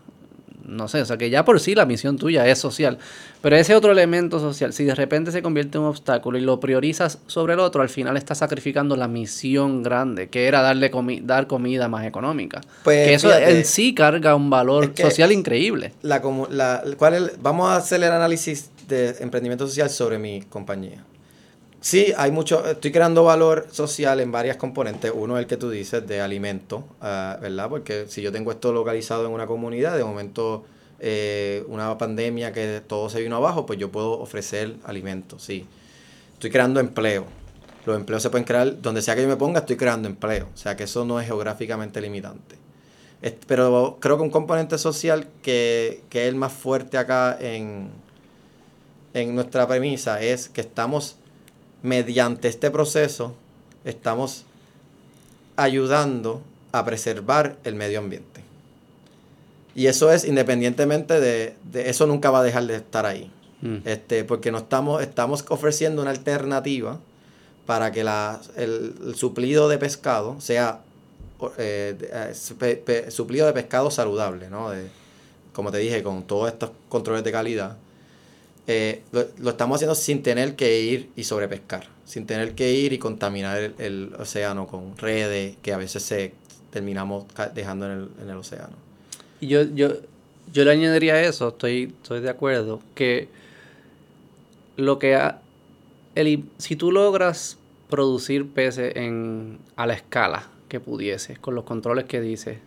no sé, o sea que ya por sí la misión tuya es social, pero ese otro elemento social, si de repente se convierte en un obstáculo y lo priorizas sobre el otro, al final estás sacrificando la misión grande, que era darle dar comida más económica. Pues, que eso en sí carga un valor social increíble. La, la, ¿cuál vamos a hacer el análisis de emprendimiento social sobre mi compañía. Sí, hay mucho, estoy creando valor social en varias componentes. Uno es el que tú dices de alimento, ah, ¿verdad? Porque si yo tengo esto localizado en una comunidad, de momento eh, una pandemia que todo se vino abajo, pues yo puedo ofrecer alimento, sí. Estoy creando empleo. Los empleos se pueden crear, donde sea que yo me ponga, estoy creando empleo. O sea que eso no es geográficamente limitante. pero creo que un componente social que, que es el más fuerte acá en, en nuestra premisa es que estamos mediante este proceso estamos ayudando a preservar el medio ambiente. Y eso es independientemente de, eso nunca va a dejar de estar ahí. Mm. Este, porque no estamos, estamos ofreciendo una alternativa para que la, el, suplido de pescado sea eh, eh, suplido de pescado saludable, ¿no? como te dije, con todos estos controles de calidad eh, lo, estamos haciendo sin tener que ir y sobrepescar, sin tener que ir y contaminar el, océano con redes que a veces se terminamos dejando en el, en el océano. Y yo, yo, yo le añadiría eso, estoy, estoy de acuerdo, que lo que el, si tú logras producir peces en, a la escala que pudiese, con los controles que dices,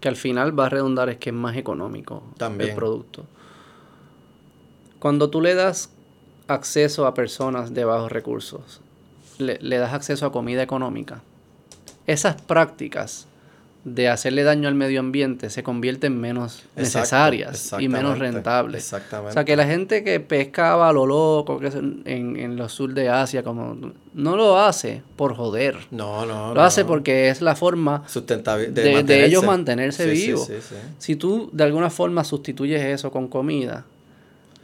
que al final va a redundar es que es más económico el producto. Cuando tú le das acceso a personas de bajos recursos, le, das acceso a comida económica, esas prácticas de hacerle daño al medio ambiente se convierten menos necesarias y menos rentables. Exactamente. O sea, que la gente que pescaba a lo loco que en, en los sur de Asia, como no lo hace por joder. No, no. Lo hace porque es la forma de, de, ellos mantenerse vivos. si tú de alguna forma sustituyes eso con comida,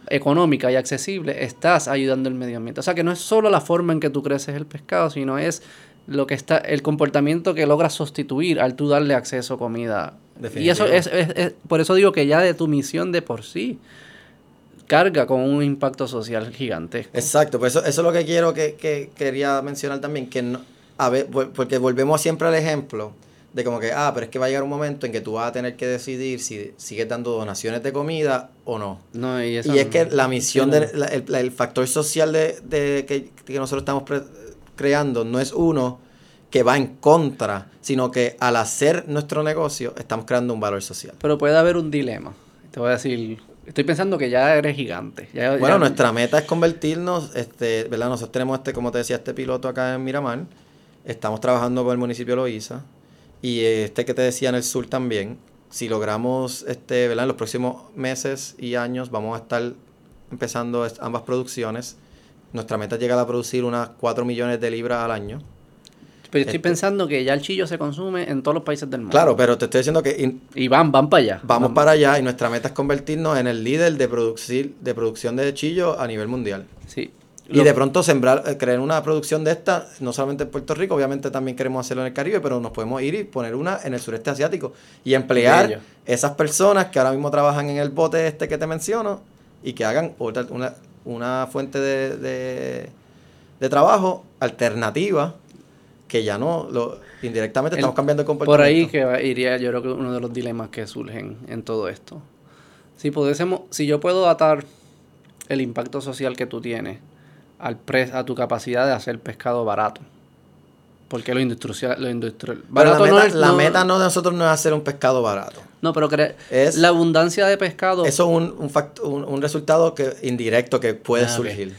económica y accesible, estás ayudando al medio ambiente. O sea que no es solo la forma en que tú creces el pescado, sino es lo que está, el comportamiento que logras sustituir al tú darle acceso a comida. Y eso es, por eso digo que ya de tu misión de por sí carga con un impacto social gigantesco. Exacto, pues eso, eso es lo que quiero que, que quería mencionar también, que no, a ver, porque volvemos siempre al ejemplo de como que, ah, pero es que va a llegar un momento en que tú vas a tener que decidir si sigues dando donaciones de comida o no. no y, y es que la misión, del el, factor social de, de que, que, nosotros estamos creando no es uno que va en contra, sino que al hacer nuestro negocio estamos creando un valor social. Pero puede haber un dilema. Te voy a decir, estoy pensando que ya eres gigante. bueno, nuestra meta es convertirnos, este, ¿verdad? Nosotros tenemos este, como te decía, este piloto acá en Miramar. Estamos trabajando con el municipio de Loíza y este que te decía en el sur también, si logramos, este, ¿verdad? En los próximos meses y años vamos a estar empezando ambas producciones. Nuestra meta es llegar a producir unas 4 millones de libras al año. Pero estoy este pensando que ya el chillo se consume en todos los países del mundo. Claro, pero te estoy diciendo que... y van, van para allá. Vamos para allá y nuestra meta es convertirnos en el líder de, producir, de producción de chillo a nivel mundial. Sí, y de pronto sembrar, eh, crear una producción de esta, no solamente en Puerto Rico, obviamente también queremos hacerlo en el Caribe, pero nos podemos ir y poner una en el sureste asiático y emplear esas personas que ahora mismo trabajan en el bote este que te menciono y que hagan otra, una, una fuente de, de, trabajo alternativa que ya no, lo, indirectamente estamos cambiando el comportamiento. Por ahí que iría yo creo que uno de los dilemas que surgen en todo esto. Si, pudiésemos, si yo puedo atar el impacto social que tú tienes al a tu capacidad de hacer pescado barato. Porque lo industrial, lo industrial barato la, meta, no la meta no de nosotros no es hacer un pescado barato. No, pero es, la abundancia de pescado. Eso es un, un, un, resultado que indirecto que puede ah, surgir.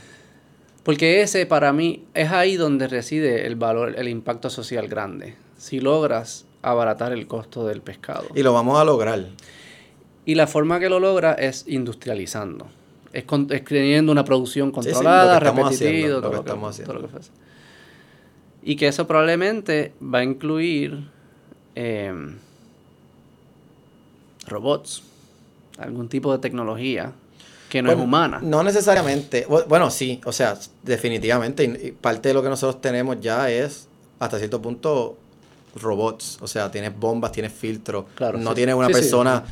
Porque ese para mí es ahí donde reside el valor, el impacto social grande. Si logras abaratar el costo del pescado. Y lo vamos a lograr. Y la forma que lo logra es industrializando. Es, con, es teniendo una producción controlada, repetitiva, todo, lo que estamos haciendo. Y que eso probablemente va a incluir em, robots, algún tipo de tecnología que no es humana. No necesariamente. Bueno, sí, o sea, definitivamente. Parte de lo que nosotros tenemos ya es, hasta cierto punto, robots. O sea, tienes bombas, tienes filtros. no tienes una persona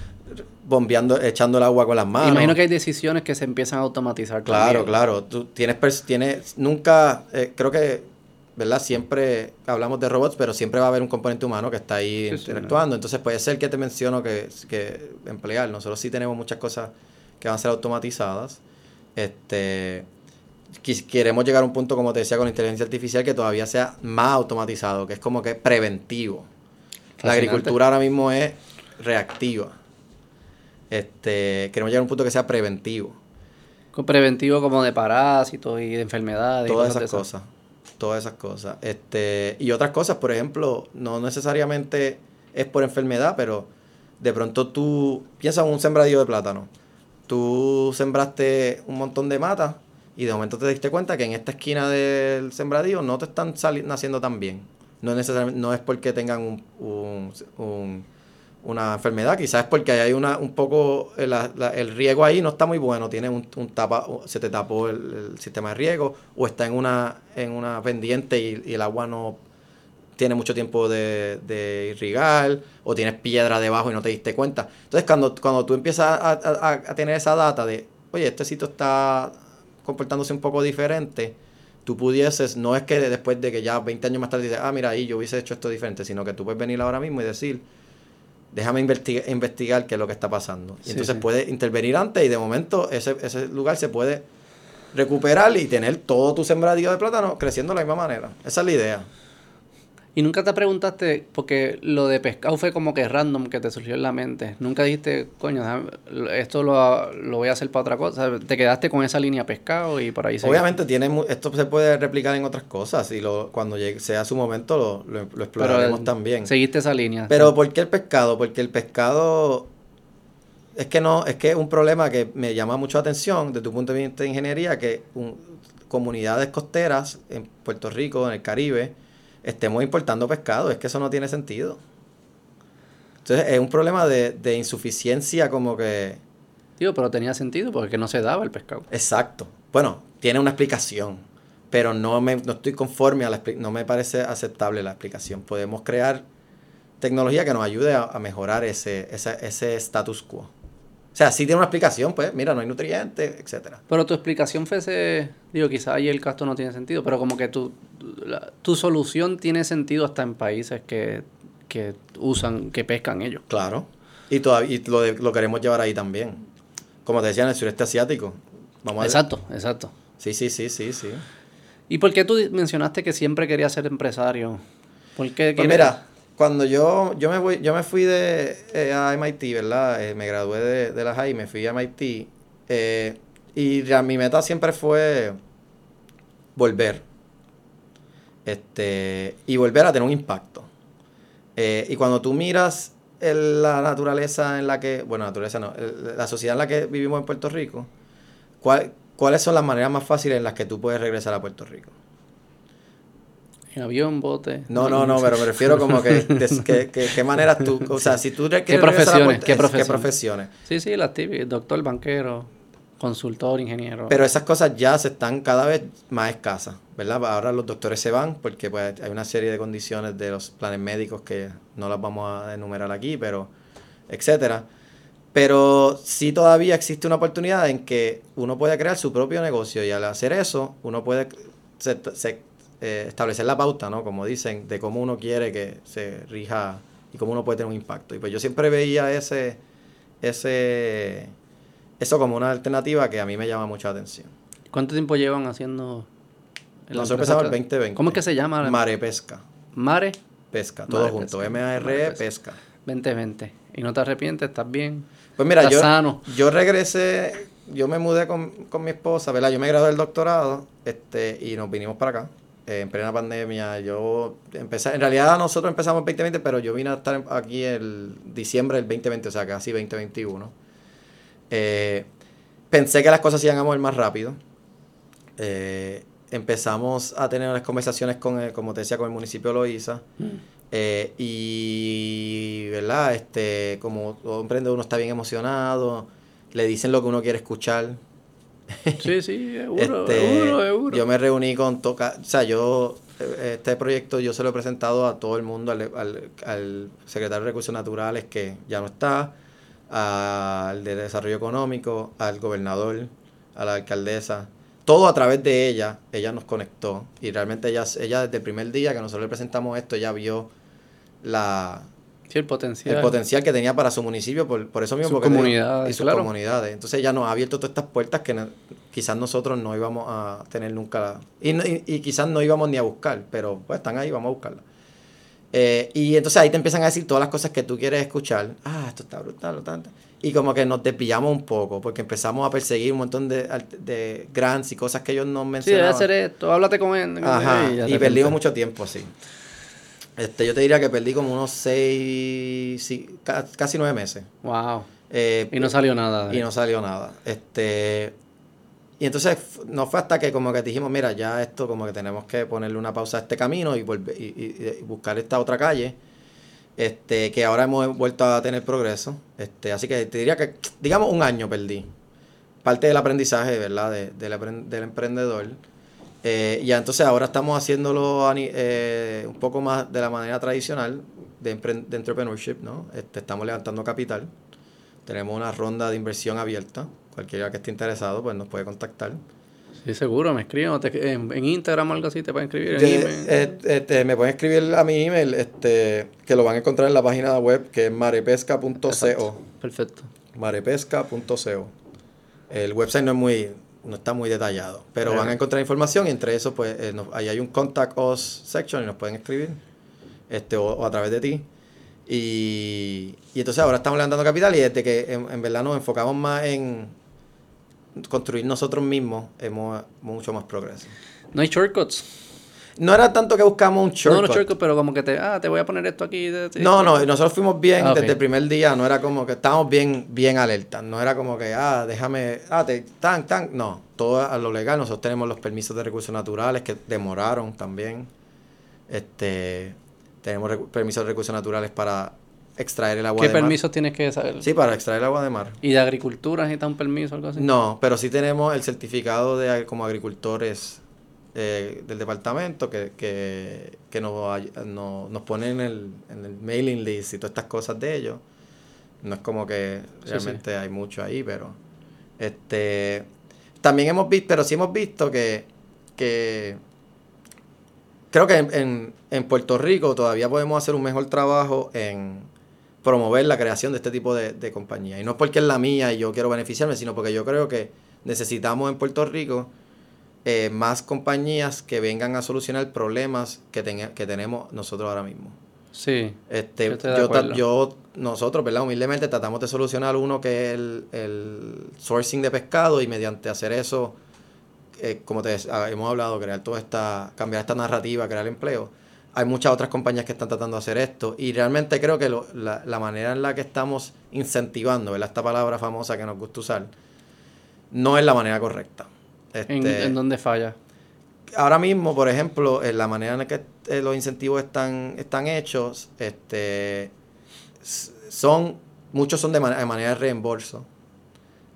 bombeando, echando el agua con las manos. Imagino que hay decisiones que se empiezan a automatizar. Claro, claro. Tú tienes, tienes nunca, eh, creo que, ¿verdad? Siempre hablamos de robots, pero siempre va a haber un componente humano que está ahí interactuando. Entonces puede ser que te menciono que, que emplear. Nosotros sí tenemos muchas cosas que van a ser automatizadas. Este, queremos llegar a un punto, como te decía, con inteligencia artificial que todavía sea más automatizado, que es como que preventivo. La agricultura ahora mismo es reactiva. Este, queremos llegar a un punto que sea preventivo. Preventivo como de parásitos y de enfermedades. Todas esas cosas. Todas esas cosas. Este, y otras cosas, por ejemplo, no necesariamente es por enfermedad, pero de pronto tú piensas en un sembradío de plátano tú sembraste un montón de matas y de momento te diste cuenta que en esta esquina del sembradío no te están naciendo tan bien. No es, necesariamente, no es porque tengan un, una enfermedad, quizás porque hay una, un poco, el, el riego ahí no está muy bueno, tiene un, un tapa, se te tapó el, sistema de riego, o está en una, en una pendiente y el agua no tiene mucho tiempo de, irrigar o tienes piedra debajo y no te diste cuenta. Entonces, cuando, cuando tú empiezas a, tener esa data de, oye, este sitio está comportándose un poco diferente, tú pudieses, no es que después de que ya 20 años más tarde dices, ah, mira, ahí yo hubiese hecho esto diferente, sino que tú puedes venir ahora mismo y decir, déjame investigar, investigar qué es lo que está pasando. Y entonces puedes intervenir antes y de momento ese, ese lugar se puede recuperar y tener todo tu sembradío de plátano creciendo de la misma manera. Esa es la idea. Y nunca te preguntaste, porque lo de pescado fue como que random que te surgió en la mente. Nunca dijiste, coño, esto lo, voy a hacer para otra cosa. Te quedaste con esa línea pescado y por ahí se. Obviamente, tiene, esto se puede replicar en otras cosas y lo, cuando llegue, sea su momento lo, exploraremos también. Seguiste esa línea. Pero ¿por qué el pescado? Porque el pescado. Es que no, es que es un problema que me llama mucho la atención desde tu punto de vista de ingeniería, que comunidades costeras en Puerto Rico, en el Caribe, estemos importando pescado. Es que eso no tiene sentido. Entonces es un problema de, insuficiencia como que... Tío, pero tenía sentido porque no se daba el pescado. Exacto. Bueno, tiene una explicación, pero no, me, no estoy conforme a la no me parece aceptable la explicación. Podemos crear tecnología que nos ayude a, mejorar ese, ese, ese status quo. O sea, sí tiene una explicación, pues, mira, no hay nutrientes, etcétera. Pero tu explicación fue ese, digo, quizás ahí el casto no tiene sentido, pero como que tu, tu solución tiene sentido hasta en países que, usan, que pescan ellos. Claro. Y, todavía, lo, lo queremos llevar ahí también. Como te decía, en el sureste asiático. Vamos exacto, exacto. Sí, sí, sí, sí, sí. ¿Y por qué tú mencionaste que siempre querías ser empresario? ¿Por qué pues mira, cuando yo, yo me voy, yo me fui de eh, a MIT, ¿verdad? Eh, me gradué de, de, la high, me fui a MIT. Eh, y mi meta siempre fue volver. Este, y volver a tener un impacto. y cuando tú miras la naturaleza en la que, bueno, naturaleza no, la sociedad en la que vivimos en Puerto Rico, ¿cuáles son las maneras más fáciles en las que tú puedes regresar a Puerto Rico? En avión, bote. No, no, no, pero me refiero como que, qué maneras tú, o sea, si tú ¿Qué profesiones? ¿Qué, profesiones? ¿Qué profesiones? Sí, sí, las típicas, doctor, banquero, consultor, ingeniero. Pero esas cosas ya se están cada vez más escasas, ¿verdad? Ahora los doctores se van porque pues hay una serie de condiciones de los planes médicos que no las vamos a enumerar aquí, pero etcétera. Pero sí todavía existe una oportunidad en que uno puede crear su propio negocio y al hacer eso uno puede se, eh, establecer la pauta, ¿no? Como dicen, de cómo uno quiere que se rija y cómo uno puede tener un impacto. Y pues yo siempre veía ese, ese, eso como una alternativa que a mí me llama mucha atención. ¿Cuánto tiempo llevan haciendo? Nosotros empezamos el 2020. ¿Cómo es que se llama? Mare Pesca. Mare. Pesca, todo junto. M-A-R-E, pesca. 2020. ¿Y no te arrepientes? ¿Estás bien? Pues mira, yo, yo regresé yo me mudé con, con mi esposa, ¿verdad? Yo me gradué del doctorado este, y nos vinimos para acá. Eh, en plena pandemia, yo empecé, en realidad nosotros empezamos en 2020, pero yo vine a estar aquí el diciembre del 2020, o sea, casi 2021. Eh, pensé que las cosas iban a mover más rápido. Eh, empezamos a tener unas conversaciones con, el- como te decía, con el municipio de Loíza. Eh, y, ¿verdad? Este, como todo emprendedor uno está bien emocionado, le dicen lo que uno quiere escuchar. Sí, sí, seguro, Este, seguro, seguro. Yo me reuní con toca, o sea, yo eh, este proyecto yo se lo he presentado a todo el mundo, al, al- al secretario de Recursos Naturales que ya no está, al de Desarrollo Económico, al gobernador, a la alcaldesa, todo a través de ella, ella nos conectó y realmente ella, ella desde el primer día que nosotros le presentamos esto, ella vio la, Sí, el potencial. el potencial que tenía para su municipio, por, por eso mismo. Sus porque te digo, comunidades, Y sus claro. comunidades. Entonces ella nos ha abierto todas estas puertas que no- quizás nosotros no íbamos a tener nunca. Y, no- y, y quizás no íbamos ni a buscar, pero pues están ahí, vamos a buscarlas. Eh, y entonces ahí te empiezan a decir todas las cosas que tú quieres escuchar. Ah, esto está brutal, tanto. Y como que nos desviamos un poco, porque empezamos a perseguir un montón de, de grants y cosas que ellos Sí, mencionaban. debe hacer esto, háblate con él. Ajá, ya y te perdimos mucho tiempo, sí. Este, yo te diría que perdí como unos seis, sí, casi nueve meses. Wow. Eh, Y no salió nada. de- y no salió nada. Este, y entonces no fue hasta que como que dijimos, mira, ya esto como que tenemos que ponerle una pausa a este camino y, volver, y, y- y buscar esta otra calle. Este, que ahora hemos vuelto a tener progreso. Este, así que te diría que, digamos, un año perdí. Parte del aprendizaje, ¿verdad? De- del, del emprendedor. Eh, y ya entonces ahora estamos haciéndolo eh, un poco más de la manera tradicional de, de entrepreneurship, ¿no? Este, estamos levantando capital. Tenemos una ronda de inversión abierta. Cualquiera que esté interesado, pues nos puede contactar. Sí, seguro, me escriben. te- en, en Instagram o algo así te pueden escribir. En email. eh, este, me pueden escribir a mi email, este, que lo van a encontrar en la página web, que es marepesca.co. Perfecto. marepesca.co. El website no es muy, no está muy detallado, pero van a encontrar información y entre eso, pues, eh, nos- ahí hay un contact us section y nos pueden escribir, este, o, o a través de ti. Y, y entonces ahora estamos levantando capital y desde que en, en verdad nos enfocamos más en construir nosotros mismos, hemos mucho más progreso. No hay shortcuts. No era tanto que buscamos un No, shortcut. no shortcuts, pero como que te, ah, te voy a poner esto aquí. de- de- No, no, nosotros fuimos bien Ah, desde el primer día, no era como que estábamos bien, bien alerta, no era como que, ah, déjame, ah, te, tan, tan, no, todo a lo legal, nosotros tenemos los permisos de recursos naturales que demoraron también, este, tenemos permisos de recursos naturales para extraer el agua ¿Qué de mar. permisos tienes que saber? Sí, para extraer el agua de mar. ¿Y de agricultura necesitas un permiso o algo así? No, pero sí tenemos el certificado de como agricultores eh, del departamento que, que, que nos, no- nos ponen en el, en el mailing list y todas estas cosas de ellos. No es como que Sí, realmente hay mucho ahí, pero este también hemos visto, pero sí hemos visto que, que creo que en, en, en Puerto Rico todavía podemos hacer un mejor trabajo en promover la creación de este tipo de, de compañías. Y no es porque es la mía y yo quiero beneficiarme, sino porque yo creo que necesitamos en Puerto Rico eh, más compañías que vengan a solucionar problemas que, tenga- que tenemos nosotros ahora mismo. Sí. Este, Yo nosotros, ¿verdad? Humildemente tratamos de solucionar uno que es el, el sourcing de pescado y mediante hacer eso, eh, como te ah, hemos hablado, crear toda esta, cambiar esta narrativa, crear empleo. Hay muchas otras compañías que están tratando de hacer esto y realmente creo que lo- la, la manera en la que estamos incentivando, ¿verdad? Esta palabra famosa que nos gusta usar, no es la manera correcta. ¿En, Este, en dónde falla? ahora mismo, por ejemplo, en la manera en la que eh, los incentivos están, están hechos, este, son, muchos son de, man- de manera de reembolso.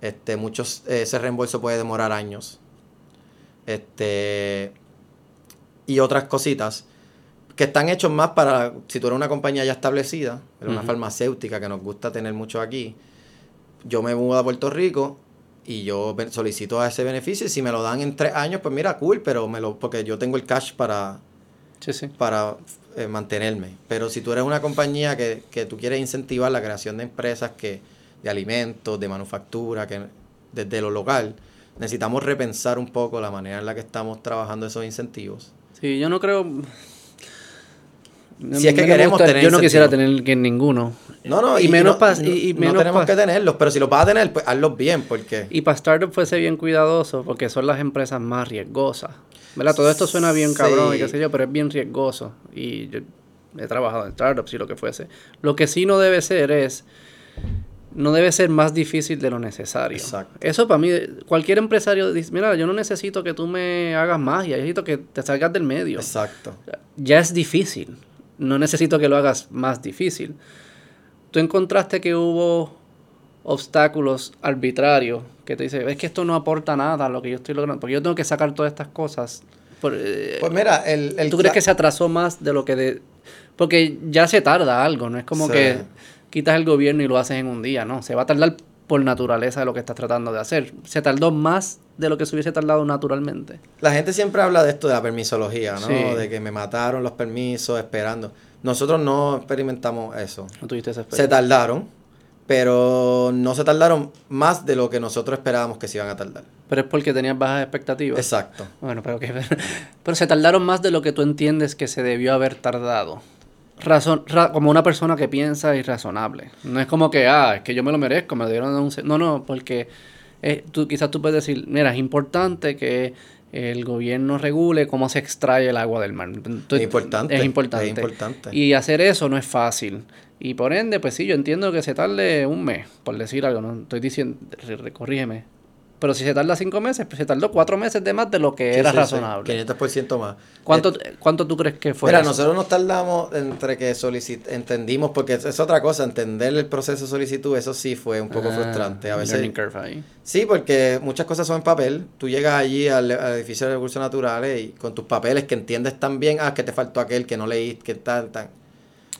Este, muchos, eh, ese reembolso puede demorar años. Este, y otras cositas que están hechos más para, si tú eres una compañía ya establecida, eres una farmacéutica que nos gusta tener mucho aquí, yo me mudo a Puerto Rico y yo solicito ese beneficio y si me lo dan en tres años, pues mira, cool, pero me lo, porque yo tengo el cash para, Sí, sí. para eh, mantenerme. Pero si tú eres una compañía que, que tú quieres incentivar la creación de empresas que, de alimentos, de manufactura, que desde lo local, necesitamos repensar un poco la manera en la que estamos trabajando esos incentivos. Sí, yo no creo. Si es que queremos tener Yo no quisiera tener que ninguno. No, no, y, menos no, y, y no menos tenemos pa- que tenerlos, pero si los vas a tener, pues hazlos bien, porque... Y para startup fuese bien cuidadoso, porque son las empresas más riesgosas. ¿Verdad? Todo esto suena bien Sí. cabrón y qué sé yo, pero es bien riesgoso. Y yo he trabajado en startups y lo que fuese. Lo que sí no debe ser es. No debe ser más difícil de lo necesario. Exacto. Eso para mí, cualquier empresario dice: Mira, yo no necesito que tú me hagas magia, yo necesito que te salgas del medio. Exacto. Ya es difícil. No necesito que lo hagas más difícil. Tú encontraste que hubo obstáculos arbitrarios que te dicen, es que esto no aporta nada a lo que yo estoy logrando, porque yo tengo que sacar todas estas cosas. Por, eh, Pues mira, el... el ¿Tú crees que se atrasó más de lo que de... Porque ya se tarda algo, no es como Sí. que quitas el gobierno y lo haces en un día, no, se va a tardar por naturaleza de lo que estás tratando de hacer. Se tardó más de lo que se hubiese tardado naturalmente. La gente siempre habla de esto de la permisología, ¿no? Sí. De que me mataron los permisos esperando. Nosotros no experimentamos eso. No tuviste esa Se experiencia. tardaron, pero no se tardaron más de lo que nosotros esperábamos que se iban a tardar. Pero es porque tenías bajas expectativas. Exacto. Bueno, pero que pero se tardaron más de lo que tú entiendes que se debió haber tardado. Razón, ra- como una persona que piensa y razonable. No es como que, ah, es que yo me lo merezco, me lo dieron un... se-". No, no, porque eh, tú, quizás tú puedes decir, mira, es importante que el gobierno regule cómo se extrae el agua del mar. Es importante, Es importante. es importante. Y hacer eso no es fácil. Y por ende, pues sí, yo entiendo que se tarde un mes, por decir algo, no estoy diciendo, corrígeme. Pero si se tarda cinco meses, pues se tardó cuatro meses de más de lo que Sí, era sí, sí, razonable. 500% más. ¿Cuánto, Eh, ¿Cuánto tú crees que fue? Mira, eso? nosotros nos tardamos entre que solicit entendimos, porque es, es otra cosa, entender el proceso de solicitud, eso sí fue un poco Ah, frustrante. A veces, learning curve ahí. Sí, porque muchas cosas son en papel. Tú llegas allí al, al edificio de recursos naturales y con tus papeles que entiendes tan bien, ah, que te faltó aquel que no leíste, que tal, tan.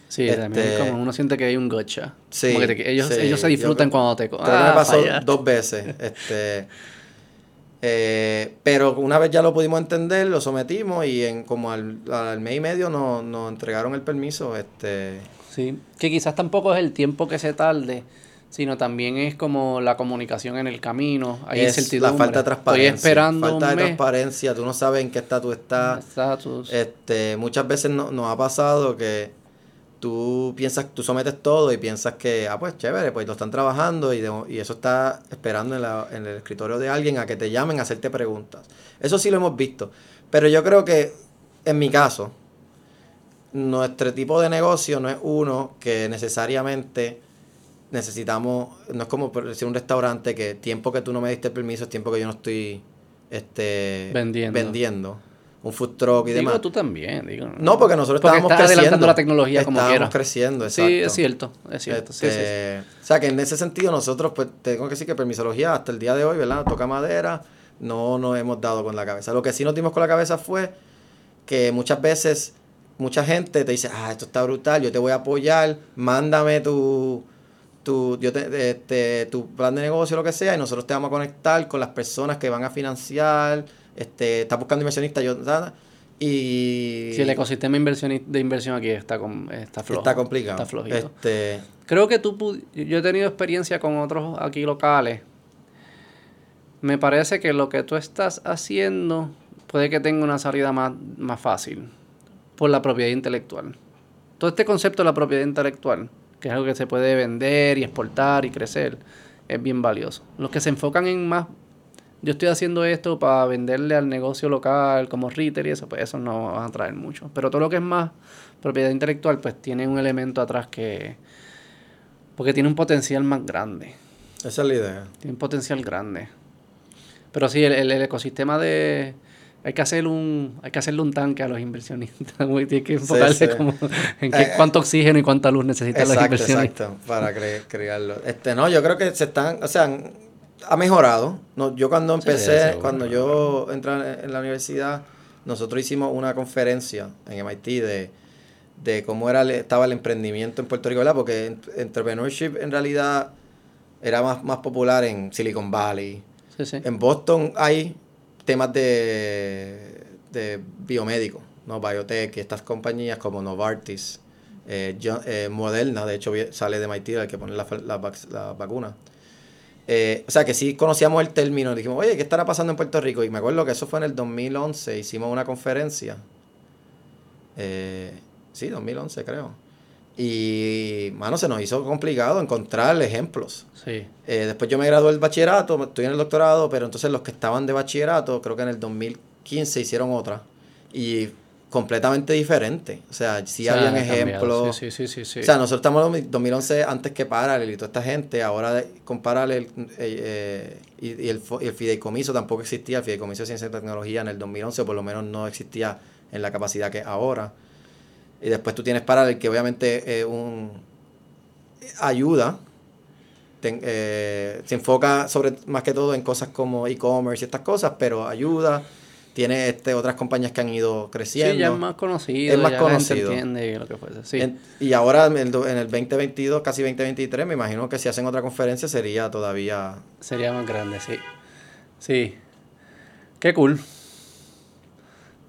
Sí, Este- también es como uno siente que hay un gotcha. Sí, Como que te- ellos, sí. ellos se disfrutan Yo- cuando te... Creo ah, me pasó fallaste. dos veces. Este, eh, pero una vez ya lo pudimos entender, lo sometimos y en como al, al mes y medio nos, nos entregaron el permiso. Este, Sí, que quizás tampoco es el tiempo que se tarde, sino también es como la comunicación en el camino. Hay es incertidumbre. la falta de transparencia. Estoy esperando falta un de mes. transparencia, tú no sabes en qué estatus estás. Estatus. Este, muchas veces no- nos ha pasado que tú piensas, tú sometes todo y piensas que, ah, pues chévere, pues lo están trabajando y, de- y eso está esperando en, la- en el escritorio de alguien a que te llamen a hacerte preguntas. Eso sí lo hemos visto. Pero yo creo que, en mi caso, nuestro tipo de negocio no es uno que necesariamente necesitamos, no es como por decir un restaurante que tiempo que tú no me diste permiso es tiempo que yo no estoy este, Vendiendo. vendiendo. Un food truck y digo, demás. tú también, digo. No, porque nosotros Porque estábamos creciendo. adelantando la tecnología como Estábamos quiera. creciendo, exacto. Sí, es cierto, es cierto. sí, sí, sí. Este, O sea, que en ese sentido nosotros, pues, tengo que decir que permisología hasta el día de hoy, ¿verdad? Toca madera, no nos hemos dado con la cabeza. Lo que sí nos dimos con la cabeza fue que muchas veces mucha gente te dice, ah, esto está brutal, yo te voy a apoyar, mándame tu, tu, yo te- este, tu plan de negocio, lo que sea, y nosotros te vamos a conectar con las personas que van a financiar, este, estás buscando inversionistas, yo, nada, y... Sí, el ecosistema de inversión aquí está, con, está flojo. Está complicado. Está flojito. Este, Creo que tú, yo he tenido experiencia con otros aquí locales. Me parece que lo que tú estás haciendo puede que tenga una salida más, más fácil por la propiedad intelectual. Todo este concepto de la propiedad intelectual, que es algo que se puede vender y exportar y crecer, es bien valioso. Los que se enfocan en más, yo estoy haciendo esto para venderle al negocio local como retail y eso, pues eso no va a traer mucho. Pero todo lo que es más propiedad intelectual, pues tiene un elemento atrás que, porque tiene un potencial más grande. esa es la idea. Tiene un potencial grande. Pero sí, el, el- el ecosistema de... Hay que, hacer un, hay que hacerle un tanque a los inversionistas. güey. Tiene que enfocarse sí. como en qué, Eh, cuánto oxígeno y cuánta luz necesitan los Exacto, inversionistas. exacto, para cre- crearlo. Este, no, yo creo que se están, o sea, ha mejorado. No, yo cuando empecé, cuando yo entré en- la universidad, nosotros hicimos una conferencia en MIT de, de cómo era estaba el emprendimiento en Puerto Rico, ¿verdad? Porque en- entrepreneurship en realidad era más, más popular en Silicon Valley. Sí, sí. En Boston hay temas de, de biomédico, ¿no? Biotech, estas compañías como Novartis, eh, eh, Moderna, de hecho sale de MIT el que pone la, fa- la la vacuna. Eh, o sea que sí conocíamos el término, dijimos, oye, ¿qué estará pasando en Puerto Rico? Y me acuerdo que eso fue en el 2011, hicimos una conferencia. Eh, sí, 2011 creo. Y, mano, se nos hizo complicado encontrar ejemplos. Sí. Eh, después yo me gradué del bachillerato, estoy en el doctorado, pero entonces los que estaban de bachillerato, creo que en el 2015 hicieron otra. Y completamente diferente. O sea, sí O sea, habían ejemplos. Sí, sí, sí, sí. O sea, nosotros estamos en 2011 antes que Paralel y toda esta gente. Ahora con Paralel eh, eh, y, y el, y el fideicomiso tampoco existía. El fideicomiso de ciencia y tecnología en el 2011, o por lo menos no existía en la capacidad que es ahora. Y después tú tienes Paralel, que obviamente es un ayuda. Ten- eh, se enfoca sobre más que todo en cosas como e-commerce y estas cosas, pero ayuda. Tiene este, otras compañías que han ido creciendo. Sí, ya es más conocido. Es más ya la gente conocido. entiende lo que fuese. Sí. En- y ahora en el, en el 2022, casi 2023, me imagino que si hacen otra conferencia sería todavía... Sería más grande, sí. Sí. Qué cool.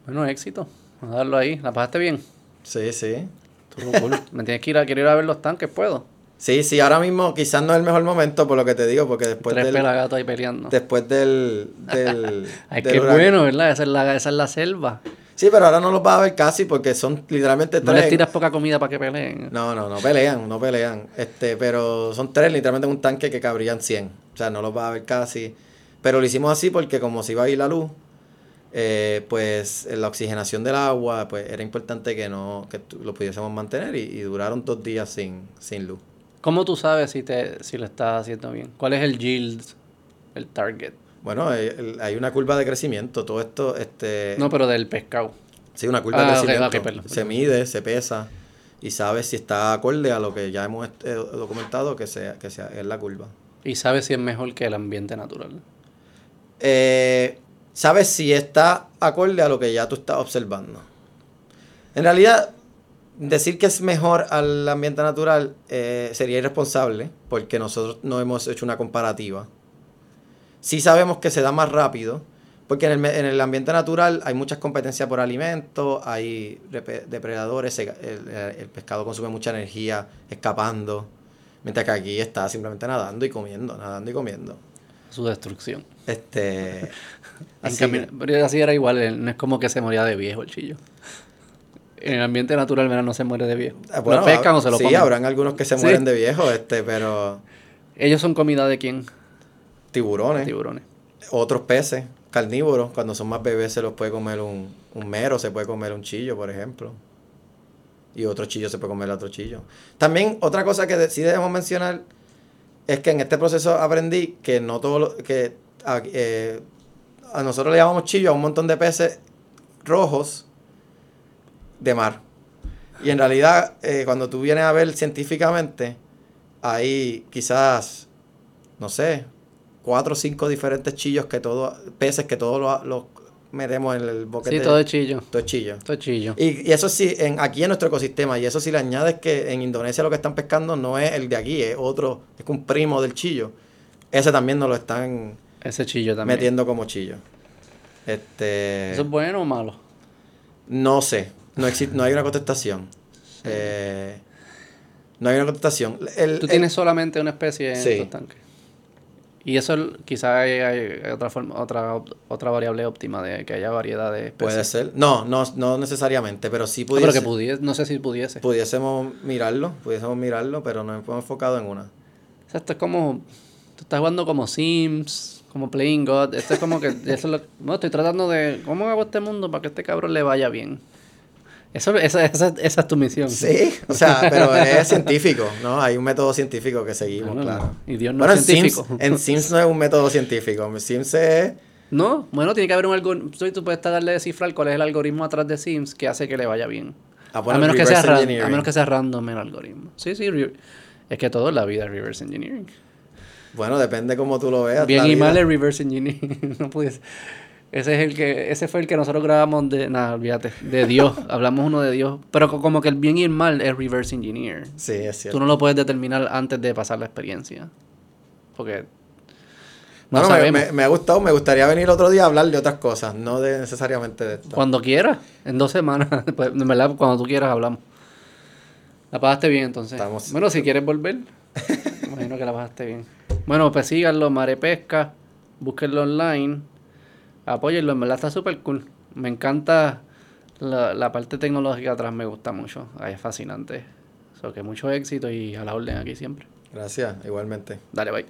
Bueno, éxito. Vamos a darlo ahí. ¿La pasaste bien? Sí, sí. Cool. Me tienes que ir a, quiero ir a ver los tanques, ¿puedo? Sí, sí, ahora mismo quizás no es el mejor momento por lo que te digo, porque después Tres del... pelagatos ahí peleando. Después del... del, Ay, del huracán- bueno, ¿verdad? Esa es, la, esa es la selva. Sí, pero ahora no los vas a ver casi porque son literalmente No tres. les tiras poca comida para que peleen. No, no, no pelean, no pelean. Este, pero son tres literalmente en un tanque que cabrían 100. O sea, no los vas a ver casi. Pero lo hicimos así porque como se iba a ir la luz, eh, pues la oxigenación del agua, pues era importante que no que lo pudiésemos mantener y, y duraron dos días sin, sin luz. ¿Cómo tú sabes si, te, si lo estás haciendo bien? ¿Cuál es el yield, el target? Bueno, eh, el- hay una curva de crecimiento. Todo esto, este, No, pero del pescado. sí, una curva Ah, de ok, crecimiento. perdón, se mide, se pesa y sabes si está acorde a lo que ya hemos eh, documentado que sea, que sea es la curva. Y sabes si es mejor que el ambiente natural. eh, sabes si está acorde a lo que ya tú estás observando. En realidad, decir que es mejor al ambiente natural eh, sería irresponsable, porque nosotros no hemos hecho una comparativa. Sí sabemos que se da más rápido, porque en el, en el ambiente natural hay muchas competencias por alimentos, hay depredadores, el, el pescado consume mucha energía escapando, mientras que aquí está simplemente nadando y comiendo, nadando y comiendo. Su destrucción. Este. Así pero así era igual, eh, no es como que se moría de viejo el chillo. En el ambiente natural, mira, no se muere de viejo. ah, bueno, lo pescan o se lo sí, comen. habrán algunos que se Sí. mueren de viejo, este, pero Ellos son comida de quién? tiburones, Tiburones. otros peces, carnívoros, cuando son más bebés se los puede comer un, un mero, se puede comer un chillo, por ejemplo. Y otro chillo se puede comer otro chillo. También otra cosa que sí debemos mencionar es que en este proceso aprendí que no todo lo, que a, eh, a nosotros le llamamos chillo a un montón de peces rojos de mar. Y en realidad, eh, cuando tú vienes a ver científicamente, hay quizás, no sé, cuatro o cinco diferentes chillos que todos, peces que todos los, los metemos en el boquete. Sí, todo es chillo. todo es chillo. Todo es chillo. Y, y eso sí, en, aquí en nuestro ecosistema, y eso sí le añades que en Indonesia lo que están pescando no es el de aquí, es otro, es un primo del chillo. Ese también nos lo están Ese chillo también. metiendo como chillo. Este, ¿Eso es bueno o malo? no sé, no, existe, no hay una contestación. Eh, no hay una contestación. El- Tú el- tienes solamente una especie en Sí. tu tanque. Y eso quizás hay, hay otra forma, otra otra variable óptima de que haya variedad de especies. puede ser. No, no, no necesariamente, pero sí No, pero pudiese, que pudiese, no sé si pudiese. pudiésemos mirarlo, pudiésemos mirarlo, pero no hemos enfocado en una. O sea, esto es como. Tú estás jugando como Sims, como Playing God. Esto es como que. Eso es lo, no, estoy tratando de. ¿Cómo hago este mundo para que este cabrón le vaya bien? Eso, esa, esa, esa es tu misión. Sí, o sea, pero es científico, ¿no? Hay un método científico que seguimos, Bueno, claro. Y Dios no Bueno, es en científico. Sims, en Sims no es un método científico. En Sims es... No, bueno, tiene que haber un algoritmo. Tú puedes tratar de descifrar cuál es el algoritmo atrás de Sims que hace que le vaya bien. Ah, a, menos que sea a menos que sea random el algoritmo. Sí, sí. Es que todo en la vida es reverse engineering. Bueno, depende cómo tú lo veas. Bien y mal es reverse engineering. no pudiese. Ese es el que, ese fue el que nosotros grabamos de, nada, olvídate, de Dios. Hablamos uno de Dios. Pero co- como que el bien y el mal es reverse engineer. Sí, es Tú cierto. no lo puedes determinar antes de pasar la experiencia. Porque no Bueno, me, sabemos. me- me ha gustado, me gustaría venir otro día a hablar de otras cosas, no de necesariamente de esto. Cuando quieras, en dos semanas. Pues, en verdad, cuando tú quieras hablamos. La pasaste bien entonces. Estamos- Bueno, si quieres volver, imagino que la pasaste bien. Bueno, pues síganlo, Mare Pesca, búsquenlo online, apóyenlo, en verdad está súper cool. Me encanta la, la, parte tecnológica atrás, me gusta mucho, es fascinante. So que mucho éxito y a la orden aquí siempre. Gracias, igualmente. Dale, bye.